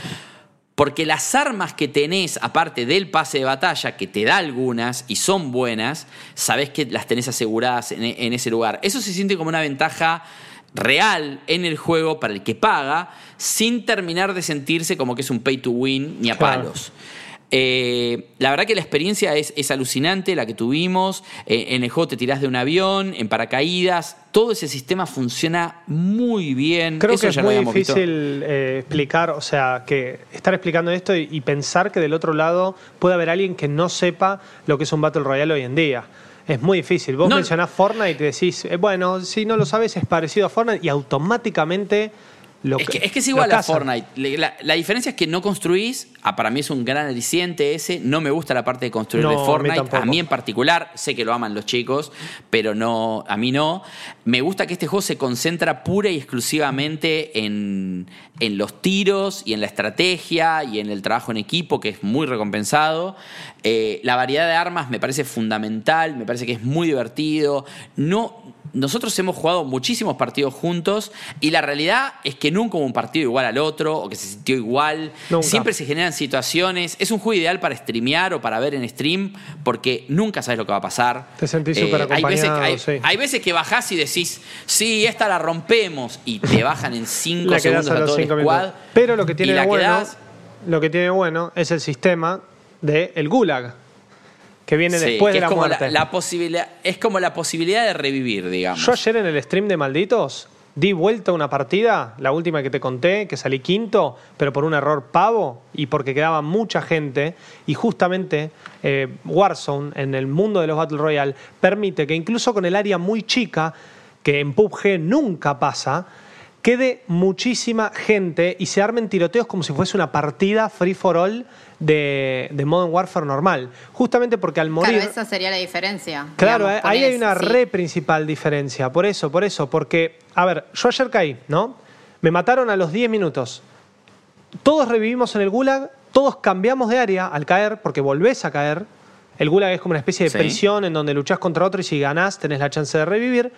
Porque las armas que tenés, aparte del pase de batalla, que te da algunas y son buenas, sabés que las tenés aseguradas en, en ese lugar. Eso se siente como una ventaja real en el juego para el que paga, sin terminar de sentirse como que es un pay to win ni a Claro. Eh, la verdad que la experiencia es, es alucinante, la que tuvimos. Eh, en el juego te tirás de un avión, en paracaídas. Todo ese sistema funciona muy bien. Creo Eso que es ya muy difícil eh, explicar, o sea, que estar explicando esto y, y pensar que del otro lado puede haber alguien que no sepa lo que es un Battle Royale hoy en día. Es muy difícil. Vos No- mencionás Fortnite y decís, eh, bueno, si no lo sabes es parecido a Fortnite y automáticamente lo Es que es que es lo igual a. Fortnite. La, la diferencia es que no construís. Ah, para mí es un gran aliciente ese. No me gusta la parte de construir No, de a mí Fortnite. A mí, en particular, sé que lo aman los chicos, pero no, a mí no. Me gusta que este juego se concentra pura y exclusivamente en, en los tiros y en la estrategia y en el trabajo en equipo, que es muy recompensado. Eh, la variedad de armas me parece fundamental, me parece que es muy divertido. No, nosotros hemos jugado muchísimos partidos juntos y la realidad es que nunca hubo un partido igual al otro o que se sintió igual. Nunca. Siempre se generan situaciones. Es un juego ideal para streamear o para ver en stream porque nunca sabes lo que va a pasar. Eh, Te sentís súper hay veces, acompañado, hay, sí. hay veces que bajás y decís, sí, esta la rompemos y te bajan en 5 La quedás segundos a todo el squad. Pero lo que tiene bueno, quedás- lo que tiene bueno es el sistema de el Gulag, que viene Sí, después que de la es como muerte. la posibilidad, es como la posibilidad de revivir, digamos. Yo ayer en el stream de Malditos di vuelta una partida, la última que te conté, que salí quinto, pero por un error pavo y porque quedaba mucha gente. Y justamente eh, Warzone, en el mundo de los Battle Royale, permite que incluso con el área muy chica, que en PUBG nunca pasa, quede muchísima gente y se armen tiroteos como si fuese una partida free for all de, de Modern Warfare normal. Justamente porque al morir. Claro, esa sería la diferencia. Claro, digamos, eh, ahí hay una sí. re principal diferencia. Por eso, por eso. Porque, a ver, yo ayer caí, ¿no? Me mataron a los 10 minutos. Todos revivimos en el gulag, todos cambiamos de área al caer, porque volvés a caer. El gulag es como una especie de Sí. prisión en donde luchás contra otro y si ganás tenés la chance de revivir.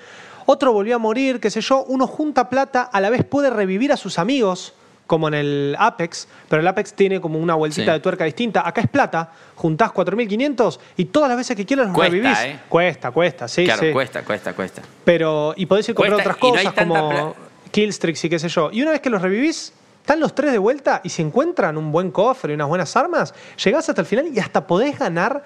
Otro volvió a morir, qué sé yo. Uno junta plata, a la vez puede revivir a sus amigos como en el Apex, pero el Apex tiene como una vueltita Sí. de tuerca distinta. Acá es plata, juntás 4.500 y todas las veces que quieras los Cuesta, revivís. ¿eh? Cuesta, cuesta, sí, claro, sí. cuesta, cuesta, cuesta. Pero, y podés ir a comprar Cuesta, otras y no hay cosas tanta como killstreaks y qué sé yo. Y una vez que los revivís, están los tres de vuelta y si encuentran un buen cofre y unas buenas armas, llegás hasta el final y hasta podés ganar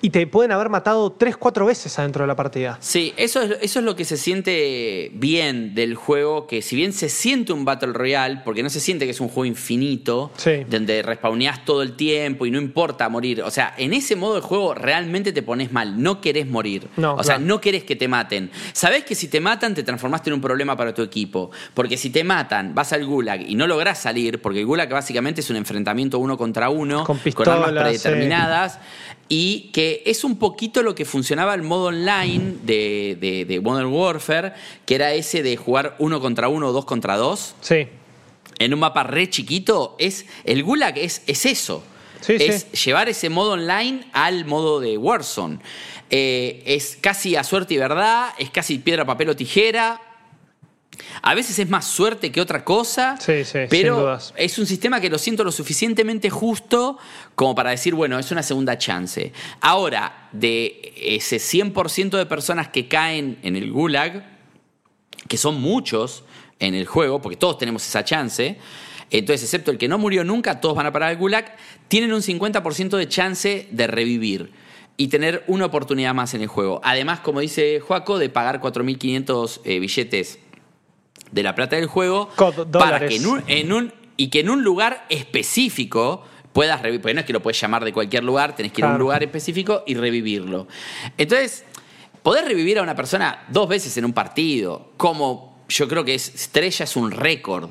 y te pueden haber matado tres, cuatro veces adentro de la partida. Sí, eso es, eso es lo que se siente bien del juego, que si bien se siente un Battle Royale, porque no se siente que es un juego infinito, Sí. donde respawneás todo el tiempo y no importa morir. O sea, en ese modo de juego realmente te pones mal, no querés morir. No, o sea, claro. no querés que te maten. Sabés que si te matan te transformaste en un problema para tu equipo, porque si te matan, vas al gulag y no lográs salir, porque el gulag básicamente es un enfrentamiento uno contra uno, Con armas predeterminadas y que es un poquito lo que funcionaba el modo online de, de- de Modern Warfare, que era ese de jugar uno contra uno o dos contra dos, Sí. en un mapa re chiquito, es el Gulag es, es eso. Sí, es sí. llevar ese modo online al modo de Warzone. Eh, es casi a suerte y verdad, es casi piedra, papel o tijera. A veces es más suerte que otra cosa, Sí, sí, sin pero es un sistema que lo siento lo suficientemente justo como para decir, bueno, es una segunda chance. Ahora, de ese 100% de personas que caen en el gulag, que son muchos en el juego, porque todos tenemos esa chance, entonces, excepto el que no murió nunca, todos van a parar al gulag, tienen un 50% de chance de revivir y tener una oportunidad más en el juego. Además, como dice Joaco, de pagar 4.500 eh, billetes de la plata del juego para que en un, en un- y que en un lugar específico puedas revivir, porque no es que lo puedes llamar de cualquier lugar, tenés que ir a un lugar específico y revivirlo. Entonces, poder revivir a una persona dos veces en un partido, como yo creo que es Estrella es un récord.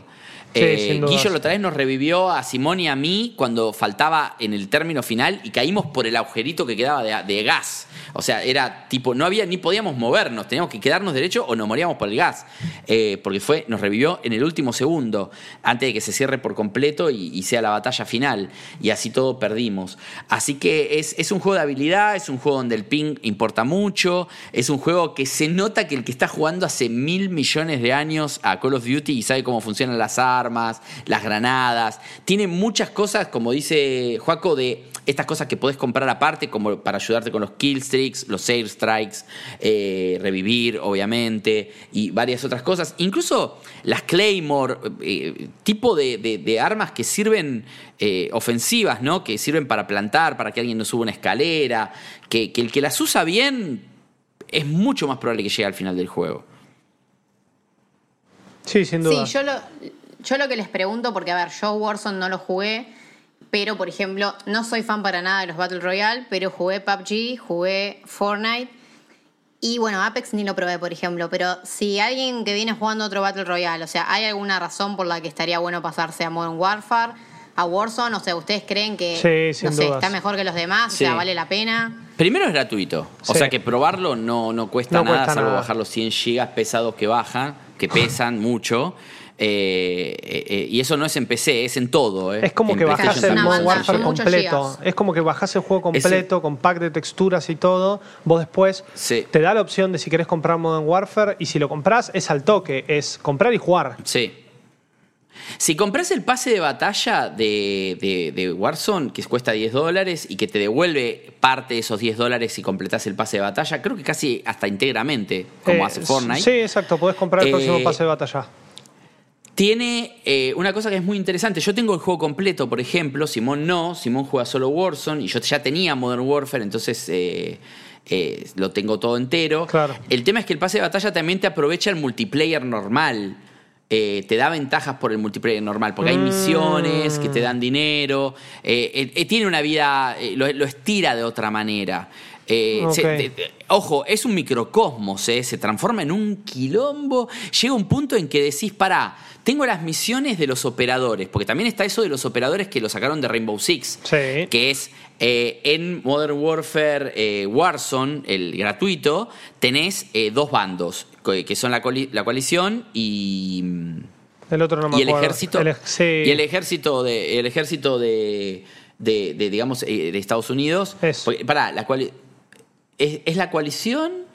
Sí, Eh. Guillo la otra vez nos revivió a Simón y a mí cuando faltaba en el término final y caímos por el agujerito que quedaba de, de gas. O sea, era tipo, no había ni podíamos movernos, teníamos que quedarnos derecho o nos moríamos por el gas. Eh, porque fue, nos revivió en el último segundo, antes de que se cierre por completo y, sea la batalla final. Y así todo perdimos. Así que es, es un juego de habilidad, es un juego donde el ping importa mucho, es un juego que se nota que el que está jugando hace mil millones de años a Call of Duty y sabe cómo funcionan las armas, las granadas. Tiene muchas cosas, como dice Joaco, de estas cosas que podés comprar aparte, como para ayudarte con los killstreaks, los airstrikes, eh, revivir, obviamente, y varias otras cosas. Incluso las Claymore, eh, tipo de, de- de armas que sirven eh, ofensivas, ¿no? Que sirven para plantar, para que alguien no suba una escalera, que, que el que las usa bien es mucho más probable que llegue al final del juego. Sí, sin duda. Sí, yo lo, yo lo que les pregunto, porque a ver, yo Warzone no lo jugué, pero por ejemplo, no soy fan para nada de los Battle Royale, pero jugué PUBG, jugué Fortnite. Y bueno, Apex ni lo probé, por ejemplo, pero si alguien que viene jugando otro Battle Royale, o sea, ¿hay alguna razón por la que estaría bueno pasarse a Modern Warfare, a Warzone? O sea, ¿ustedes creen que Sí, no sé, está mejor que los demás? Sí. O sea, ¿vale la pena? Primero es gratuito, o Sí. sea que probarlo no, no cuesta No nada, cuesta salvo nada. bajar los 100 gigas pesados que bajan, que pesan mucho. Eh, eh, y eso no es en PC, es en todo. eh. Es como En que bajás el funciona. Warfare completo. Es como que bajás el juego completo con pack de texturas y todo. Vos después Sí. te da la opción de si querés comprar Modern Warfare y si lo compras es al toque, es comprar y jugar. Sí. Si compras el pase de batalla de, de- de Warzone, que cuesta 10 dólares y que te devuelve parte de esos 10 dólares si completas el pase de batalla, creo que casi hasta íntegramente, como Eh, hace Fortnite. Sí, exacto, podés comprar el Eh, próximo pase de batalla. Tiene eh, una cosa que es muy interesante. Yo tengo el juego completo, por ejemplo. Simón no. Simón juega solo Warzone y yo ya tenía Modern Warfare, entonces eh, eh, lo tengo todo entero. Claro. El tema es que el pase de batalla también te aprovecha el multiplayer normal. Eh, te da ventajas por el multiplayer normal, porque hay misiones que te dan dinero. eh, eh, eh, tiene una vida, lo, lo estira de otra manera. Ok. se- te- te- ojo, es un microcosmos, se transforma en un quilombo. Llega un punto en que decís, pará, tengo las misiones de los operadores, porque también está eso de los operadores que lo sacaron de Rainbow Six, Sí. que es eh, en Modern Warfare eh, Warzone, el gratuito, tenés eh, dos bandos, que son la, la coalición y El otro no me y el ejército El sí. y el ejército de el ejército de, de- de, digamos eh, de Estados Unidos. Porque, pará, la cual es, es la coalición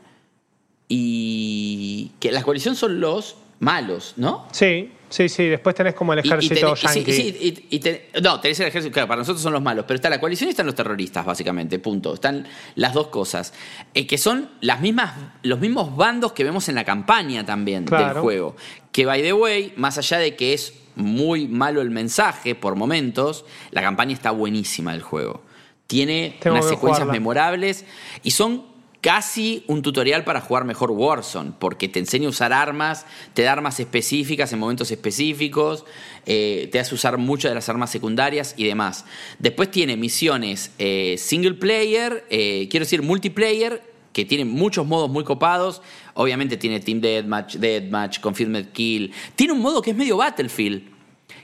y que la coalición son los malos no Sí, Sí, sí, después tenés como el ejército tenés- y sí, yankee. sí, y- y te- no, tenés el ejército, claro, para nosotros son los malos, pero está la coalición y están los terroristas, básicamente, punto. Están las dos cosas. Eh, que son las mismas, los mismos bandos que vemos en la campaña también del juego. Que, by the way, más allá de que es muy malo el mensaje por momentos, la campaña está buenísima del juego. Tiene Tengo unas secuencias jugarla. memorables y son casi un tutorial para jugar mejor Warzone, porque te enseña a usar armas, te da armas específicas en momentos específicos, eh, te hace usar muchas de las armas secundarias y demás. Después tiene misiones eh, single player, eh, quiero decir multiplayer, que tiene muchos modos muy copados. Obviamente tiene Team Deathmatch, Deathmatch, Confirmed Kill. Tiene un modo que es medio Battlefield,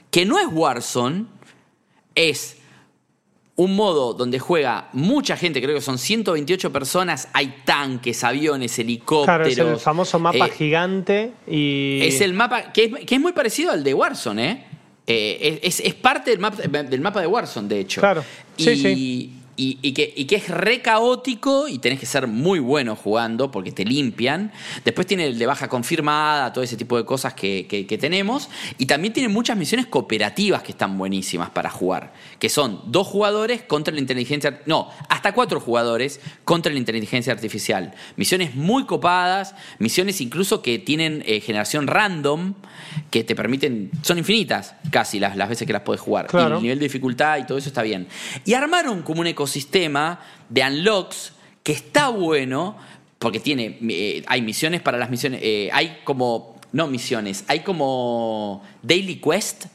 que no es Warzone, es un modo donde juega mucha gente, creo que son 128 personas, hay tanques, aviones, helicópteros. Claro, es el famoso mapa eh, gigante y. Es el mapa, que es, que es muy parecido al de Warzone, ¿eh? Eh, es, es parte del mapa, del mapa de Warzone, de hecho. Claro. Sí, y, sí. Y, y que, y que es re caótico y tenés que ser muy bueno jugando porque te limpian. Después tiene el de baja confirmada, todo ese tipo de cosas que, que- que tenemos. Y también tiene muchas misiones cooperativas que están buenísimas para jugar. Que son dos jugadores contra la inteligencia... No, hasta cuatro jugadores contra la inteligencia artificial. Misiones muy copadas, misiones incluso que tienen eh, generación random, que te permiten... Son infinitas casi las, las veces que las puedes jugar. Y el nivel de dificultad y todo eso está bien. Y armaron como un ecosistema de unlocks que está bueno porque tiene eh, hay misiones para las misiones eh, hay como no misiones hay como daily quest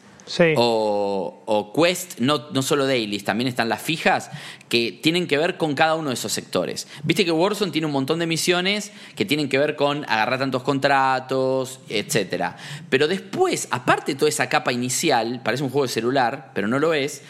O, quest, no, no solo dailies, también están las fijas que tienen que ver con cada uno de esos sectores. Viste que Warzone tiene un montón de misiones que tienen que ver con agarrar tantos contratos, etcétera. Pero después, aparte de toda esa capa inicial, parece un juego de celular, pero no lo es,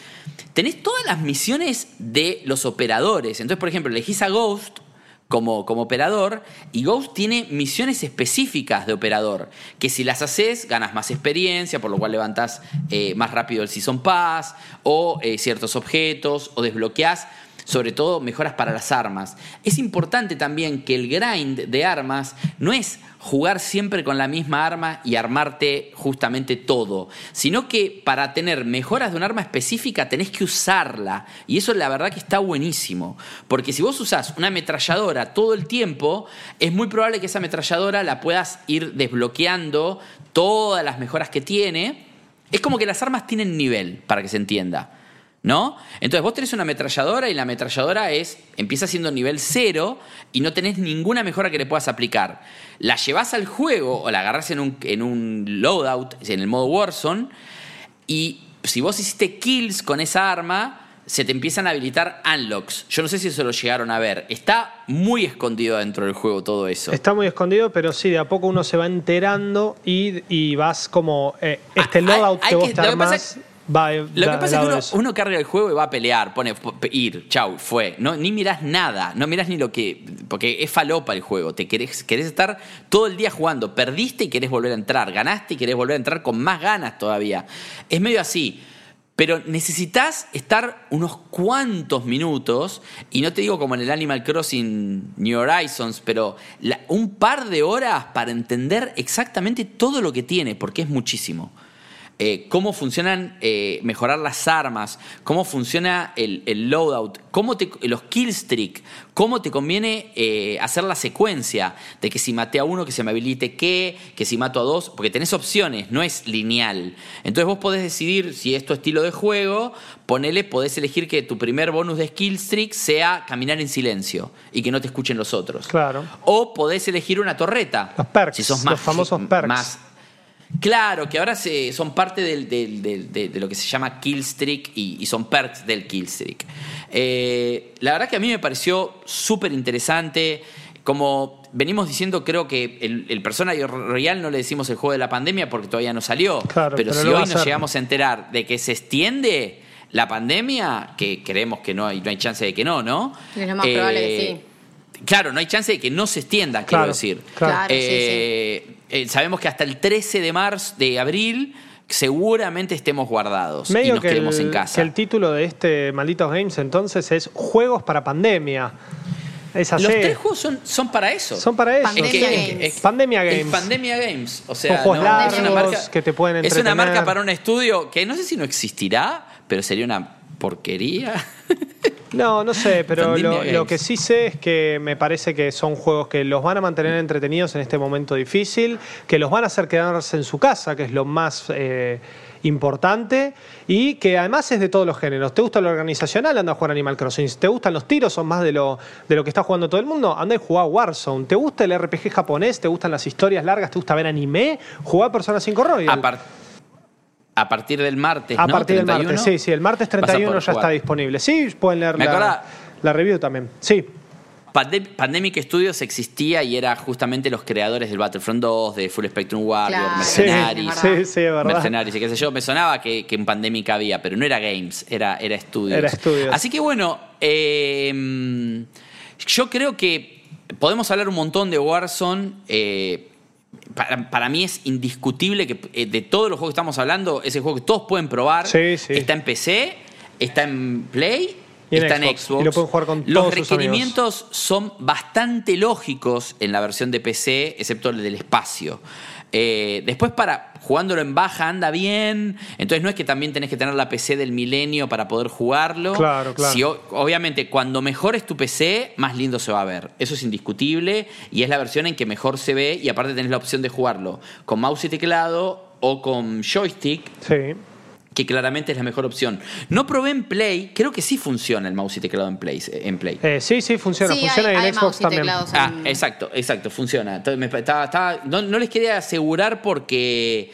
tenés todas las misiones de los operadores. Entonces, por ejemplo, elegís a Ghost como, como operador y Ghost tiene misiones específicas de operador que si las haces ganas más experiencia por lo cual levantas eh, más rápido el Season Pass o eh, ciertos objetos o desbloqueás sobre todo mejoras para las armas. Es importante también que el grind de armas no es jugar siempre con la misma arma y armarte justamente todo, sino que para tener mejoras de un arma específica tenés que usarla. Y eso la verdad que está buenísimo. Porque si vos usás una ametralladora todo el tiempo, es muy probable que esa ametralladora la puedas ir desbloqueando todas las mejoras que tiene. Es como que las armas tienen nivel, para que se entienda. ¿No? Entonces vos tenés una ametralladora y la ametralladora es, empieza siendo nivel cero y no tenés ninguna mejora que le puedas aplicar. La llevas al juego o la agarrás en un, en un loadout, en el modo Warzone, y si vos hiciste kills con esa arma, se te empiezan a habilitar unlocks. Yo no sé si eso lo llegaron a ver. Está muy escondido dentro del juego todo eso. Está muy escondido, pero sí, de a poco uno se va enterando y, y vas como. eh, este Ah, loadout hay- que vos que- te lo que pasa armás va Lo que pasa es que uno, carga el juego y va a pelear, pone ir, chau, fue. No, ni mirás nada, no mirás ni lo que. Porque es falopa el juego. Te querés, querés estar todo el día jugando. Perdiste y querés volver a entrar. Ganaste y querés volver a entrar con más ganas todavía. Es medio así. Pero necesitas estar unos cuantos minutos, y no te digo como en el Animal Crossing New Horizons, pero la- un par de horas para entender exactamente todo lo que tiene, porque es muchísimo eh, cómo funcionan, eh, mejorar las armas, cómo funciona el, el loadout, cómo te, los killstreak, cómo te conviene eh, hacer la secuencia de que si maté a uno que se me habilite qué, que si mato a dos, porque tenés opciones, no es lineal. Entonces vos podés decidir si es tu estilo de juego, ponele, podés elegir que tu primer bonus de skillstreak sea caminar en silencio y que no te escuchen los otros. Claro. O podés elegir una torreta. Los perks, Si sos los famosos perks. Más, Claro, que ahora se, son parte del- del- del- de, de lo que se llama killstreak y, y son perks del killstreak. Eh, la verdad que a mí me pareció súper interesante. Como venimos diciendo, creo que el, el Persona Royal no le decimos el juego de la pandemia porque todavía no salió. Claro, pero, pero si hoy nos llegamos a enterar de que se extiende la pandemia, que creemos que no hay, no hay chance de que no, ¿no? Es lo más probable que sí. Claro, no hay chance de que no se extienda, quiero Claro, decir. claro. Claro, sí, Eh, eh, sabemos que hasta el 13 de marzo, de abril, seguramente estemos guardados y Medio nos que quedemos el, en casa. que el título de este Malditos Games entonces es Juegos para Pandemia. Es así. Los tres juegos son, son para eso. Son para eso. Pandemia Es que- Games. es- es- Pandemia es Games. Pandemia Games. O sea, juegos no, es una largos marca, que te pueden Es una entretener. marca para un estudio que no sé si no existirá, pero sería una porquería. No, no sé, pero lo, que sí sé es que me parece que son juegos que los van a mantener entretenidos en este momento difícil, que los van a hacer quedarse en su casa, que es lo más eh, importante, y que además es de todos los géneros. ¿Te gusta lo organizacional? Anda a jugar Animal Crossing. Si ¿Te gustan los tiros? Son más de lo, de lo que está jugando todo el mundo. Anda y jugá Warzone. ¿Te gusta el RPG japonés? ¿Te gustan las historias largas? ¿Te gusta ver anime? Jugá a Persona 5 Royal. A, par- a partir del martes. A ¿no? partir del 31, martes, sí, sí, el martes vas a 31 poder ya está disponible. Sí, pueden leer Me la, review también. Sí. Pandem- Pandemic Studios existía y era justamente los creadores del Battlefront 2, de Full Spectrum Warrior, Claro. Mercenaries. Sí, sí, sí, es verdad. Mercenaries y qué sé yo, me sonaba que, que en Pandemic había, pero no era Games, era, era Studios. Era Studios. Así que bueno, eh, yo creo que podemos hablar un montón de Warzone. eh, para, para mí es indiscutible que eh, de todos los juegos que estamos hablando, es el juego que todos pueden probar. Sí, sí. Está en PC, está en Play, Y está en Xbox. Xbox. Y lo pueden jugar con Los todos sus requerimientos son bastante lógicos en la versión de PC, excepto el del espacio. Eh, después para jugándolo en baja anda bien, entonces no es que también tenés que tener la PC del milenio para poder jugarlo. Claro, claro. Si obviamente cuando mejores tu PC, más lindo se va a ver. Eso es indiscutible y es la versión en que mejor se ve y aparte tenés la opción de jugarlo con mouse y teclado o con joystick Sí. Que claramente es la mejor opción. No probé en Play, creo que sí funciona el mouse y teclado en Play. En Play. Eh, sí, sí, funciona. Sí, funciona hay- y en hay Xbox mouse y también. Ah, en- exacto, exacto, funciona. Entonces, me- estaba- estaba- no, no les quería asegurar porque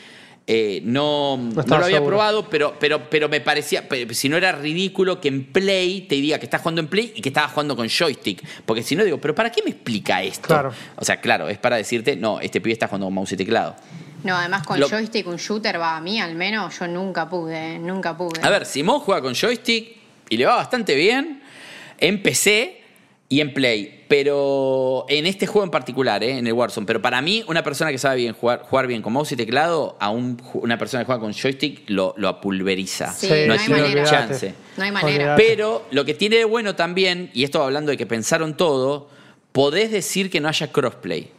eh, no, no lo había seguro. probado, pero, pero, pero me parecía, si no era ridículo que en Play te diga que estás jugando en Play y que estabas jugando con joystick. Porque si no digo, pero ¿para qué me explica esto? Claro. O sea, claro, es para decirte, no, este pibe está jugando con mouse y teclado. No, además con Lo- joystick, un shooter va a mí al menos, yo nunca pude, nunca pude. A ver, Simón juega con joystick y le va bastante bien en PC y en Play. Pero en este juego en particular, ¿eh? en el Warzone. Pero para mí, una persona que sabe bien jugar, jugar bien con mouse y teclado, a un ju- una persona que juega con joystick lo, lo apulveriza. Sí, no no hay manera. chance. No hay manera. Olvidate. Pero lo que tiene de bueno también, y esto hablando de que pensaron todo, podés decir que no haya crossplay.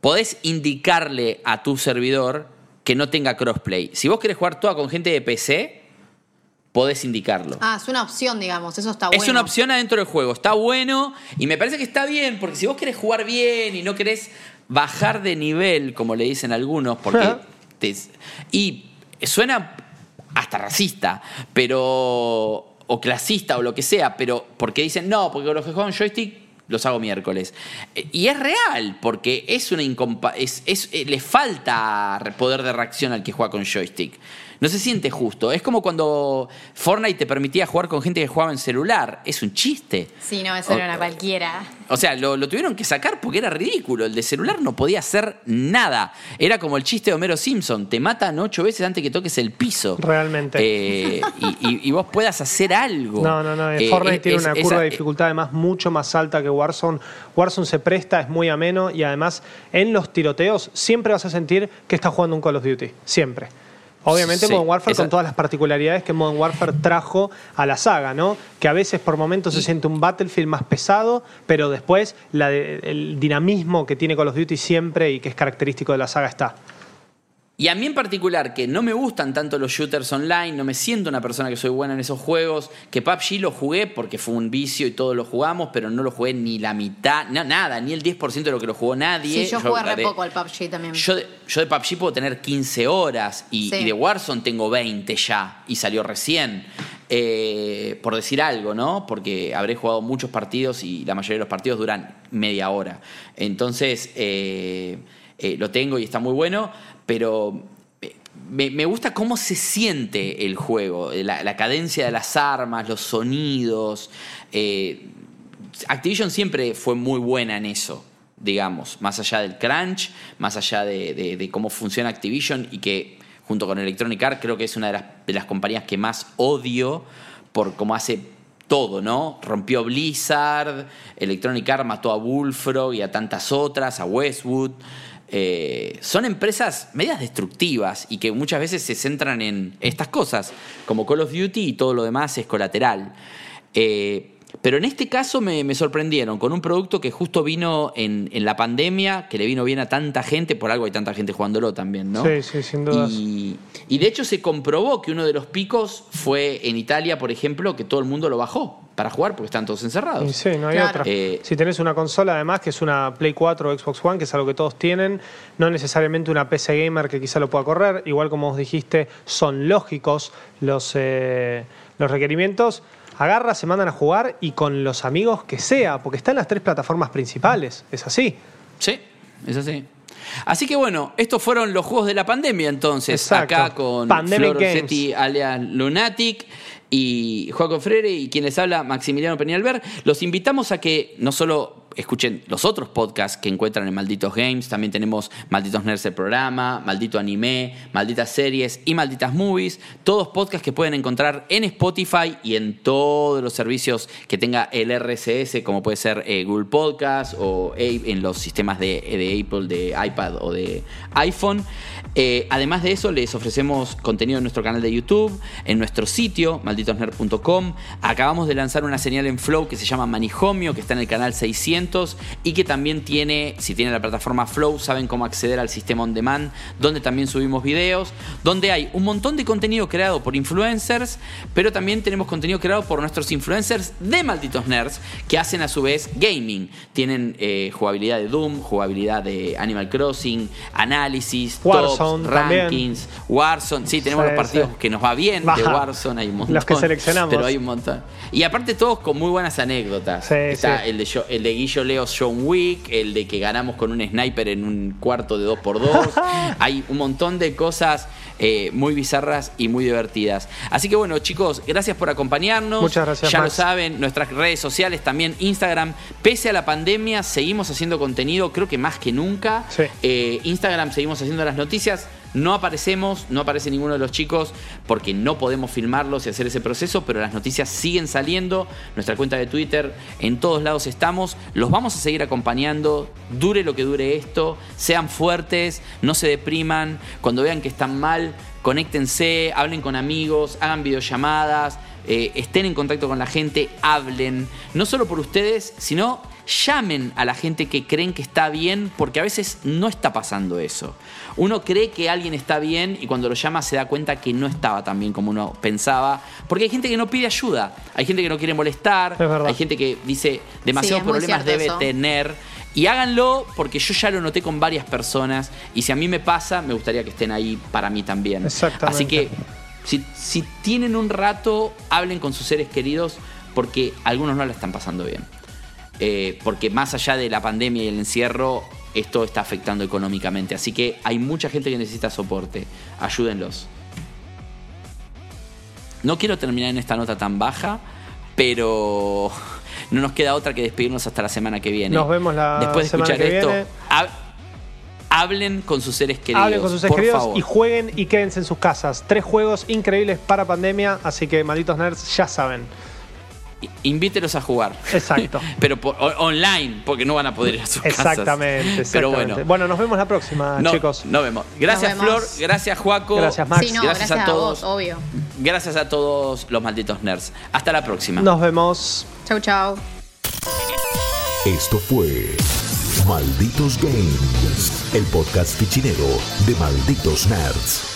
Podés indicarle a tu servidor que no tenga crossplay. Si vos querés jugar toda con gente de PC, podés indicarlo. Ah, es una opción, digamos, eso está bueno. Es una opción adentro del juego, está bueno y me parece que está bien, porque si vos querés jugar bien y no querés bajar de nivel, como le dicen algunos, porque te- y suena hasta racista, pero o clasista o lo que sea, pero porque dicen, no, porque los que juegan joystick los hago miércoles. Eh, Y es real, porque es una incompa es, es- eh, le falta poder de reacción al que juega con joystick. No se siente justo. Es como cuando Fortnite te permitía jugar con gente que jugaba en celular. Es un chiste. Sí, no, eso O- era una cualquiera. O sea, lo, lo tuvieron que sacar porque era ridículo. El de celular no podía hacer nada. Era como el chiste de Homero Simpson. Te matan ocho veces antes que toques el piso. Realmente. Eh, y, y- y vos puedas hacer algo. No, no, no. Eh, Fortnite es- tiene es- una esa- curva de dificultad además mucho más alta que Warzone. Warzone se presta, es muy ameno y además en los tiroteos siempre vas a sentir que estás jugando un Call of Duty. Siempre. Obviamente Sí, Modern Warfare esa- con todas las particularidades que Modern Warfare trajo a la saga, ¿no? Que a veces por momentos se siente un Battlefield más pesado, pero después la de- el dinamismo que tiene Call of Duty siempre y que es característico de la saga está. Y a mí en particular, que no me gustan tanto los shooters online, no me siento una persona que soy buena en esos juegos, que PUBG lo jugué porque fue un vicio y todos lo jugamos, pero no lo jugué ni la mitad, no, nada, ni el 10% de lo que lo jugó nadie. Sí, yo jugué re poco al PUBG también. Yo de, yo de PUBG puedo tener 15 horas y, Sí. y de Warzone tengo 20 ya y salió recién. Eh, por decir algo, ¿no? Porque habré jugado muchos partidos y la mayoría de los partidos duran media hora. Entonces, eh, eh, lo tengo y está muy bueno, pero eh, me, gusta cómo se siente el juego, la, la cadencia de las armas, los sonidos. eh, Activision siempre fue muy buena en eso, digamos, más allá del crunch, más allá de, de- de cómo funciona Activision y que junto con Electronic Arts creo que es una de las, de las compañías que más odio por cómo hace todo, ¿no? Rompió Blizzard, Electronic Arts mató a Bullfrog y a tantas otras, a Westwood. Eh, son empresas medias destructivas y que muchas veces se centran en estas cosas, como Call of Duty y todo lo demás es colateral. Eh, pero en este caso me, me sorprendieron con un producto que justo vino en, en la pandemia, que le vino bien a tanta gente, por algo hay tanta gente jugándolo también, ¿no? Sí, sí, sin dudas. Y, y de hecho se comprobó que uno de los picos fue en Italia, por ejemplo, que todo el mundo lo bajó para jugar porque están todos encerrados. Y sí, no hay Claro. otra. Eh, si tenés una consola, además, que es una Play 4 o Xbox One, que es algo que todos tienen, no necesariamente una PC gamer que quizá lo pueda correr, igual como os dijiste, son lógicos los, eh, los requerimientos. Agarra, se mandan a jugar y con los amigos que sea, porque está en las tres plataformas principales, es así. Sí, es así. Así que bueno, estos fueron los juegos de la pandemia entonces, Exacto. acá con Pandemic Flor Games. Rossetti alias Lunatic y Joaco Freire y quien les habla Maximiliano Peñalver. Los invitamos a que no solo escuchen los otros podcasts que encuentran en Malditos Games, también tenemos Malditos Nerds el programa, Maldito Anime, Malditas Series y Malditas Movies, todos podcasts que pueden encontrar en Spotify y en todos los servicios que tenga el RSS, como puede ser eh, Google Podcast o en los sistemas de, de Apple, de iPad o de iPhone. Eh, además de eso, les ofrecemos contenido en nuestro canal de YouTube, en nuestro sitio, malditosnerd.com. Acabamos de lanzar una señal en Flow que se llama Manijomio, que está en el canal 600 y que también tiene, si tienen la plataforma Flow, saben cómo acceder al sistema on demand, donde también subimos videos, donde hay un montón de contenido creado por influencers, pero también tenemos contenido creado por nuestros influencers de Malditos Nerds, que hacen a su vez gaming. Tienen eh, jugabilidad de Doom, jugabilidad de Animal Crossing, análisis, Warzone tops, también. rankings, Warzone. Sí, tenemos Sí, los partidos sí. que nos va bien de Baja. Warzone, hay un montón. Los que seleccionamos. Pero hay un montón. Y aparte todos con muy buenas anécdotas. Sí, Está sí. El, de Jo- el de Guillo Leos John Wick, el de que ganamos con un sniper en un cuarto de 2x2. hay un montón de cosas eh, muy bizarras y muy divertidas. Así que bueno, chicos, gracias por acompañarnos. Muchas gracias, Ya Max. lo saben, nuestras redes sociales, también Instagram. Pese a la pandemia, seguimos haciendo contenido, creo que más que nunca. Sí. Eh, Instagram seguimos haciendo las noticias. No aparecemos, no aparece ninguno de los chicos porque no podemos filmarlos y hacer ese proceso, pero las noticias siguen saliendo. Nuestra cuenta de Twitter, en todos lados estamos. Los vamos a seguir acompañando, dure lo que dure esto. Sean fuertes, no se depriman. Cuando vean que están mal, conéctense, hablen con amigos, hagan videollamadas, eh, estén en contacto con la gente, hablen. No solo por ustedes, sino llamen a la gente que creen que está bien, porque a veces no está pasando eso. Uno cree que alguien está bien y cuando lo llama se da cuenta que no estaba tan bien como uno pensaba, porque hay gente que no pide ayuda, hay gente que no quiere molestar, hay gente que dice demasiados Sí, problemas debe eso. tener. Y háganlo porque yo ya lo noté con varias personas y si a mí me pasa, me gustaría que estén ahí para mí también. Exactamente. Así que si, si tienen un rato, hablen con sus seres queridos porque algunos no la están pasando bien. Eh, porque más allá de la pandemia y el encierro, esto está afectando económicamente. Así que hay mucha gente que necesita soporte. Ayúdenlos. No quiero terminar en esta nota tan baja, pero no nos queda otra que despedirnos hasta la semana que viene. Nos vemos la Después de semana escuchar que esto, viene. hab- hablen con sus seres queridos. Hablen con sus seres por queridos favor. y jueguen y quédense en sus casas. Tres juegos increíbles para pandemia, así que malditos nerds ya saben. Invítelos a jugar. Exacto. Pero por- o- online, porque no van a poder ir a sus casas. Exactamente, exactamente. Pero bueno. bueno, nos vemos la próxima, No, chicos. Nos vemos. Gracias, Nos vemos. Flor. Gracias, Juaco. Gracias, Max. Sí, no, Gracias gracias, a a, todos. vos, obvio. Gracias a todos los malditos nerds. Hasta la próxima. Nos vemos. Chau, chau. Esto fue Malditos Games, el podcast fichinero de Malditos Nerds.